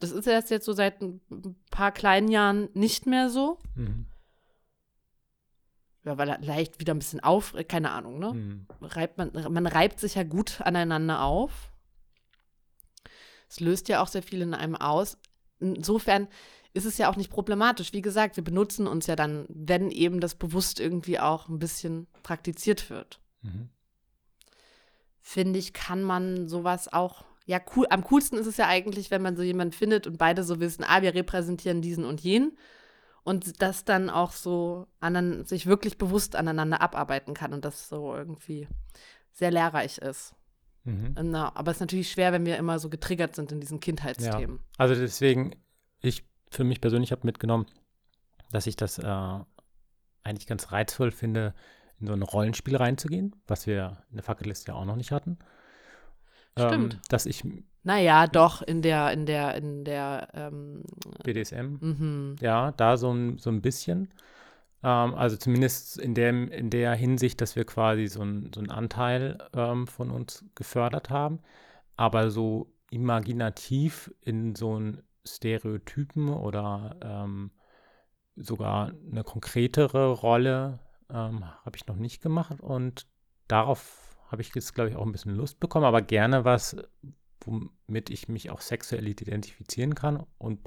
Das ist erst jetzt so seit ein paar kleinen Jahren nicht mehr so. Mhm. Ja, weil er leicht wieder ein bisschen auf, keine Ahnung, ne? Mhm. Reibt man, man reibt sich ja gut aneinander auf. Es löst ja auch sehr viel in einem aus. Insofern ist es ja auch nicht problematisch. Wie gesagt, wir benutzen uns ja dann, wenn eben das bewusst irgendwie auch ein bisschen praktiziert wird. Mhm. Finde ich, kann man sowas auch, ja, cool. Am coolsten ist es ja eigentlich, wenn man so jemanden findet und beide so wissen, ah, wir repräsentieren diesen und jenen und das dann auch so anderen, sich wirklich bewusst aneinander abarbeiten kann und das so irgendwie sehr lehrreich ist. Mhm. Na, aber es ist natürlich schwer, wenn wir immer so getriggert sind in diesen Kindheitsthemen. Ja. Also deswegen, ich für mich persönlich habe mitgenommen, dass ich das äh, eigentlich ganz reizvoll finde, in so ein Rollenspiel reinzugehen, was wir in der Fackeliste ja auch noch nicht hatten. Stimmt. Ähm, dass ich. Naja, doch, in der, in der, in der ähm, BDSM. Mhm. Ja, da so ein, so ein bisschen. Ähm, also zumindest in, dem, in der Hinsicht, dass wir quasi so, ein, so einen Anteil ähm, von uns gefördert haben. Aber so imaginativ in so einen Stereotypen oder ähm, sogar eine konkretere Rolle ähm, habe ich noch nicht gemacht. Und darauf habe ich jetzt, glaube ich, auch ein bisschen Lust bekommen, aber gerne was, womit ich mich auch sexuell identifizieren kann und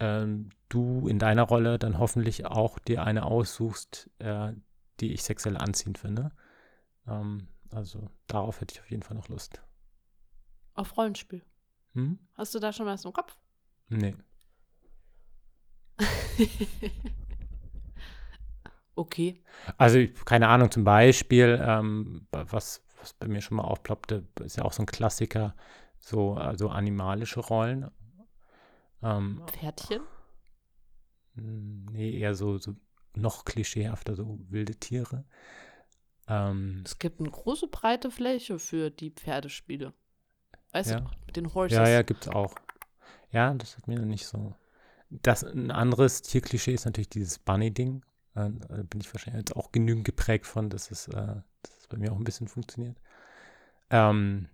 ähm, du in deiner Rolle dann hoffentlich auch dir eine aussuchst, äh, die ich sexuell anziehend finde. Ähm, also darauf hätte ich auf jeden Fall noch Lust. Auf Rollenspiel. Hm? Hast du da schon was im Kopf? Nee. okay. Also, keine Ahnung, zum Beispiel, ähm, was, was bei mir schon mal aufploppte, ist ja auch so ein Klassiker, so also animalische Rollen. Ähm, Pferdchen? Nee, eher so, so noch klischeehafter, so wilde Tiere. Ähm, es gibt eine große breite Fläche für die Pferdespiele. Weißt ja. du, mit den Horses. Ja, ja, gibt es auch. Ja, das hat mir nicht so. Das, ein anderes Tierklischee ist natürlich dieses Bunny-Ding. Äh, da bin ich wahrscheinlich jetzt auch genügend geprägt von, dass es, äh, dass es bei mir auch ein bisschen funktioniert. Ähm,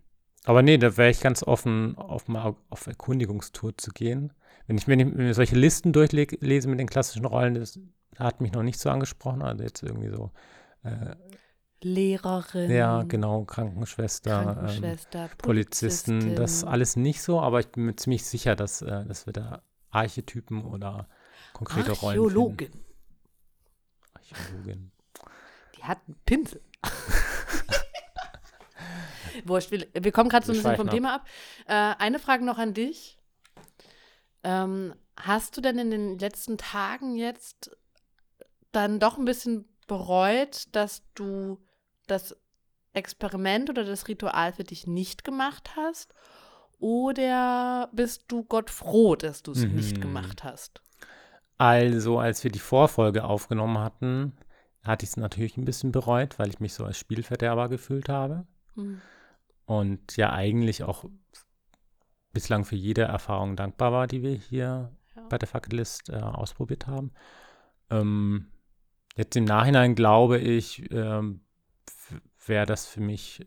aber nee, da wäre ich ganz offen, auf mal auf Erkundigungstour zu gehen. Wenn ich mir, wenn ich solche Listen durchlese mit den klassischen Rollen, das hat mich noch nicht so angesprochen. Also jetzt irgendwie so äh, Lehrerin. Ja, genau, Krankenschwester, Krankenschwester ähm, Polizisten, das alles nicht so, aber ich bin mir ziemlich sicher, dass, äh, dass wir da Archetypen oder konkrete Archäologin. Rollen finden. Archäologin. Die hat einen Pinsel. Wurscht, wir, wir kommen gerade so ein bisschen vom ab. Thema ab. Äh, eine Frage noch an dich. Ähm, hast du denn in den letzten Tagen jetzt dann doch ein bisschen bereut, dass du das Experiment oder das Ritual für dich nicht gemacht hast? Oder bist du Gott froh, dass du es mhm. nicht gemacht hast? Also, als wir die Vorfolge aufgenommen hatten, hatte ich es natürlich ein bisschen bereut, weil ich mich so als Spielverderber gefühlt habe. Mhm. Und ja, eigentlich auch bislang für jede Erfahrung dankbar war, die wir hier ja. bei der Fackelist äh, ausprobiert haben. Ähm, jetzt im Nachhinein glaube ich, ähm, wäre das für mich,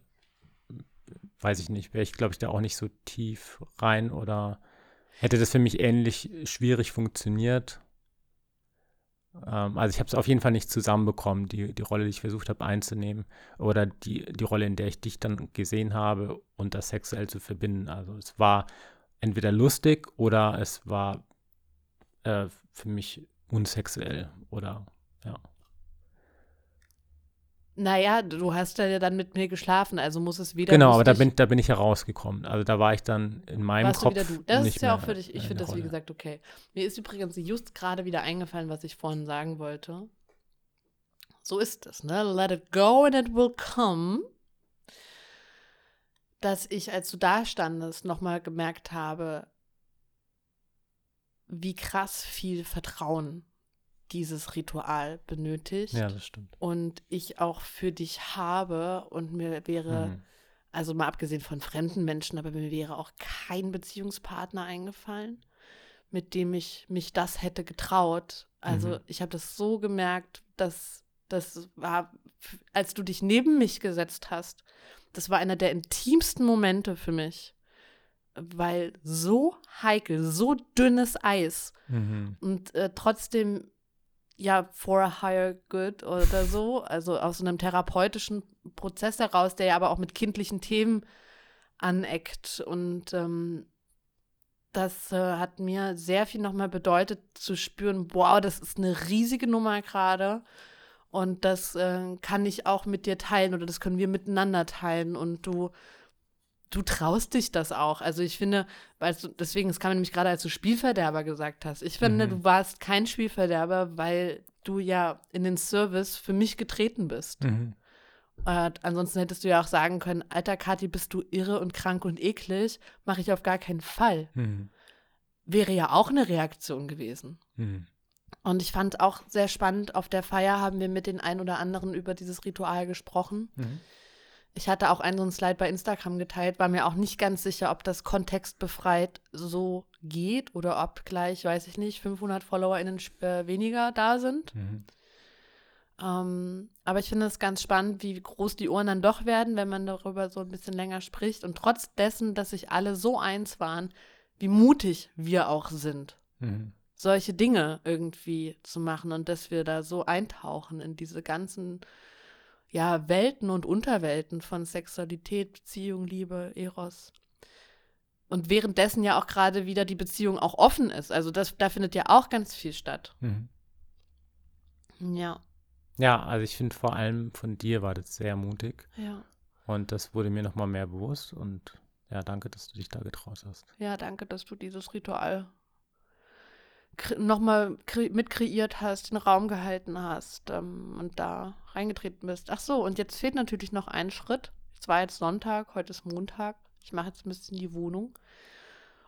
weiß ich nicht, wäre ich, glaube ich, da auch nicht so tief rein oder hätte das für mich ähnlich schwierig funktioniert. Ähm, also ich habe es auf jeden Fall nicht zusammenbekommen, die, die Rolle, die ich versucht habe einzunehmen oder die, die Rolle, in der ich dich dann gesehen habe und das sexuell zu verbinden. Also es war entweder lustig oder es war äh, für mich unsexuell oder ja. Naja, du hast ja dann mit mir geschlafen, also muss es wieder. Genau, aber da bin, da bin ich herausgekommen. Also da war ich dann in meinem Kopf. Das ist ja auch für dich, ich finde das wie gesagt okay. Mir ist übrigens just gerade wieder eingefallen, was ich vorhin sagen wollte. So ist es, ne? Let it go and it will come. Dass ich, als du da standest, nochmal gemerkt habe, wie krass viel Vertrauen dieses Ritual benötigt. Ja, das stimmt. Und ich auch für dich habe und mir wäre, mhm. also mal abgesehen von fremden Menschen, aber mir wäre auch kein Beziehungspartner eingefallen, mit dem ich mich das hätte getraut. Also mhm. ich habe das so gemerkt, dass das war, als du dich neben mich gesetzt hast, das war einer der intimsten Momente für mich weil so heikel, so dünnes Eis mhm. und äh, trotzdem ja, for a higher good oder so, also aus einem therapeutischen Prozess heraus, der ja aber auch mit kindlichen Themen aneckt. Und ähm, das äh, hat mir sehr viel nochmal bedeutet, zu spüren, wow, das ist eine riesige Nummer gerade. Und das äh, kann ich auch mit dir teilen oder das können wir miteinander teilen. Und du, du traust dich das auch. Also ich finde, weil du, deswegen, es kam nämlich gerade, als du Spielverderber gesagt hast. Ich finde, mhm. du warst kein Spielverderber, weil du ja in den Service für mich getreten bist. Mhm. Äh, ansonsten hättest du ja auch sagen können, alter Kathi, bist du irre und krank und eklig, mache ich auf gar keinen Fall. Mhm. Wäre ja auch eine Reaktion gewesen. Mhm. Und ich fand auch sehr spannend, auf der Feier haben wir mit den ein oder anderen über dieses Ritual gesprochen. Ich hatte auch einen so einen Slide bei Instagram geteilt, war mir auch nicht ganz sicher, ob das kontextbefreit so geht oder ob gleich, weiß ich nicht, 500 FollowerInnen äh, weniger da sind. Mhm. Ähm, aber ich finde es ganz spannend, wie groß die Ohren dann doch werden, wenn man darüber so ein bisschen länger spricht. Und trotz dessen, dass sich alle so eins waren, wie mutig wir auch sind, mhm. solche Dinge irgendwie zu machen und dass wir da so eintauchen in diese ganzen ja, Welten und Unterwelten von Sexualität, Beziehung, Liebe, Eros. Und währenddessen ja auch gerade wieder die Beziehung auch offen ist. Also das, da findet ja auch ganz viel statt. Mhm. Ja. Ja, also ich finde vor allem von dir war das sehr mutig. Ja. Und das wurde mir nochmal mehr bewusst und ja, danke, dass du dich da getraut hast. Ja, danke, dass du dieses Ritual nochmal kre mit kreiert hast, den Raum gehalten hast ähm, und da reingetreten bist. Ach so, und jetzt fehlt natürlich noch ein Schritt. Es war jetzt Sonntag, heute ist Montag. Ich mache jetzt ein bisschen die Wohnung.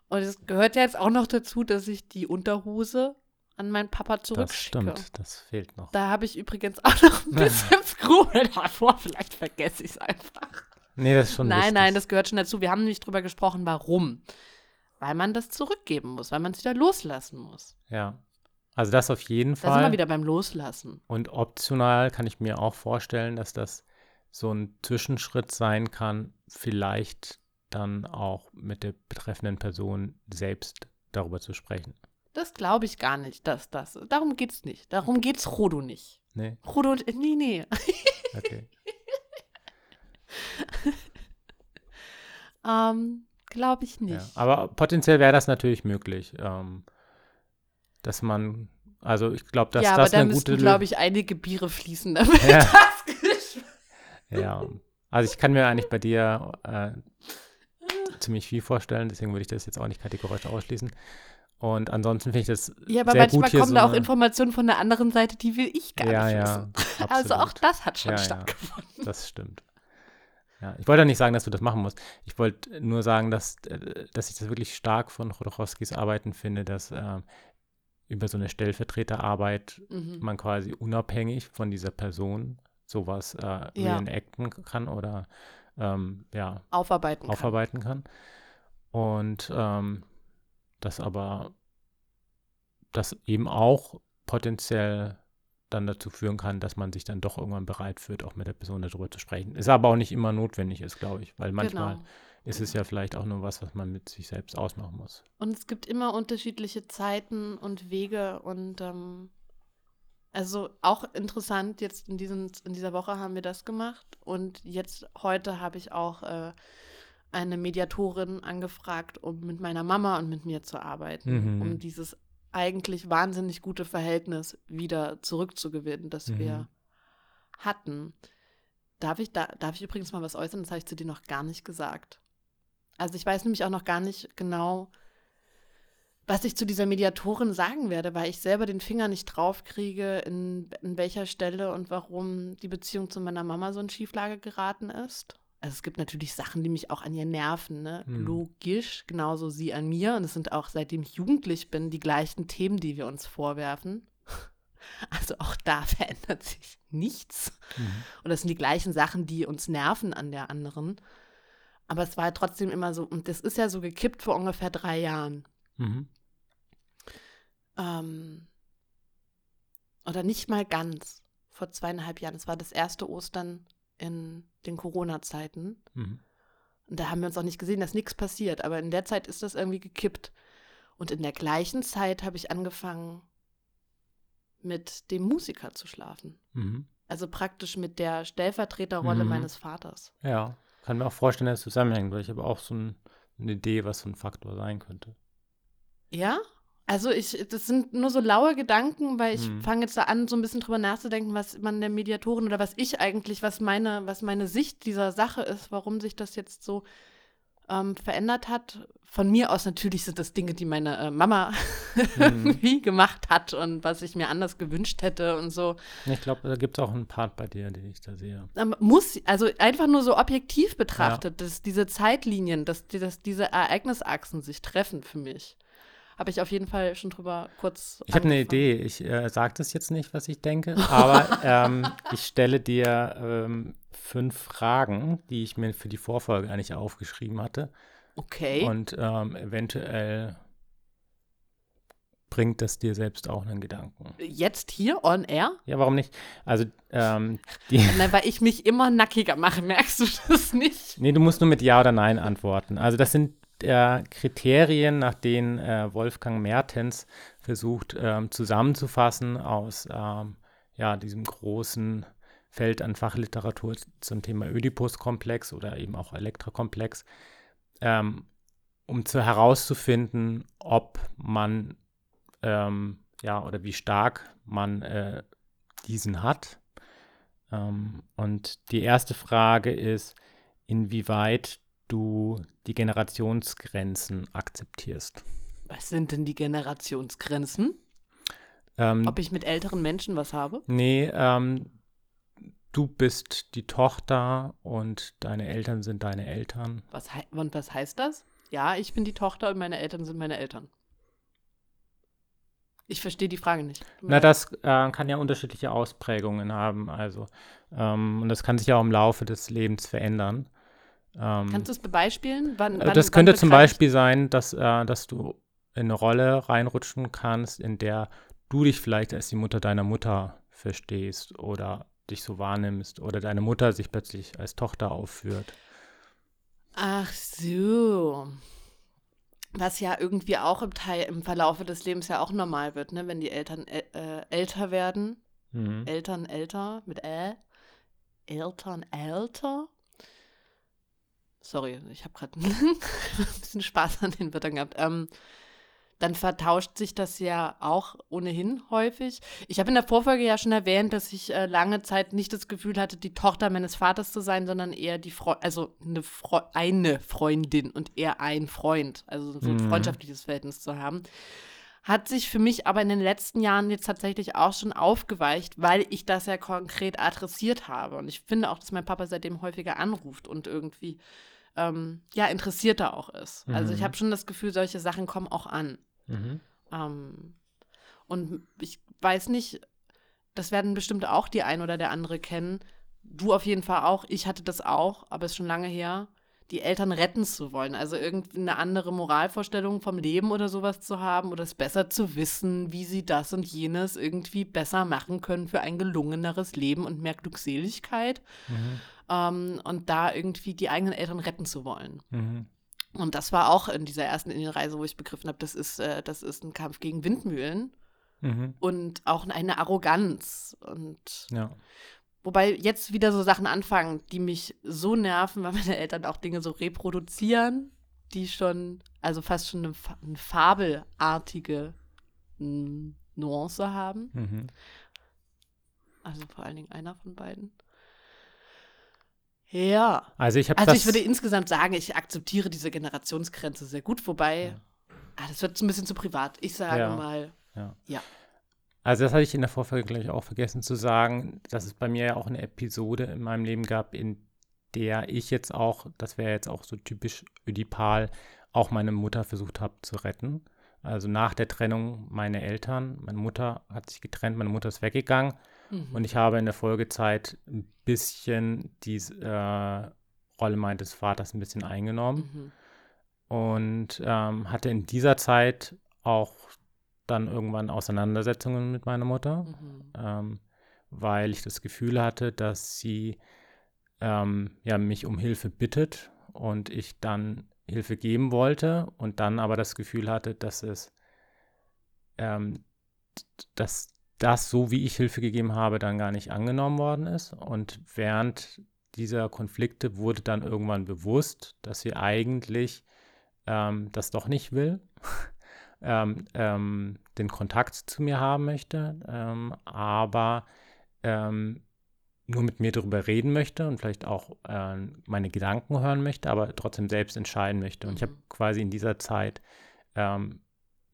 Und es gehört ja jetzt auch noch dazu, dass ich die Unterhose an meinen Papa zurückschicke. Das stimmt, das fehlt noch. Da habe ich übrigens auch noch ein bisschen Skrupel davor. Vielleicht vergesse ich es einfach. Nee, das ist schon Nein, wichtig. nein, das gehört schon dazu. Wir haben nämlich drüber gesprochen, warum. Weil man das zurückgeben muss, weil man es wieder loslassen muss. Ja. Also das auf jeden Fall. Da sind wir wieder beim Loslassen. Und optional kann ich mir auch vorstellen, dass das so ein Zwischenschritt sein kann, vielleicht dann auch mit der betreffenden Person selbst darüber zu sprechen. Das glaube ich gar nicht, dass das. Darum geht es nicht. Darum geht es Rodo nicht. Nee. Rodo, nee, nee. Okay. ähm, glaube ich nicht. Ja, aber potenziell wäre das natürlich möglich, ähm, dass man, also ich glaube, dass ja, das aber eine gute. glaube ich, einige Biere fließen, damit ja. das Ja, also ich kann mir eigentlich bei dir äh, ziemlich viel vorstellen, deswegen würde ich das jetzt auch nicht kategorisch ausschließen. Und ansonsten finde ich das Ja, aber sehr manchmal kommen so da auch Informationen von der anderen Seite, die will ich gar ja, nicht ja, wissen. Absolut. Also auch das hat schon ja, stattgefunden. Ja, das stimmt. Ja, ich wollte ja nicht sagen, dass du das machen musst. Ich wollte nur sagen, dass, äh, dass ich das wirklich stark von Chodorowskis Arbeiten finde, dass äh, über so eine Stellvertreterarbeit mhm. man quasi unabhängig von dieser Person sowas äh, ja. reenacten kann oder ähm, ja, aufarbeiten, aufarbeiten kann. kann. Und ähm, das aber das eben auch potenziell dann dazu führen kann, dass man sich dann doch irgendwann bereit fühlt, auch mit der Person darüber zu sprechen. Ist aber auch nicht immer notwendig ist, glaube ich, weil manchmal genau. ist es ja vielleicht auch nur was, was man mit sich selbst ausmachen muss. Und es gibt immer unterschiedliche Zeiten und Wege und ähm, also auch interessant, jetzt in, diesen, in dieser Woche haben wir das gemacht und jetzt heute habe ich auch äh, eine Mediatorin angefragt, um mit meiner Mama und mit mir zu arbeiten, mhm. um dieses eigentlich wahnsinnig gute Verhältnis wieder zurückzugewinnen, das mhm. wir hatten. Darf ich, da, darf ich übrigens mal was äußern? Das habe ich zu dir noch gar nicht gesagt. Also ich weiß nämlich auch noch gar nicht genau, was ich zu dieser Mediatorin sagen werde, weil ich selber den Finger nicht draufkriege, in, in welcher Stelle und warum die Beziehung zu meiner Mama so in Schieflage geraten ist also es gibt natürlich Sachen, die mich auch an ihr nerven, ne? Mhm. Logisch, genauso sie an mir. Und es sind auch, seitdem ich jugendlich bin, die gleichen Themen, die wir uns vorwerfen. Also auch da verändert sich nichts. Mhm. Und das sind die gleichen Sachen, die uns nerven an der anderen. Aber es war trotzdem immer so, und das ist ja so gekippt vor ungefähr drei Jahren. Mhm. Ähm, oder nicht mal ganz, vor zweieinhalb Jahren. Es war das erste Ostern in den Corona-Zeiten. Mhm. Und da haben wir uns auch nicht gesehen, dass nichts passiert. Aber in der Zeit ist das irgendwie gekippt. Und in der gleichen Zeit habe ich angefangen, mit dem Musiker zu schlafen. Mhm. Also praktisch mit der Stellvertreterrolle mhm. meines Vaters. Ja, kann mir auch vorstellen, dass es zusammenhängt, weil ich habe auch so ein, eine Idee, was so ein Faktor sein könnte. Ja? Also ich, das sind nur so laue Gedanken, weil ich Hm. fange jetzt da an, so ein bisschen drüber nachzudenken, was man der Mediatorin oder was ich eigentlich, was meine, was meine Sicht dieser Sache ist, warum sich das jetzt so ähm, verändert hat. Von mir aus natürlich sind das Dinge, die meine äh, Mama irgendwie gemacht hat und was ich mir anders gewünscht hätte und so. Ich glaube, da gibt es auch einen Part bei dir, den ich da sehe. Ähm, muss, also einfach nur so objektiv betrachtet, dass diese Zeitlinien, dass, dass diese Ereignisachsen sich treffen für mich. Habe ich auf jeden Fall schon drüber kurz. Ich habe eine. Idee. Ich äh, sage das jetzt nicht, was ich denke, aber ähm, ich stelle dir ähm, fünf Fragen, die ich mir für die Vorfolge eigentlich aufgeschrieben hatte. Okay. Und ähm, eventuell bringt das dir selbst auch einen Gedanken. Jetzt hier on air? Ja, warum nicht? Also, ähm, die, Nein, weil ich mich immer nackiger mache, merkst du das nicht? nee, du musst nur mit Ja oder Nein antworten. Also, das sind äh, Kriterien, nach denen äh, Wolfgang Mertens versucht ähm, zusammenzufassen aus ähm, ja, diesem großen Feld an Fachliteratur zum Thema Oedipus-Komplex oder eben auch Elektra-Komplex, ähm, um zu herauszufinden, ob man ähm, ja oder wie stark man äh, diesen hat. Ähm, und die erste Frage ist, inwieweit du die Generationsgrenzen akzeptierst. Was sind denn die Generationsgrenzen? Ähm, Ob ich mit älteren Menschen was habe? nee, ähm, du bist die Tochter und deine Eltern sind deine Eltern. Was und was heißt das? Ja, ich bin die Tochter und meine Eltern sind meine Eltern. Ich verstehe die Frage nicht. Na, das äh, kann ja unterschiedliche Ausprägungen haben, also ähm, und das kann sich ja auch im Laufe des Lebens verändern. Ähm, Kannst du es bebeispielen? Wann, Äh, wann, das könnte zum Beispiel sein, dass, äh, dass du in eine Rolle reinrutschen kannst, in der du dich vielleicht als die Mutter deiner Mutter verstehst oder dich so wahrnimmst oder deine Mutter sich plötzlich als Tochter aufführt. Ach so. Was ja irgendwie auch im Teil im Verlaufe des Lebens ja auch normal wird, ne? Wenn die Eltern äh, äh, älter werden. Mhm. Eltern älter mit Ä. Eltern älter. Sorry, ich habe gerade ein bisschen Spaß an den Wörtern gehabt. Ähm, dann vertauscht sich das ja auch ohnehin häufig. Ich habe in der Vorfolge ja schon erwähnt, dass ich äh, lange Zeit nicht das Gefühl hatte, die Tochter meines Vaters zu sein, sondern eher die Freu also eine, Freu eine Freundin und eher ein Freund, also so ein Mhm. freundschaftliches Verhältnis zu haben. Hat sich für mich aber in den letzten Jahren jetzt tatsächlich auch schon aufgeweicht, weil ich das ja konkret adressiert habe. Und ich finde auch, dass mein Papa seitdem häufiger anruft und irgendwie ähm, ja interessierter auch ist. Also ich Mhm. habe schon das Gefühl, solche Sachen kommen auch an. Mhm. Ähm, und ich weiß nicht, das werden bestimmt auch die ein oder der andere kennen. Du auf jeden Fall auch. Ich hatte das auch, aber ist schon lange her. Die Eltern retten zu wollen. Also irgendwie eine andere Moralvorstellung vom Leben oder sowas zu haben oder es besser zu wissen, wie sie das und jenes irgendwie besser machen können für ein gelungeneres Leben und mehr Glückseligkeit. Mhm. Ähm, und da irgendwie die eigenen Eltern retten zu wollen. Mhm. Und das war auch in dieser ersten Indienreise, wo ich begriffen habe, das ist, äh, das ist ein Kampf gegen Windmühlen Mhm. und auch eine Arroganz. Und Ja. Wobei jetzt wieder so Sachen anfangen, die mich so nerven, weil meine Eltern auch Dinge so reproduzieren, die schon, also fast schon eine, eine fabelartige mm, Nuance haben. Mhm. Also vor allen Dingen einer von beiden. Ja. Also ich Also ich würde insgesamt sagen, ich akzeptiere diese Generationsgrenze sehr gut, wobei, ah, das wird ein bisschen zu privat. Ich sage Ja. mal, Ja. Ja. Also das hatte ich in der Vorfolge gleich auch vergessen zu sagen, dass es bei mir ja auch eine Episode in meinem Leben gab, in der ich jetzt auch, das wäre jetzt auch so typisch ödipal, auch meine Mutter versucht habe zu retten. Also nach der Trennung meine Eltern, meine Mutter hat sich getrennt, meine Mutter ist weggegangen mhm. und ich habe in der Folgezeit ein bisschen diese äh, Rolle meines Vaters ein bisschen eingenommen Mhm. und ähm, hatte in dieser Zeit auch dann irgendwann Auseinandersetzungen mit meiner Mutter, Mhm. ähm, weil ich das Gefühl hatte, dass sie ähm, ja, mich um Hilfe bittet und ich dann Hilfe geben wollte und dann aber das Gefühl hatte, dass es, ähm, dass das, so wie ich Hilfe gegeben habe, dann gar nicht angenommen worden ist. Und während dieser Konflikte wurde dann irgendwann bewusst, dass sie eigentlich ähm, das doch nicht will. ähm, ähm, den Kontakt zu mir haben möchte, ähm, aber ähm, nur mit mir darüber reden möchte und vielleicht auch äh, meine Gedanken hören möchte, aber trotzdem selbst entscheiden möchte. Und ich habe mhm. quasi in dieser Zeit ähm,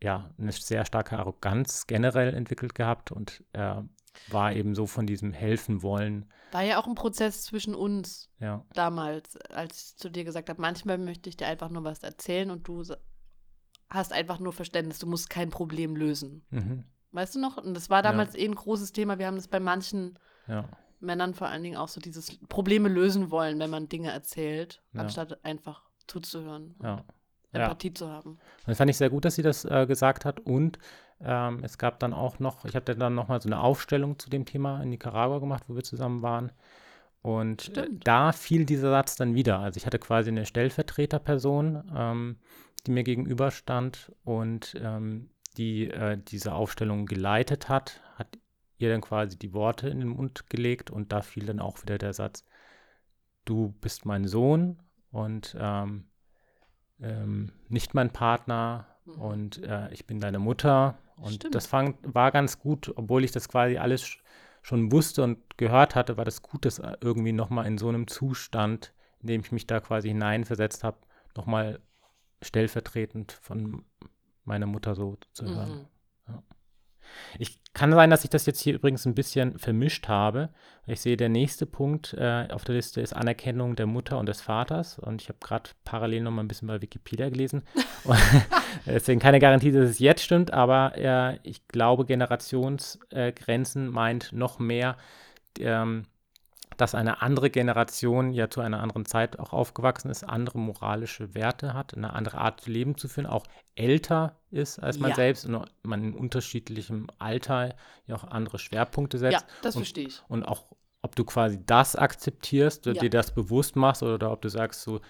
ja eine sehr starke Arroganz generell entwickelt gehabt und äh, war eben so von diesem Helfen wollen. War ja auch ein Prozess zwischen uns ja. damals, als ich zu dir gesagt habe, manchmal möchte ich dir einfach nur was erzählen und du hast einfach nur Verständnis, du musst kein Problem lösen. Mhm. Weißt du noch? Und das war damals ja. eh ein großes Thema. Wir haben das bei manchen ja. Männern vor allen Dingen auch so dieses Probleme lösen wollen, wenn man Dinge erzählt, anstatt einfach zuzuhören. Ja. Empathie zu haben. Das fand ich sehr gut, dass sie das äh, gesagt hat. Und ähm, es gab dann auch noch, ich habe dann nochmal so eine Aufstellung zu dem Thema in Nicaragua gemacht, wo wir zusammen waren. Und äh, da fiel dieser Satz dann wieder. Also ich hatte quasi eine Stellvertreterperson, ähm, die mir gegenüberstand und ähm, die äh, diese Aufstellung geleitet hat, hat ihr dann quasi die Worte in den Mund gelegt und da fiel dann auch wieder der Satz, du bist mein Sohn und ähm, ähm, nicht mein Partner mhm. und äh, ich bin deine Mutter. Und Stimmt. das fang, war ganz gut, obwohl ich das quasi alles schon wusste und gehört hatte, war das gut, das äh, irgendwie nochmal in so einem Zustand, in dem ich mich da quasi hineinversetzt habe, nochmal stellvertretend von meiner Mutter so zu hören. Mhm. Ja. Ich kann sein, dass ich das jetzt hier übrigens ein bisschen vermischt habe. Ich sehe, der nächste Punkt äh, auf der Liste ist Anerkennung der Mutter und des Vaters. Und ich habe gerade parallel noch mal ein bisschen bei Wikipedia gelesen. Deswegen keine Garantie, dass es jetzt stimmt, aber äh, ich glaube, Generationsgrenzen äh, meint noch mehr ähm, dass eine andere Generation ja zu einer anderen Zeit auch aufgewachsen ist, andere moralische Werte hat, eine andere Art zu leben zu führen, auch älter ist als man ja. selbst und man in unterschiedlichem Alter ja auch andere Schwerpunkte setzt. Ja, das verstehe ich. Und auch, ob du quasi das akzeptierst ja. dir das bewusst machst oder ob du sagst, so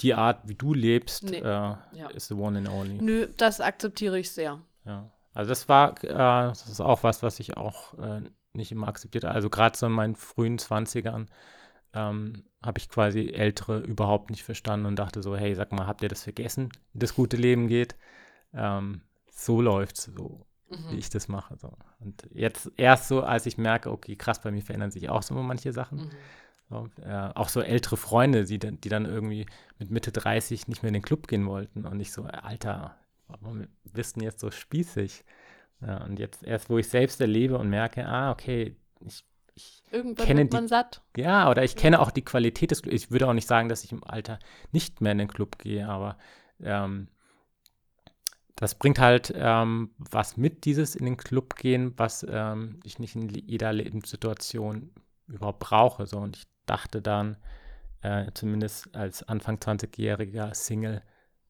die Art, wie du lebst, nee. äh, ja. ist the one and only. Nö, das akzeptiere ich sehr. Ja. Also das war, äh, das ist auch was, was ich auch äh, nicht immer akzeptiert. Also gerade so in meinen frühen 20ern ähm, habe ich quasi Ältere überhaupt nicht verstanden und dachte so, hey, sag mal, habt ihr das vergessen, wie das gute Leben geht? Ähm, so läuft es so, mhm. wie ich das mache. So. Und jetzt erst so, als ich merke, okay, krass, bei mir verändern sich auch so manche Sachen. Mhm. So, äh, auch so ältere Freunde, die, die dann irgendwie mit Mitte 30 nicht mehr in den Club gehen wollten und ich so, Alter, warum bist du denn jetzt so spießig? Ja, und jetzt erst, wo ich selbst erlebe und merke, ah, okay, ich, ich Irgendwann kenne wird man die, satt. Ja, oder ich ja. kenne auch die Qualität des Clubs. Ich würde auch nicht sagen, dass ich im Alter nicht mehr in den Club gehe, aber ähm, das bringt halt ähm, was mit, dieses in den Club gehen, was ähm, ich nicht in jeder Lebenssituation überhaupt brauche. So. Und ich dachte dann, äh, zumindest als Anfang 20-jähriger Single,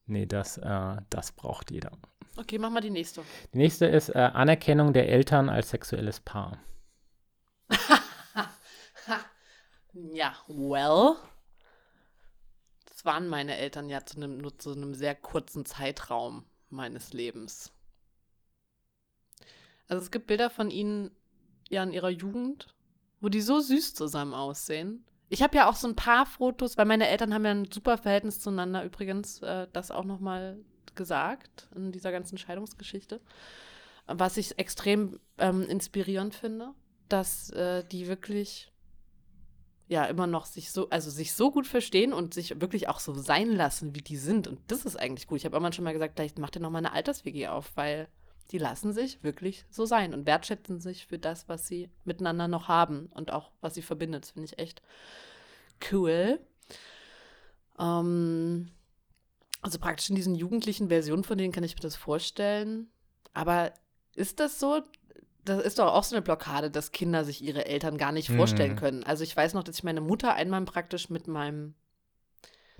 nee, das, äh, das braucht jeder. Okay, mach mal die nächste. Die nächste ist äh, Anerkennung der Eltern als sexuelles Paar. ja, well. Das waren meine Eltern ja zu einem, nur zu einem sehr kurzen Zeitraum meines Lebens. Also es gibt Bilder von ihnen ja in ihrer Jugend, wo die so süß zusammen aussehen. Ich habe ja auch so ein paar Fotos, weil meine Eltern haben ja ein super Verhältnis zueinander übrigens, äh, das auch noch mal gesagt in dieser ganzen Scheidungsgeschichte, was ich extrem ähm, inspirierend finde, dass äh, die wirklich ja immer noch sich so, also sich so gut verstehen und sich wirklich auch so sein lassen, wie die sind. Und das ist eigentlich gut. Ich habe immer schon mal gesagt, vielleicht macht ihr noch mal eine Alters-WG auf, weil die lassen sich wirklich so sein und wertschätzen sich für das, was sie miteinander noch haben und auch was sie verbindet. Das finde ich echt cool. Ähm, also praktisch in diesen jugendlichen Versionen von denen kann ich mir das vorstellen. Aber ist das so? Das ist doch auch so eine Blockade, dass Kinder sich ihre Eltern gar nicht vorstellen mhm. können. Also ich weiß noch, dass ich meine Mutter einmal praktisch mit meinem,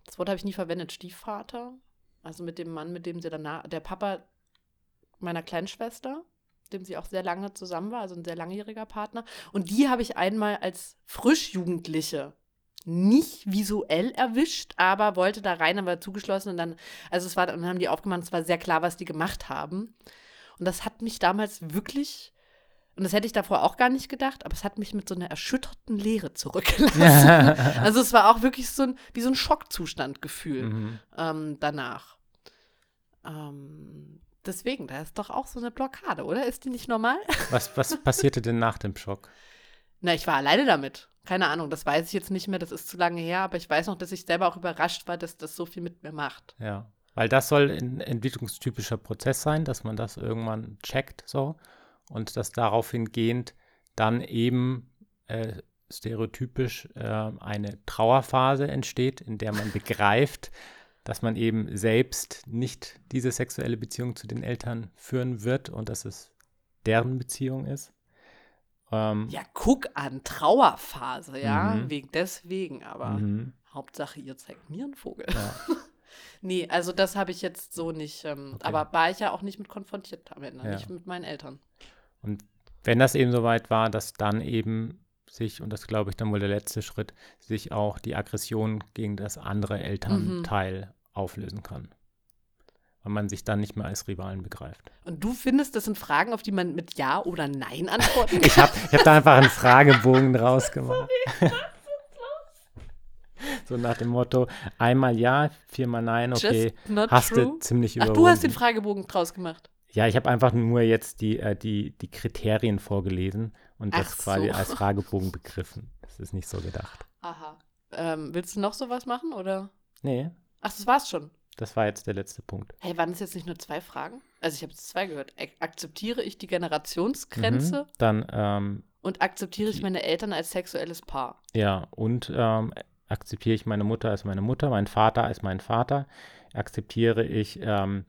das Wort habe ich nie verwendet, Stiefvater, also mit dem Mann, mit dem sie danach, der Papa meiner Kleinschwester, dem sie auch sehr lange zusammen war, also ein sehr langjähriger Partner. Und die habe ich einmal als Frischjugendliche nicht visuell erwischt, aber wollte da rein, aber zugeschlossen und dann, also es war, dann haben die aufgemacht, es war sehr klar, was die gemacht haben. Und das hat mich damals wirklich, und das hätte ich davor auch gar nicht gedacht, aber es hat mich mit so einer erschütterten Leere zurückgelassen. also es war auch wirklich so ein, wie so ein Schockzustandgefühl mhm. ähm, danach. Ähm, Deswegen, da ist doch auch so eine Blockade, oder? Ist die nicht normal? Was, was passierte denn nach dem Schock? Na, ich war alleine damit. Keine Ahnung, das weiß ich jetzt nicht mehr, das ist zu lange her, aber ich weiß noch, dass ich selber auch überrascht war, dass das so viel mit mir macht. Ja, weil das soll ein entwicklungstypischer Prozess sein, dass man das irgendwann checkt so und dass daraufhin gehend dann eben äh, stereotypisch äh, eine Trauerphase entsteht, in der man begreift, dass man eben selbst nicht diese sexuelle Beziehung zu den Eltern führen wird und dass es deren Beziehung ist. Ähm, ja, guck an, Trauerphase, ja, mhm. wegen deswegen, aber mhm. Hauptsache, ihr zeigt mir einen Vogel. Ja. nee, also das habe ich jetzt so nicht, ähm, okay. aber war ich ja auch nicht mit konfrontiert am Ende, ja. nicht mit meinen Eltern. Und wenn das eben soweit war, dass dann eben sich, und das glaube ich dann wohl der letzte Schritt, sich auch die Aggression gegen das andere Elternteil mhm. Auflösen kann. Weil man sich dann nicht mehr als Rivalen begreift. Und du findest, das sind Fragen, auf die man mit Ja oder Nein antworten kann? ich habe ich hab da einfach einen Fragebogen draus gemacht. so nach dem Motto, einmal Ja, viermal Nein, okay, hast true. du ziemlich überwunden. Ach, du hast den Fragebogen draus gemacht. Ja, ich habe einfach nur jetzt die, äh, die, die Kriterien vorgelesen und das so. quasi als Fragebogen begriffen. Das ist nicht so gedacht. Aha. Ähm, willst du noch sowas machen oder? Nee. Ach, das war's schon. Das war jetzt der letzte Punkt. Hey, waren es jetzt nicht nur zwei Fragen? Also ich habe jetzt zwei gehört. Akzeptiere ich die Generationsgrenze? Mhm, dann ähm, und akzeptiere ich meine Eltern als sexuelles Paar? Ja, und ähm, akzeptiere ich meine Mutter als meine Mutter, meinen Vater als meinen Vater? Akzeptiere ich ähm,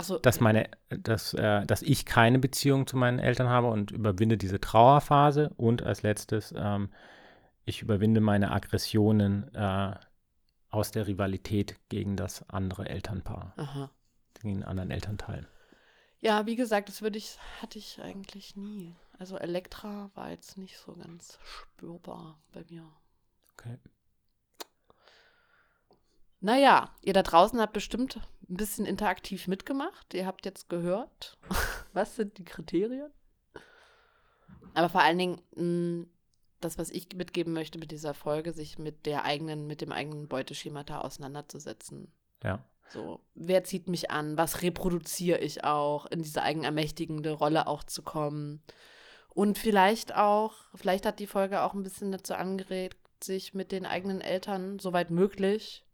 so. dass meine, dass, äh, dass ich keine Beziehung zu meinen Eltern habe und überwinde diese Trauerphase und als letztes, ähm, ich überwinde meine Aggressionen äh, aus der Rivalität gegen das andere Elternpaar, Aha. gegen den anderen Elternteil. Ja, wie gesagt, das würde ich, hatte ich eigentlich nie. Also Elektra war jetzt nicht so ganz spürbar bei mir. Okay. Naja, ihr da draußen habt bestimmt ein bisschen interaktiv mitgemacht. Ihr habt jetzt gehört, was sind die Kriterien. Aber vor allen Dingen, mh, das, was ich mitgeben möchte mit dieser Folge, sich mit der eigenen, mit dem eigenen Beuteschemata auseinanderzusetzen. Ja. So, wer zieht mich an? Was reproduziere ich auch? In diese eigenermächtigende Rolle auch zu kommen. Und vielleicht auch, vielleicht hat die Folge auch ein bisschen dazu angeregt, sich mit den eigenen Eltern, soweit möglich,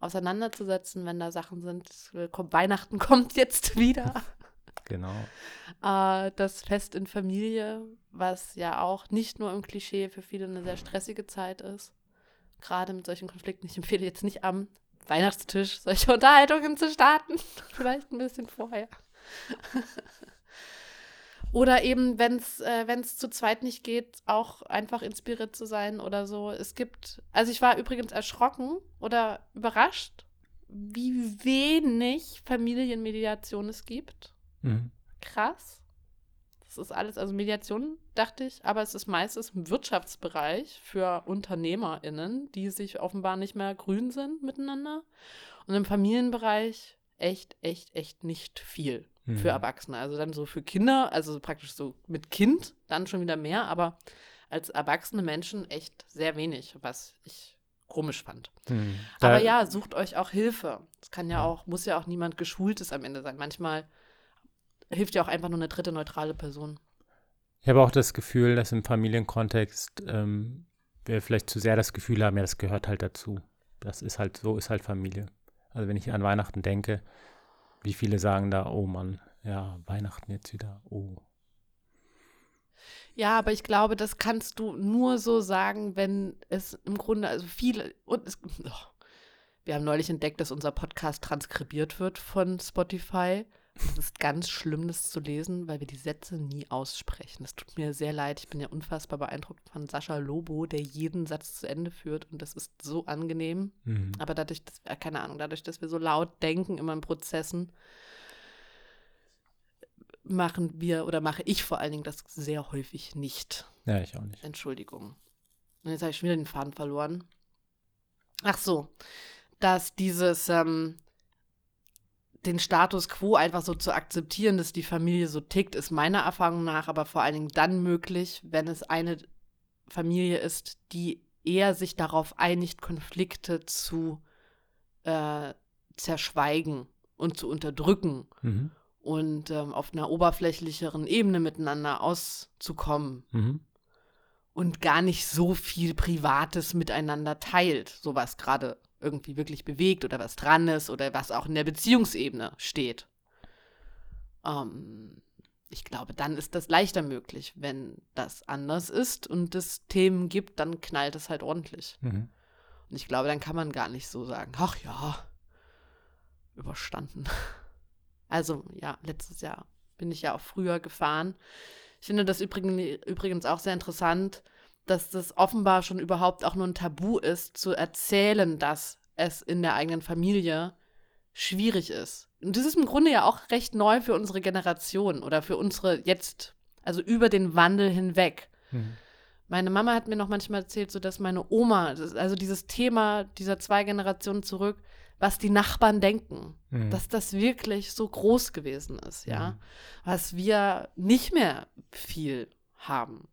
auseinanderzusetzen, wenn da Sachen sind. Weihnachten kommt jetzt wieder. Genau. Äh, das Fest in Familie, was ja auch nicht nur im Klischee für viele eine sehr stressige Zeit ist. Gerade mit solchen Konflikten. Ich empfehle jetzt nicht am Weihnachtstisch solche Unterhaltungen zu starten. Vielleicht ein bisschen vorher. Oder eben, wenn es äh, zu zweit nicht geht, auch einfach inspiriert zu sein oder so. Es gibt, also ich war übrigens erschrocken oder überrascht, wie wenig Familienmediation es gibt. Mhm. Krass. Das ist alles, also Mediation, dachte ich, aber es ist meistens im Wirtschaftsbereich für UnternehmerInnen, die sich offenbar nicht mehr grün sind miteinander. Und im Familienbereich echt, echt, echt nicht viel mhm. für Erwachsene. Also dann so für Kinder, also praktisch so mit Kind, dann schon wieder mehr, aber als erwachsene Menschen echt sehr wenig, was ich komisch fand. Mhm. Aber ja, sucht euch auch Hilfe. Es kann ja auch, muss ja auch niemand Geschultes am Ende sein. Manchmal hilft ja auch einfach nur eine dritte neutrale Person. Ich habe auch das Gefühl, dass im Familienkontext ähm, wir vielleicht zu sehr das Gefühl haben, ja, das gehört halt dazu. Das ist halt, so ist halt Familie. Also wenn ich an Weihnachten denke, wie viele sagen da, oh Mann, ja, Weihnachten jetzt wieder, oh. Ja, aber ich glaube, das kannst du nur so sagen, wenn es im Grunde, also viele, und es, oh, wir haben neulich entdeckt, dass unser Podcast transkribiert wird von Spotify. Es ist ganz schlimm, das zu lesen, weil wir die Sätze nie aussprechen. Das tut mir sehr leid. Ich bin ja unfassbar beeindruckt von Sascha Lobo, der jeden Satz zu Ende führt. Und das ist so angenehm. Mhm. Aber dadurch, dass, äh, keine Ahnung, dadurch, dass wir so laut denken immer in Prozessen, machen wir oder mache ich vor allen Dingen das sehr häufig nicht. Ja, ich auch nicht. Entschuldigung. Und jetzt habe ich schon wieder den Faden verloren. Ach so, dass dieses, ähm, den Status quo einfach so zu akzeptieren, dass die Familie so tickt, ist meiner Erfahrung nach aber vor allen Dingen dann möglich, wenn es eine Familie ist, die eher sich darauf einigt, Konflikte zu äh, zerschweigen und zu unterdrücken Mhm. und ähm, auf einer oberflächlicheren Ebene miteinander auszukommen Mhm. und gar nicht so viel Privates miteinander teilt, so was gerade irgendwie wirklich bewegt oder was dran ist oder was auch in der Beziehungsebene steht. Ähm, ich glaube, dann ist das leichter möglich. Wenn das anders ist und es Themen gibt, dann knallt es halt ordentlich. Mhm. Und ich glaube, dann kann man gar nicht so sagen, ach ja, überstanden. Also ja, letztes Jahr bin ich ja auch früher gefahren. Ich finde das übrigens, übrigens auch sehr interessant, dass das offenbar schon überhaupt auch nur ein Tabu ist, zu erzählen, dass es in der eigenen Familie schwierig ist. Und das ist im Grunde ja auch recht neu für unsere Generation oder für unsere jetzt, also über den Wandel hinweg. Mhm. Meine Mama hat mir noch manchmal erzählt, so dass meine Oma, also dieses Thema dieser zwei Generationen zurück, was die Nachbarn denken, Mhm. dass das wirklich so groß gewesen ist, ja, Mhm. was wir nicht mehr viel haben.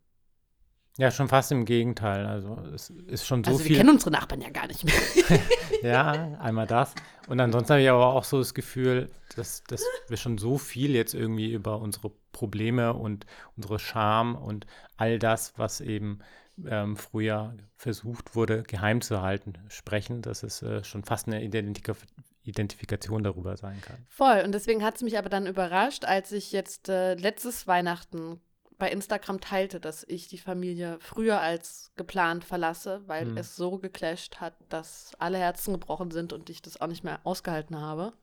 Ja, schon fast im Gegenteil. Also es ist schon so also wir viel. kennen unsere Nachbarn ja gar nicht mehr. Ja, einmal das. Und ansonsten habe ich aber auch so das Gefühl, dass, dass wir schon so viel jetzt irgendwie über unsere Probleme und unsere Scham und all das, was eben ähm, früher versucht wurde, geheim zu halten, sprechen, dass es äh, schon fast eine Identika Identifikation darüber sein kann. Voll. Und deswegen hat es mich aber dann überrascht, als ich jetzt äh, letztes Weihnachten bei Instagram teilte, dass ich die Familie früher als geplant verlasse, weil Hm. es so geclasht hat, dass alle Herzen gebrochen sind und ich das auch nicht mehr ausgehalten habe.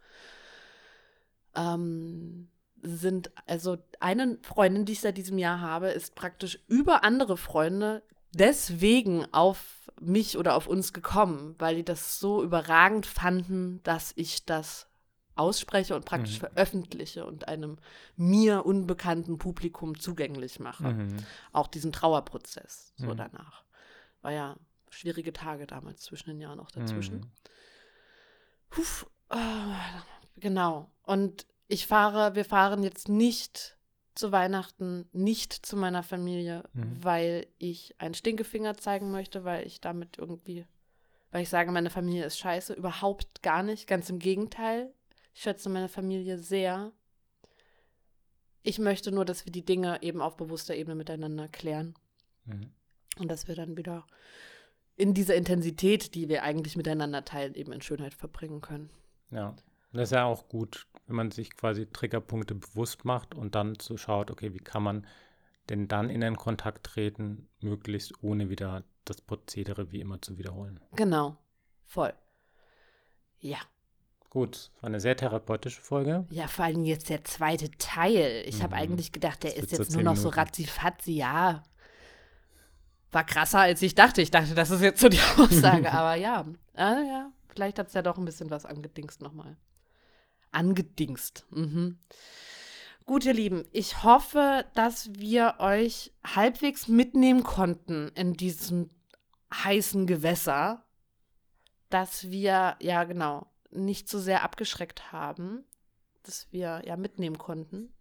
Ähm, sind, also eine Freundin, die ich seit diesem Jahr habe, ist praktisch über andere Freunde deswegen auf mich oder auf uns gekommen, weil die das so überragend fanden, dass ich das ausspreche und praktisch Mhm. veröffentliche und einem mir unbekannten Publikum zugänglich mache. Mhm. Auch diesen Trauerprozess so Mhm. danach. War ja schwierige Tage damals zwischen den Jahren auch dazwischen. Mhm. Huf, ah, genau. Und ich fahre, wir fahren jetzt nicht zu Weihnachten, nicht zu meiner Familie, Mhm. weil ich einen Stinkefinger zeigen möchte, weil ich damit irgendwie, weil ich sage, meine Familie ist scheiße. Überhaupt gar nicht. Ganz im Gegenteil. Ich schätze meine Familie sehr. Ich möchte nur, dass wir die Dinge eben auf bewusster Ebene miteinander klären. Mhm. Und dass wir dann wieder in dieser Intensität, die wir eigentlich miteinander teilen, eben in Schönheit verbringen können. Ja, das ist ja auch gut, wenn man sich quasi Triggerpunkte bewusst macht und dann so schaut, okay, wie kann man denn dann in einen Kontakt treten, möglichst ohne wieder das Prozedere wie immer zu wiederholen. Genau. Voll. Ja. Gut, war eine sehr therapeutische Folge. Ja, vor allem jetzt der zweite Teil. Ich habe Mhm. eigentlich gedacht, der Das ist so jetzt nur noch so Minuten. ratzifatzi, ja. War krasser, als ich dachte. Ich dachte, das ist jetzt so die Aussage. Aber ja, ah, ja, vielleicht hat es ja doch ein bisschen was angedingst nochmal. Angedingst. Mhm. Gut, ihr Lieben, ich hoffe, dass wir euch halbwegs mitnehmen konnten in diesem heißen Gewässer, dass wir, ja genau, nicht so sehr abgeschreckt haben, dass wir ja mitnehmen konnten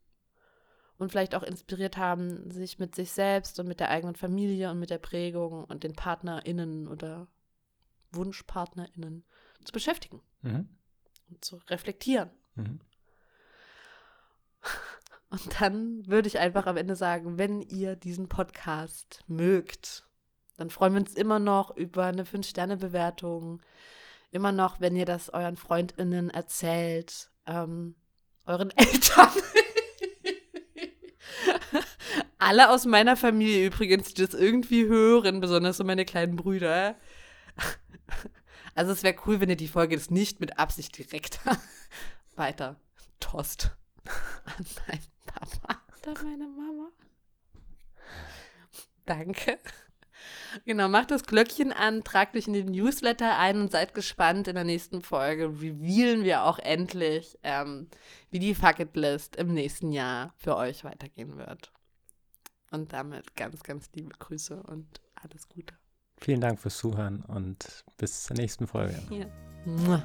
und vielleicht auch inspiriert haben, sich mit sich selbst und mit der eigenen Familie und mit der Prägung und den PartnerInnen oder WunschpartnerInnen zu beschäftigen Mhm. und zu reflektieren. Mhm. Und dann würde ich einfach am Ende sagen, wenn ihr diesen Podcast mögt, dann freuen wir uns immer noch über eine 5-Sterne-Bewertung. Immer noch, wenn ihr das euren FreundInnen erzählt, ähm, euren Eltern. Alle aus meiner Familie übrigens, die das irgendwie hören, besonders so meine kleinen Brüder. Also es wäre cool, wenn ihr die Folge jetzt nicht mit Absicht direkt weiter tost an meinen Papa oder meine Mama. Danke. Genau, macht das Glöckchen an, tragt euch in den Newsletter ein und seid gespannt. In der nächsten Folge revealen wir auch endlich, ähm, wie die Fucket List im nächsten Jahr für euch weitergehen wird. Und damit ganz, ganz liebe Grüße und alles Gute. Vielen Dank fürs Zuhören und bis zur nächsten Folge. Mua.